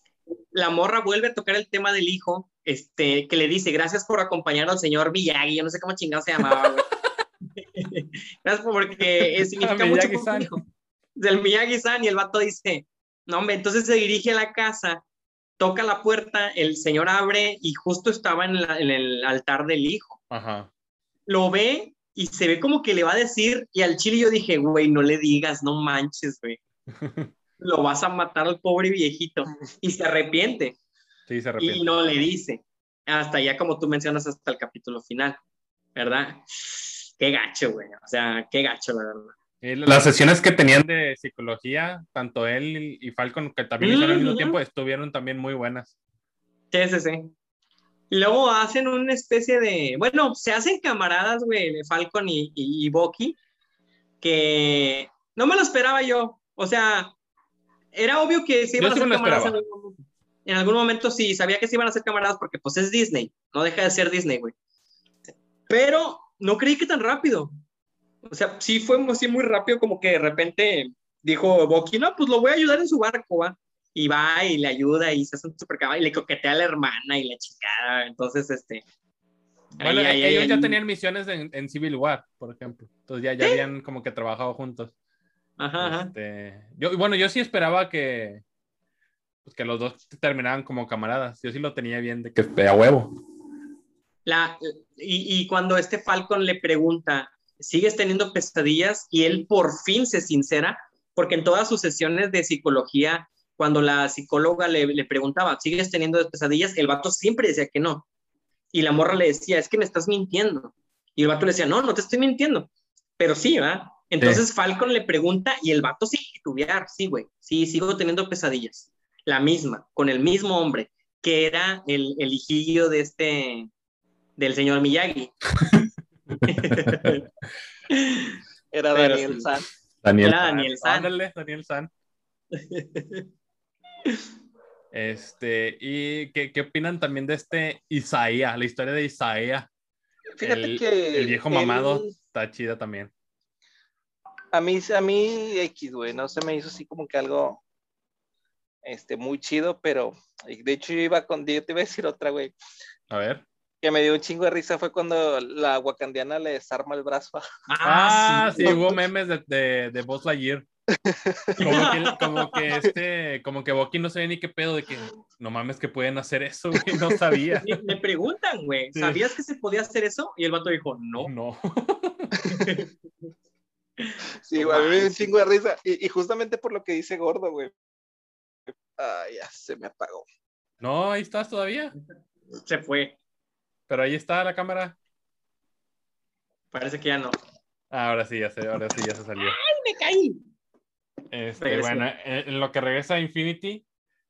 La morra vuelve a tocar el tema del hijo, este, que le dice, gracias por acompañar al señor Miyagi, yo no sé cómo chingado se llamaba, güey. gracias por- porque eh, significa mucho mi hijo. Del Miyagi-san, y el vato dice, no, hombre, entonces se dirige a la casa, toca la puerta, el señor abre y justo estaba en, la- en el altar del hijo ajá. lo ve y se ve como que le va a decir, y al chile yo dije, güey, no le digas, no manches, güey. Lo vas a matar al pobre viejito. Y se arrepiente Sí, se arrepiente. y no le dice. Hasta ya como tú mencionas, hasta el capítulo final, ¿verdad? Qué gacho, güey. O sea, qué gacho, la verdad. Y Las sesiones que tenían de psicología, tanto él y Falcon, que también hicieron al mismo Ujú. tiempo, estuvieron también muy buenas. Sí, sí, sí. Y luego hacen una especie de, bueno, se hacen camaradas, güey, de Falcon y, y, y Bucky, que no me lo esperaba yo. O sea, era obvio que se iban Yo a sí hacer camaradas en algún momento. En algún momento sí, sabía que se iban a hacer camaradas porque pues es Disney, no deja de ser Disney, güey. Pero no creí que tan rápido. O sea, sí fue así muy rápido, como que de repente dijo Bucky, no, pues lo voy a ayudar en su barco, va. Y va y le ayuda y se hace un super caballo y le coquetea a la hermana y la chingada. Entonces, este. Bueno, ahí, ellos ahí, ya ahí. tenían misiones en, en Civil War, por ejemplo. Entonces ya, ya habían como que trabajado juntos. Ajá, ajá. Este, yo, bueno, yo sí esperaba que, pues, que los dos terminaran como camaradas. Yo sí lo tenía bien de que a huevo. La, y, y cuando este Falcon le pregunta, ¿sigues teniendo pesadillas? Y él por fin se sincera, porque en todas sus sesiones de psicología, cuando la psicóloga le, le preguntaba, ¿sigues teniendo pesadillas? El vato siempre decía que no. Y la morra le decía, es que me estás mintiendo. Y el vato le decía, no, no te estoy mintiendo. Pero sí, ¿va? Entonces Falcon le pregunta y el vato sigue titubear, sí, güey, sí, sigo teniendo pesadillas. La misma, con el mismo hombre, que era el, el hijillo de este, del señor Miyagi. Era Pero Daniel sí. San. Daniel Era Daniel San. Ándale, Daniel San. Este, ¿y qué, qué opinan también de este Isaías, la historia de Isaías? Fíjate el, que. el viejo él- mamado está chida también. A mí, a mí, X, güey, no se me hizo así como que algo este, muy chido, pero de hecho yo iba con, yo te iba a decir otra, güey, A ver. Que me dio un chingo de risa fue cuando la wakandiana le desarma el brazo. Ah, sí, sí. hubo memes de, de, de Buzz Lightyear. Como que, como que este, como que Bucky no sabía ni qué pedo de que no mames que pueden hacer eso, güey, no sabía. Le preguntan, güey, Sí. ¿sabías que se podía hacer eso? Y el vato dijo, no. No. Sí, güey, a mí me dio un chingo de risa. Y, y justamente por lo que dice Gordo, güey. Ay, ya se me apagó. No, ahí estás todavía. Se fue. Pero ahí está la cámara. Parece que ya no. Ah, ahora sí, ya se, ahora sí ya se salió. Me caí. Este, bueno, en en lo que regresa a Infinity,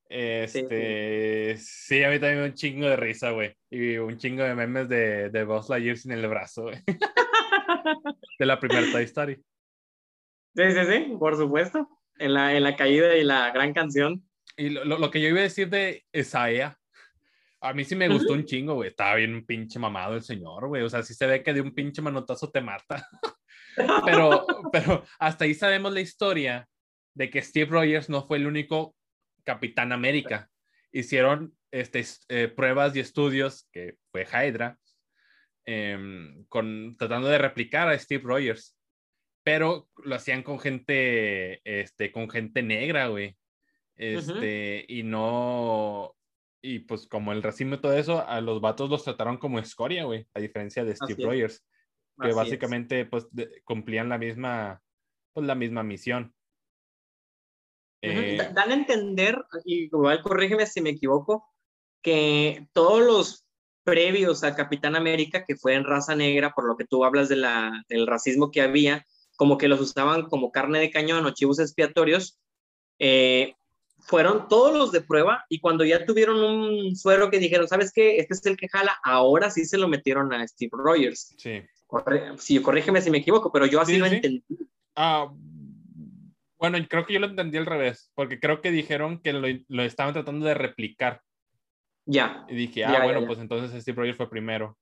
este, sí, a mí también un chingo de risa, güey. Y un chingo de memes de, de Buzz Lightyear sin el brazo, güey. de la primera Toy Story. Sí, sí, sí, por supuesto. En la, en la caída y la gran canción. Y lo, lo, lo que yo iba a decir de Isaiah, a mí sí me gustó un chingo, güey. Estaba bien pinche mamado el señor, güey. O sea, sí se ve que de un pinche manotazo te mata. pero, pero hasta ahí sabemos la historia de que Steve Rogers no fue el único Capitán América. Hicieron este, eh, pruebas y estudios, que fue Hydra, eh, con, tratando de replicar a Steve Rogers. Pero lo hacían con gente, este, con gente negra, güey. Este, uh -huh. y no, y pues como el racismo y todo eso, a los vatos los trataron como escoria, güey, a diferencia de Steve Así Rogers, que Así básicamente es. pues de, cumplían la misma, pues la misma misión. Eh, Dan a entender, y igual corrígeme si me equivoco, que todos los previos a Capitán América, que fue en raza negra, por lo que tú hablas de la, del racismo que había, como que los usaban como carne de cañón o chivos expiatorios, eh, fueron todos los de prueba y cuando ya tuvieron un suero que dijeron, ¿sabes qué? Este es el que jala, ahora sí se lo metieron a Steve Rogers. Sí. Corre sí, corrígeme si me equivoco, pero yo así sí, lo sí. entendí. Ah, bueno, creo que yo lo entendí al revés, porque creo que dijeron que lo, lo estaban tratando de replicar. Ya. Y dije, ah, ya, bueno, ya, pues entonces Steve Rogers fue primero.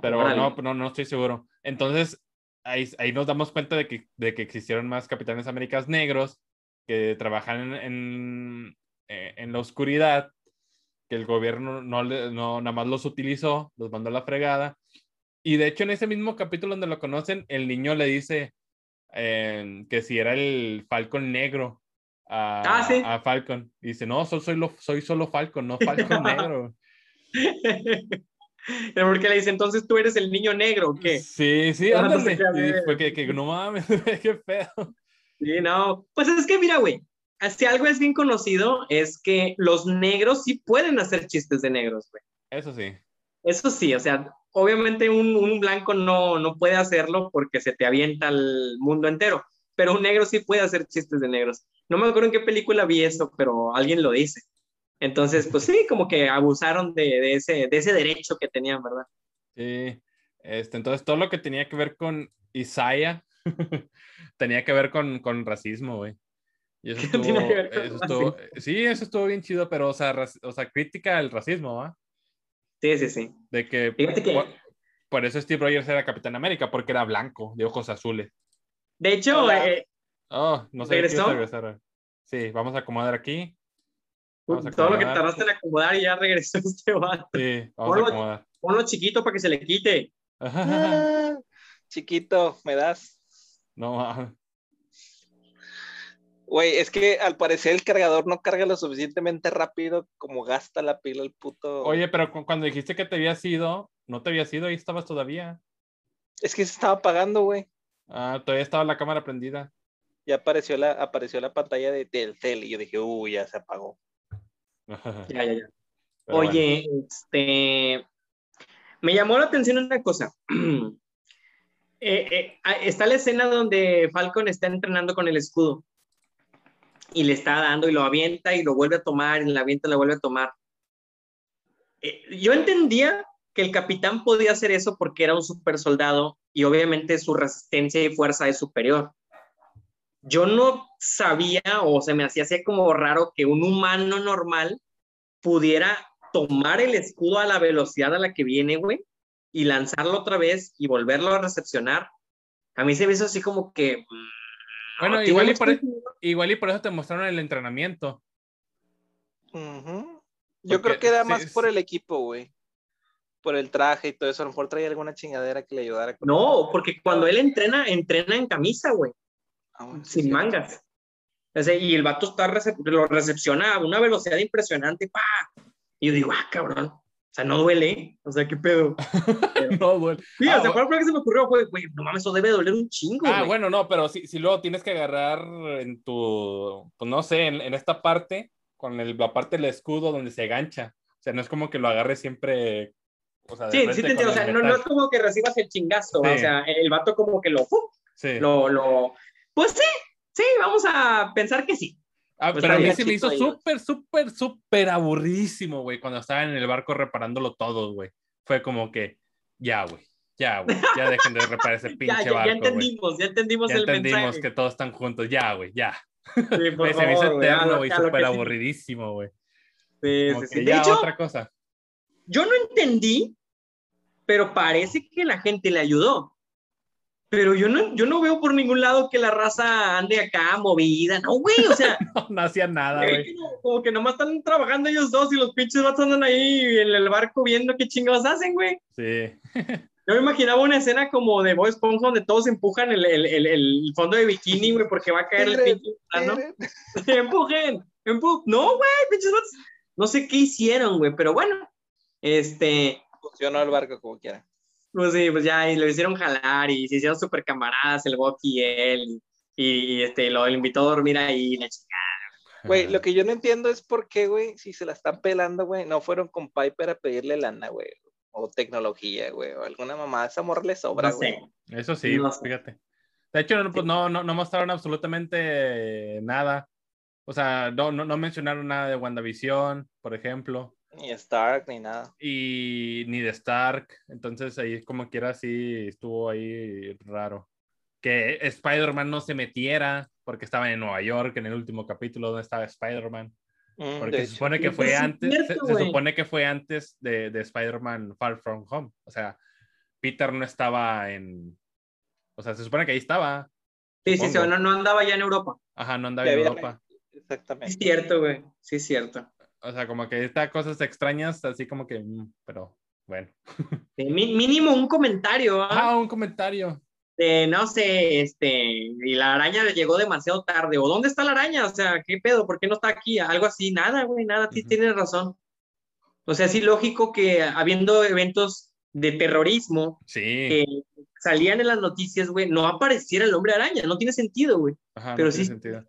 Pero vale. no, no, no estoy seguro. Entonces, ahí, ahí nos damos cuenta de que, de que existieron más Capitanes Américas negros que trabajan en, en, eh, en, la oscuridad, que el gobierno no, no nada más los utilizó, los mandó a la fregada. Y de hecho en ese mismo capítulo donde lo conocen, el niño le dice eh, que si era el Falcon negro a, ah, ¿sí? a Falcon. Y dice, no, soy, soy, lo, soy solo Falcon, no Falcon negro. Porque le dice, entonces tú eres el niño negro, ¿o qué? Sí, sí, ándale. Y fue que, que no mames, qué pedo. Sí, no. Pues es que, mira, güey, si algo es bien conocido es que los negros sí pueden hacer chistes de negros, güey. Eso sí. Eso sí, o sea, obviamente un, un, blanco no, no puede hacerlo porque se te avienta al mundo entero, pero un negro sí puede hacer chistes de negros. No me acuerdo en qué película vi eso, pero alguien lo dice. Entonces, pues sí, como que abusaron de, de ese, de ese derecho que tenían, ¿verdad? Sí, este, entonces todo lo que tenía que ver con Isaiah tenía que ver con, con racismo, güey. Y eso estuvo, eso estuvo sí, eso estuvo bien chido, pero, o sea, o sea crítica al racismo, ¿va? Sí, sí, sí. De que, que... Por, por, eso Steve Rogers era Capitán América, porque era blanco, de ojos azules. De hecho, eh, oh, no sé ¿regresó? regresar. Sí, vamos a acomodar aquí. Vamos a acomodar. Todo lo que tardaste en acomodar y ya regresó este vato. Sí, vamos ponlo, a acomodar. Ponlo chiquito para que se le quite. Ah, chiquito, ¿me das? No, Güey, es que al parecer el cargador no carga lo suficientemente rápido como gasta la pila el puto. Oye, pero cuando dijiste que te habías ido, no te habías ido, ahí estabas todavía. Es que se estaba apagando, güey. Ah, todavía estaba la cámara prendida. Ya apareció la, apareció la pantalla de Telcel y yo dije, uy, ya se apagó. ya, ya, ya. Pero Oye, bueno. este. Me llamó la atención una cosa. Eh, eh, está la escena donde Falcon está entrenando con el escudo y le está dando y lo avienta y lo vuelve a tomar y la avienta y lo vuelve a tomar. Eh, yo entendía que el capitán podía hacer eso porque era un super soldado y obviamente su resistencia y fuerza es superior. Yo no sabía o se me hacía así como raro que un humano normal pudiera tomar el escudo a la velocidad a la que viene, güey, y lanzarlo otra vez y volverlo a recepcionar. A mí se me hizo así como que... Bueno, no, igual, y por, eso, igual y por eso te mostraron el entrenamiento. Uh -huh. Yo Porque, creo que era más sí, por el equipo, güey. Por el traje y todo eso. A lo mejor traía alguna chingadera que le ayudara. Con no, porque cuando él entrena, entrena en camisa, güey. Ah, bueno, sin sí, mangas. O sea, y el vato está recep lo recepciona a una velocidad impresionante. ¡pa! Y yo digo, ah, cabrón. O sea, no duele, ¿eh? O sea, ¿qué pedo? no duele. Sí, ah, o sea, bueno. que se me ocurrió fue, güey, no mames, eso debe doler un chingo, Ah, bueno, no, pero si, si, luego tienes que agarrar en tu, pues no sé, en, en esta parte, con el, la parte del escudo donde se gancha. O sea, no es como que lo agarres siempre o sea, sí, sí te entiendo. O sea, no, no, es como que recibas el chingazo. Sí. O sea, el vato como que lo, sí. lo, lo. Pues sí, sí, vamos a pensar que sí. Ah, pues pero a mí se me hizo súper, súper, súper aburridísimo, güey, cuando estaba en el barco reparándolo todo, güey. Fue como que, ya, güey. Ya, güey. Ya dejen de reparar ese pinche ya, ya, barco, ya entendimos, ya entendimos Ya el entendimos mensaje. que todos están juntos. Ya, güey, ya. Sí, por se me hizo eterno, güey, súper aburridísimo, güey. Sí, Como sí, que sí. De ya hecho, otra cosa. yo no entendí, pero parece que la gente le ayudó. Pero yo no, yo no veo por ningún lado que la raza ande acá movida. No, güey, o sea, No, no hacían nada, güey, como, como que nomás están trabajando ellos dos y los pinches vatos andan ahí en el barco viendo qué chingados hacen, güey. Sí. Yo me imaginaba una escena como de Bob Esponja donde todos empujan el, el, el, el fondo de bikini, güey, porque va a caer el pinche plano. empujen, empujen. No, güey, pinches vatos. No sé qué hicieron, güey, pero bueno, este, Funcionó el barco como quiera. Pues sí, pues ya, y lo hicieron jalar y se hicieron súper camaradas el Bucky y él, y, y, este, lo, lo invitó a dormir ahí, la chica. Güey, lo que yo no entiendo es por qué, güey, si se la están pelando, güey, no fueron con Piper a pedirle lana, güey. O tecnología, güey, o alguna mamá. Esa morra le sobra, No güey. sé. Eso sí, No sé. fíjate. De hecho, no, pues, no, no, no mostraron absolutamente nada. O sea, no, no, no mencionaron nada de WandaVision, por ejemplo, Ni Stark, ni nada. y ni de Stark. Entonces, ahí como quiera, sí estuvo ahí raro. Que Spider-Man no se metiera porque estaba en Nueva York en el último capítulo donde estaba Spider-Man. Mm, Porque se supone que fue antes, cierto, se, supone que fue antes de, de Spider-Man Far From Home. O sea, Peter no estaba en. O sea, se supone que ahí estaba. Sí, sí, sí, no, no andaba ya en Europa. Ajá, no andaba Ya en Europa. Exactamente. es cierto, güey, sí, es cierto. O sea, como que está cosas extrañas, así como que. mm, Pero bueno. Mínimo un comentario, ¿ah? Ah, un comentario. de, no sé, este, y la araña llegó demasiado tarde, o ¿dónde está la araña? O sea, ¿qué pedo? ¿Por qué no está aquí? Algo así, nada, güey, nada, sí Ujú. tienes razón. O sea, sí, lógico que habiendo eventos de terrorismo Sí. que salían en las noticias, güey, no apareciera el hombre araña, no tiene sentido, güey. Ajá, no pero tiene sí- sentido.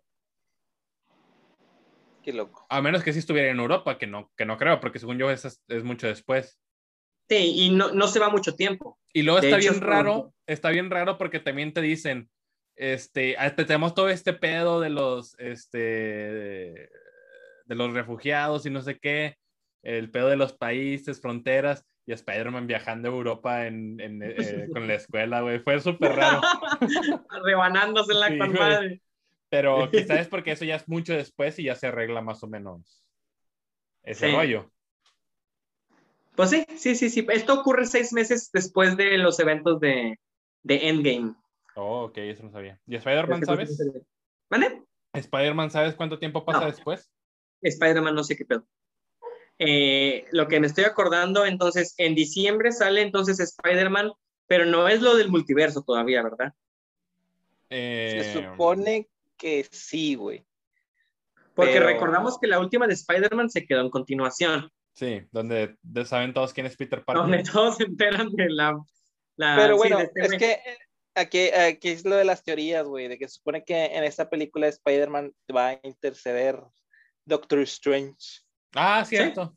Qué loco. A menos que sí estuviera en Europa, que no, que no creo, porque según yo es, es mucho después. Sí, y no, no se va mucho tiempo. Y luego De está hecho, bien es raro, como- está bien raro porque también te dicen, este, ah, te- tenemos todo este pedo de los, este, de, los refugiados y no sé qué, el pedo de los países, fronteras, y Spider-Man viajando a Europa en, en, eh, con la escuela, güey, fue súper raro, Rebanándose en la Sí, con madre. Pero quizás es porque eso ya es mucho después y ya se arregla más o menos ese Sí. rollo. Pues sí, sí, sí, sí. Esto ocurre seis meses después de los eventos de, de Endgame. Oh, ok, eso no sabía. ¿Y Spider-Man, sabes? ¿Vale? ¿Spider-Man sabes cuánto tiempo pasa No. después? Spider-Man, no sé qué pedo. Eh, lo que me estoy acordando, entonces, en diciembre sale entonces Spider-Man, pero no es lo del multiverso todavía, ¿verdad? Eh, Se supone que sí, güey. Porque Pero- recordamos que la última de Spider-Man se quedó en continuación, Sí, donde de- saben todos quién es Peter Parker. donde todos se enteran de la... la- Pero bueno, de este es que eh, aquí, aquí es lo de las teorías, güey, de que se supone que en esta película de Spider-Man va a interceder Doctor Strange. Ah, cierto.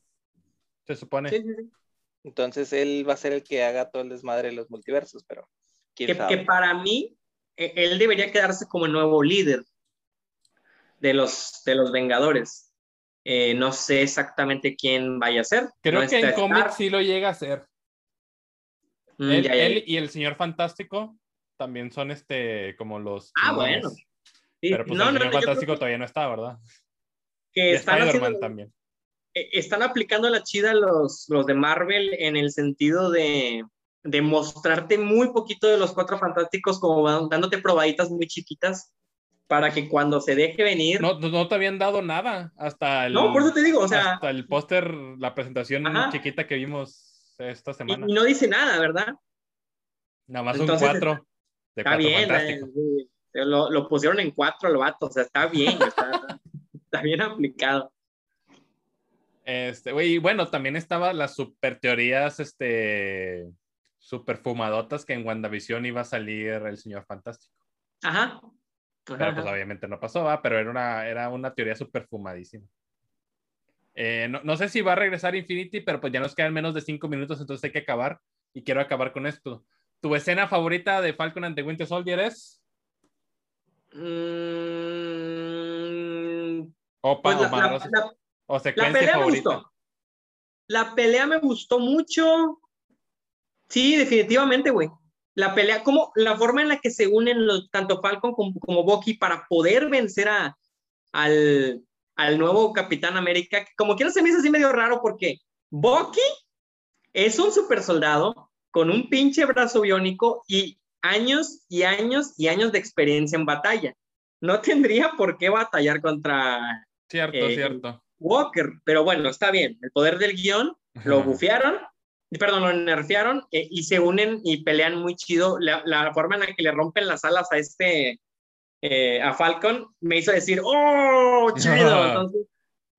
Se supone. Sí, sí, sí. Entonces él va a ser el que haga todo el desmadre de los multiversos, pero quién que, sabe. que para mí eh, él debería quedarse como el nuevo líder de los, de los Vengadores. Eh, no sé exactamente quién vaya a ser. Creo No que en Stark. sí lo llega a hacer. Mm, él, ya, ya, él ya. y el señor Fantástico también son este como los. Ah, bueno. Sí, Pero pues no, el no, señor Fantástico que- todavía no está, ¿verdad? que Y están, haciendo- también. eh, están aplicando la chida los, los de Marvel en el sentido de, de mostrarte muy poquito de los cuatro fantásticos, como dándote probaditas muy chiquitas para que cuando se deje venir. No, no, te habían dado nada hasta el. No, por eso te digo, o sea, hasta el póster, la presentación Ajá. chiquita que vimos esta semana. y no dice nada, ¿verdad? Nada más entonces, un cuatro. De Está cuatro bien, eh, lo, lo pusieron en cuatro el vato, o sea, está bien, está, está bien aplicado. Este, güey, bueno, también estaba las super teorías, este, super fumadotas que en WandaVision iba a salir el señor fantástico. Ajá. Pero pues obviamente no pasó, ¿va? Pero era una, era una teoría súper fumadísima. Eh, no, no sé si va a regresar Infinity, pero pues ya nos quedan menos de cinco minutos, entonces hay que acabar. Y quiero acabar con esto. ¿Tu escena favorita de Falcon and the Winter Soldier es? Mm, O, pa- pues la, la- la- o la secuencia pelea me favorita. gustó. La pelea me gustó mucho. Sí, definitivamente, güey. La pelea, como la forma en la que se unen los, tanto Falcon como, como Bucky para poder vencer a, al, al nuevo Capitán América, como quiera se me hizo así medio raro porque Bucky es un super soldado con un pinche brazo biónico y años y años y años de experiencia en batalla. No tendría por qué batallar contra Cierto, Eh, cierto. Walker, pero bueno, está bien. El poder del guion lo Ajá. Perdón, lo nerfearon eh, y se unen y pelean muy chido. La, la forma en la que le rompen las alas a este, eh, a Falcon, me hizo decir, ¡oh, chido! Entonces,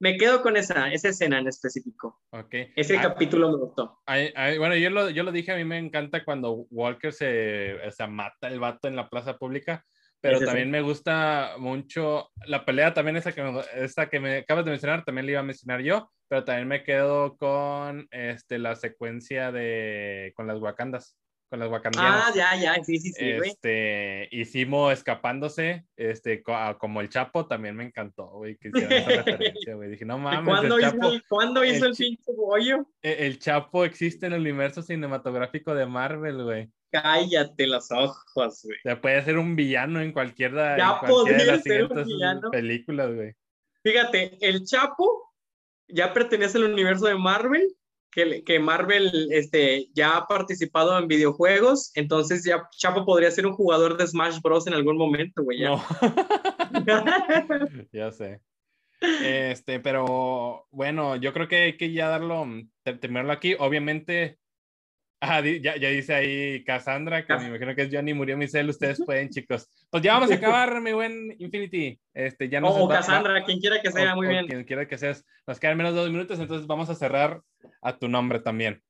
me quedo con esa, esa escena en específico. Ok. Ese Ah, capítulo me gustó. ay, ay, bueno, yo lo, yo lo dije, a mí me encanta cuando Walker se, o sea, mata el vato en la plaza pública, pero Ese sí. también me gusta mucho la pelea, también esa que, me, esa que me acabas de mencionar, también la iba a mencionar yo, pero también me quedo con este, la secuencia de, con las Wakandas, con las Wakandianas. Ah, ya, ya, sí, sí, sí, güey. Este, hicimos escapándose, este, co- a- como el Chapo, también me encantó, güey, que hicieron esa referencia, güey. Dije, no ¿Y mames, ¿Cuándo, el hizo, Chapo, el, ¿cuándo hizo el el pinche bollo? e- el Chapo existe en el universo cinematográfico de Marvel, güey. Cállate los ojos, güey. O sea, puede ser un villano en cualquiera, Ya en cualquiera de podría las ser un villano. películas, güey. Fíjate, el Chapo ya pertenece al universo de Marvel, que, Marvel este, ya ha participado en videojuegos, entonces ya Chapo podría ser un jugador de Smash Bros. en algún momento, güey. ya. No, ya sé. Este, pero bueno, yo creo que hay que ya darlo, mm, ter- terminarlo aquí. Obviamente, ah, di- ya, ya dice ahí Cassandra, que me imagino que es Johnny murió mi cel. Ustedes pueden, chicos. Pues ya vamos a acabar, mi buen Infinity. Este, ya nos o va- Cassandra, quien quiera que sea, o- muy o bien. Quien quiera que seas. Nos quedan menos de dos minutos, entonces vamos a cerrar a tu nombre también.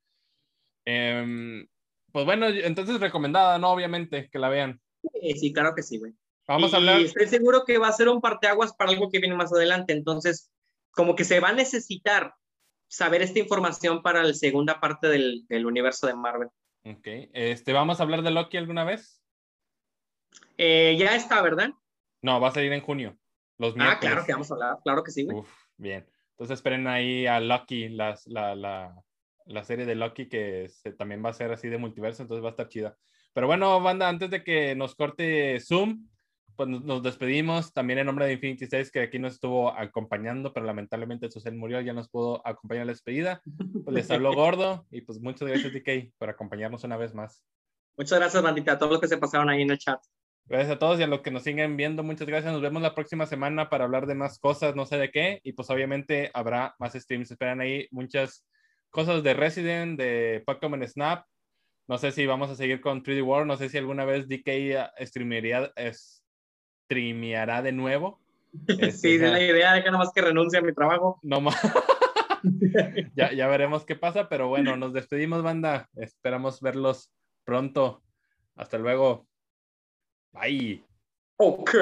Em, pues bueno, entonces recomendada, ¿no? Obviamente, que la vean. Sí, sí, claro que sí, güey. Vamos y a hablar. estoy seguro que va a ser un parteaguas para algo que viene más adelante, entonces como que se va a necesitar saber esta información para la segunda parte del, del universo de Marvel. Ok, este, ¿vamos a hablar de Loki alguna vez? Eh, ya está, ¿verdad? No, va a salir en junio. Los Ah, claro que vamos a hablar, claro que sí, güey. Uf, bien. Entonces esperen ahí a Loki, las, la, la, la serie de Loki que se- también va a ser así de multiverso, entonces va a estar chida. Pero bueno, banda, antes de que nos corte Zoom, pues nos- despedimos también en nombre de Infinity 6 que aquí nos estuvo acompañando, pero lamentablemente Susel murió, ya nos pudo acompañar a la despedida. Pues les habló gordo y pues muchas gracias DK por acompañarnos una vez más. Muchas gracias, bandita, a todos los que se pasaron ahí en el chat. Gracias a todos y a los que nos siguen viendo, muchas gracias. Nos vemos la próxima semana para hablar de más cosas, no sé de qué. Y pues obviamente habrá más streams. Esperan ahí muchas cosas de Resident, de Pokémon Snap. No sé si vamos a seguir con 3D World. No sé si alguna vez DK streamearía, streameará de nuevo. Este, sí, de la idea, deja nomás que renuncie a mi trabajo. No más. ya, ya veremos qué pasa, pero bueno, nos despedimos, banda. Esperamos verlos pronto. Hasta luego. Bye. Ok.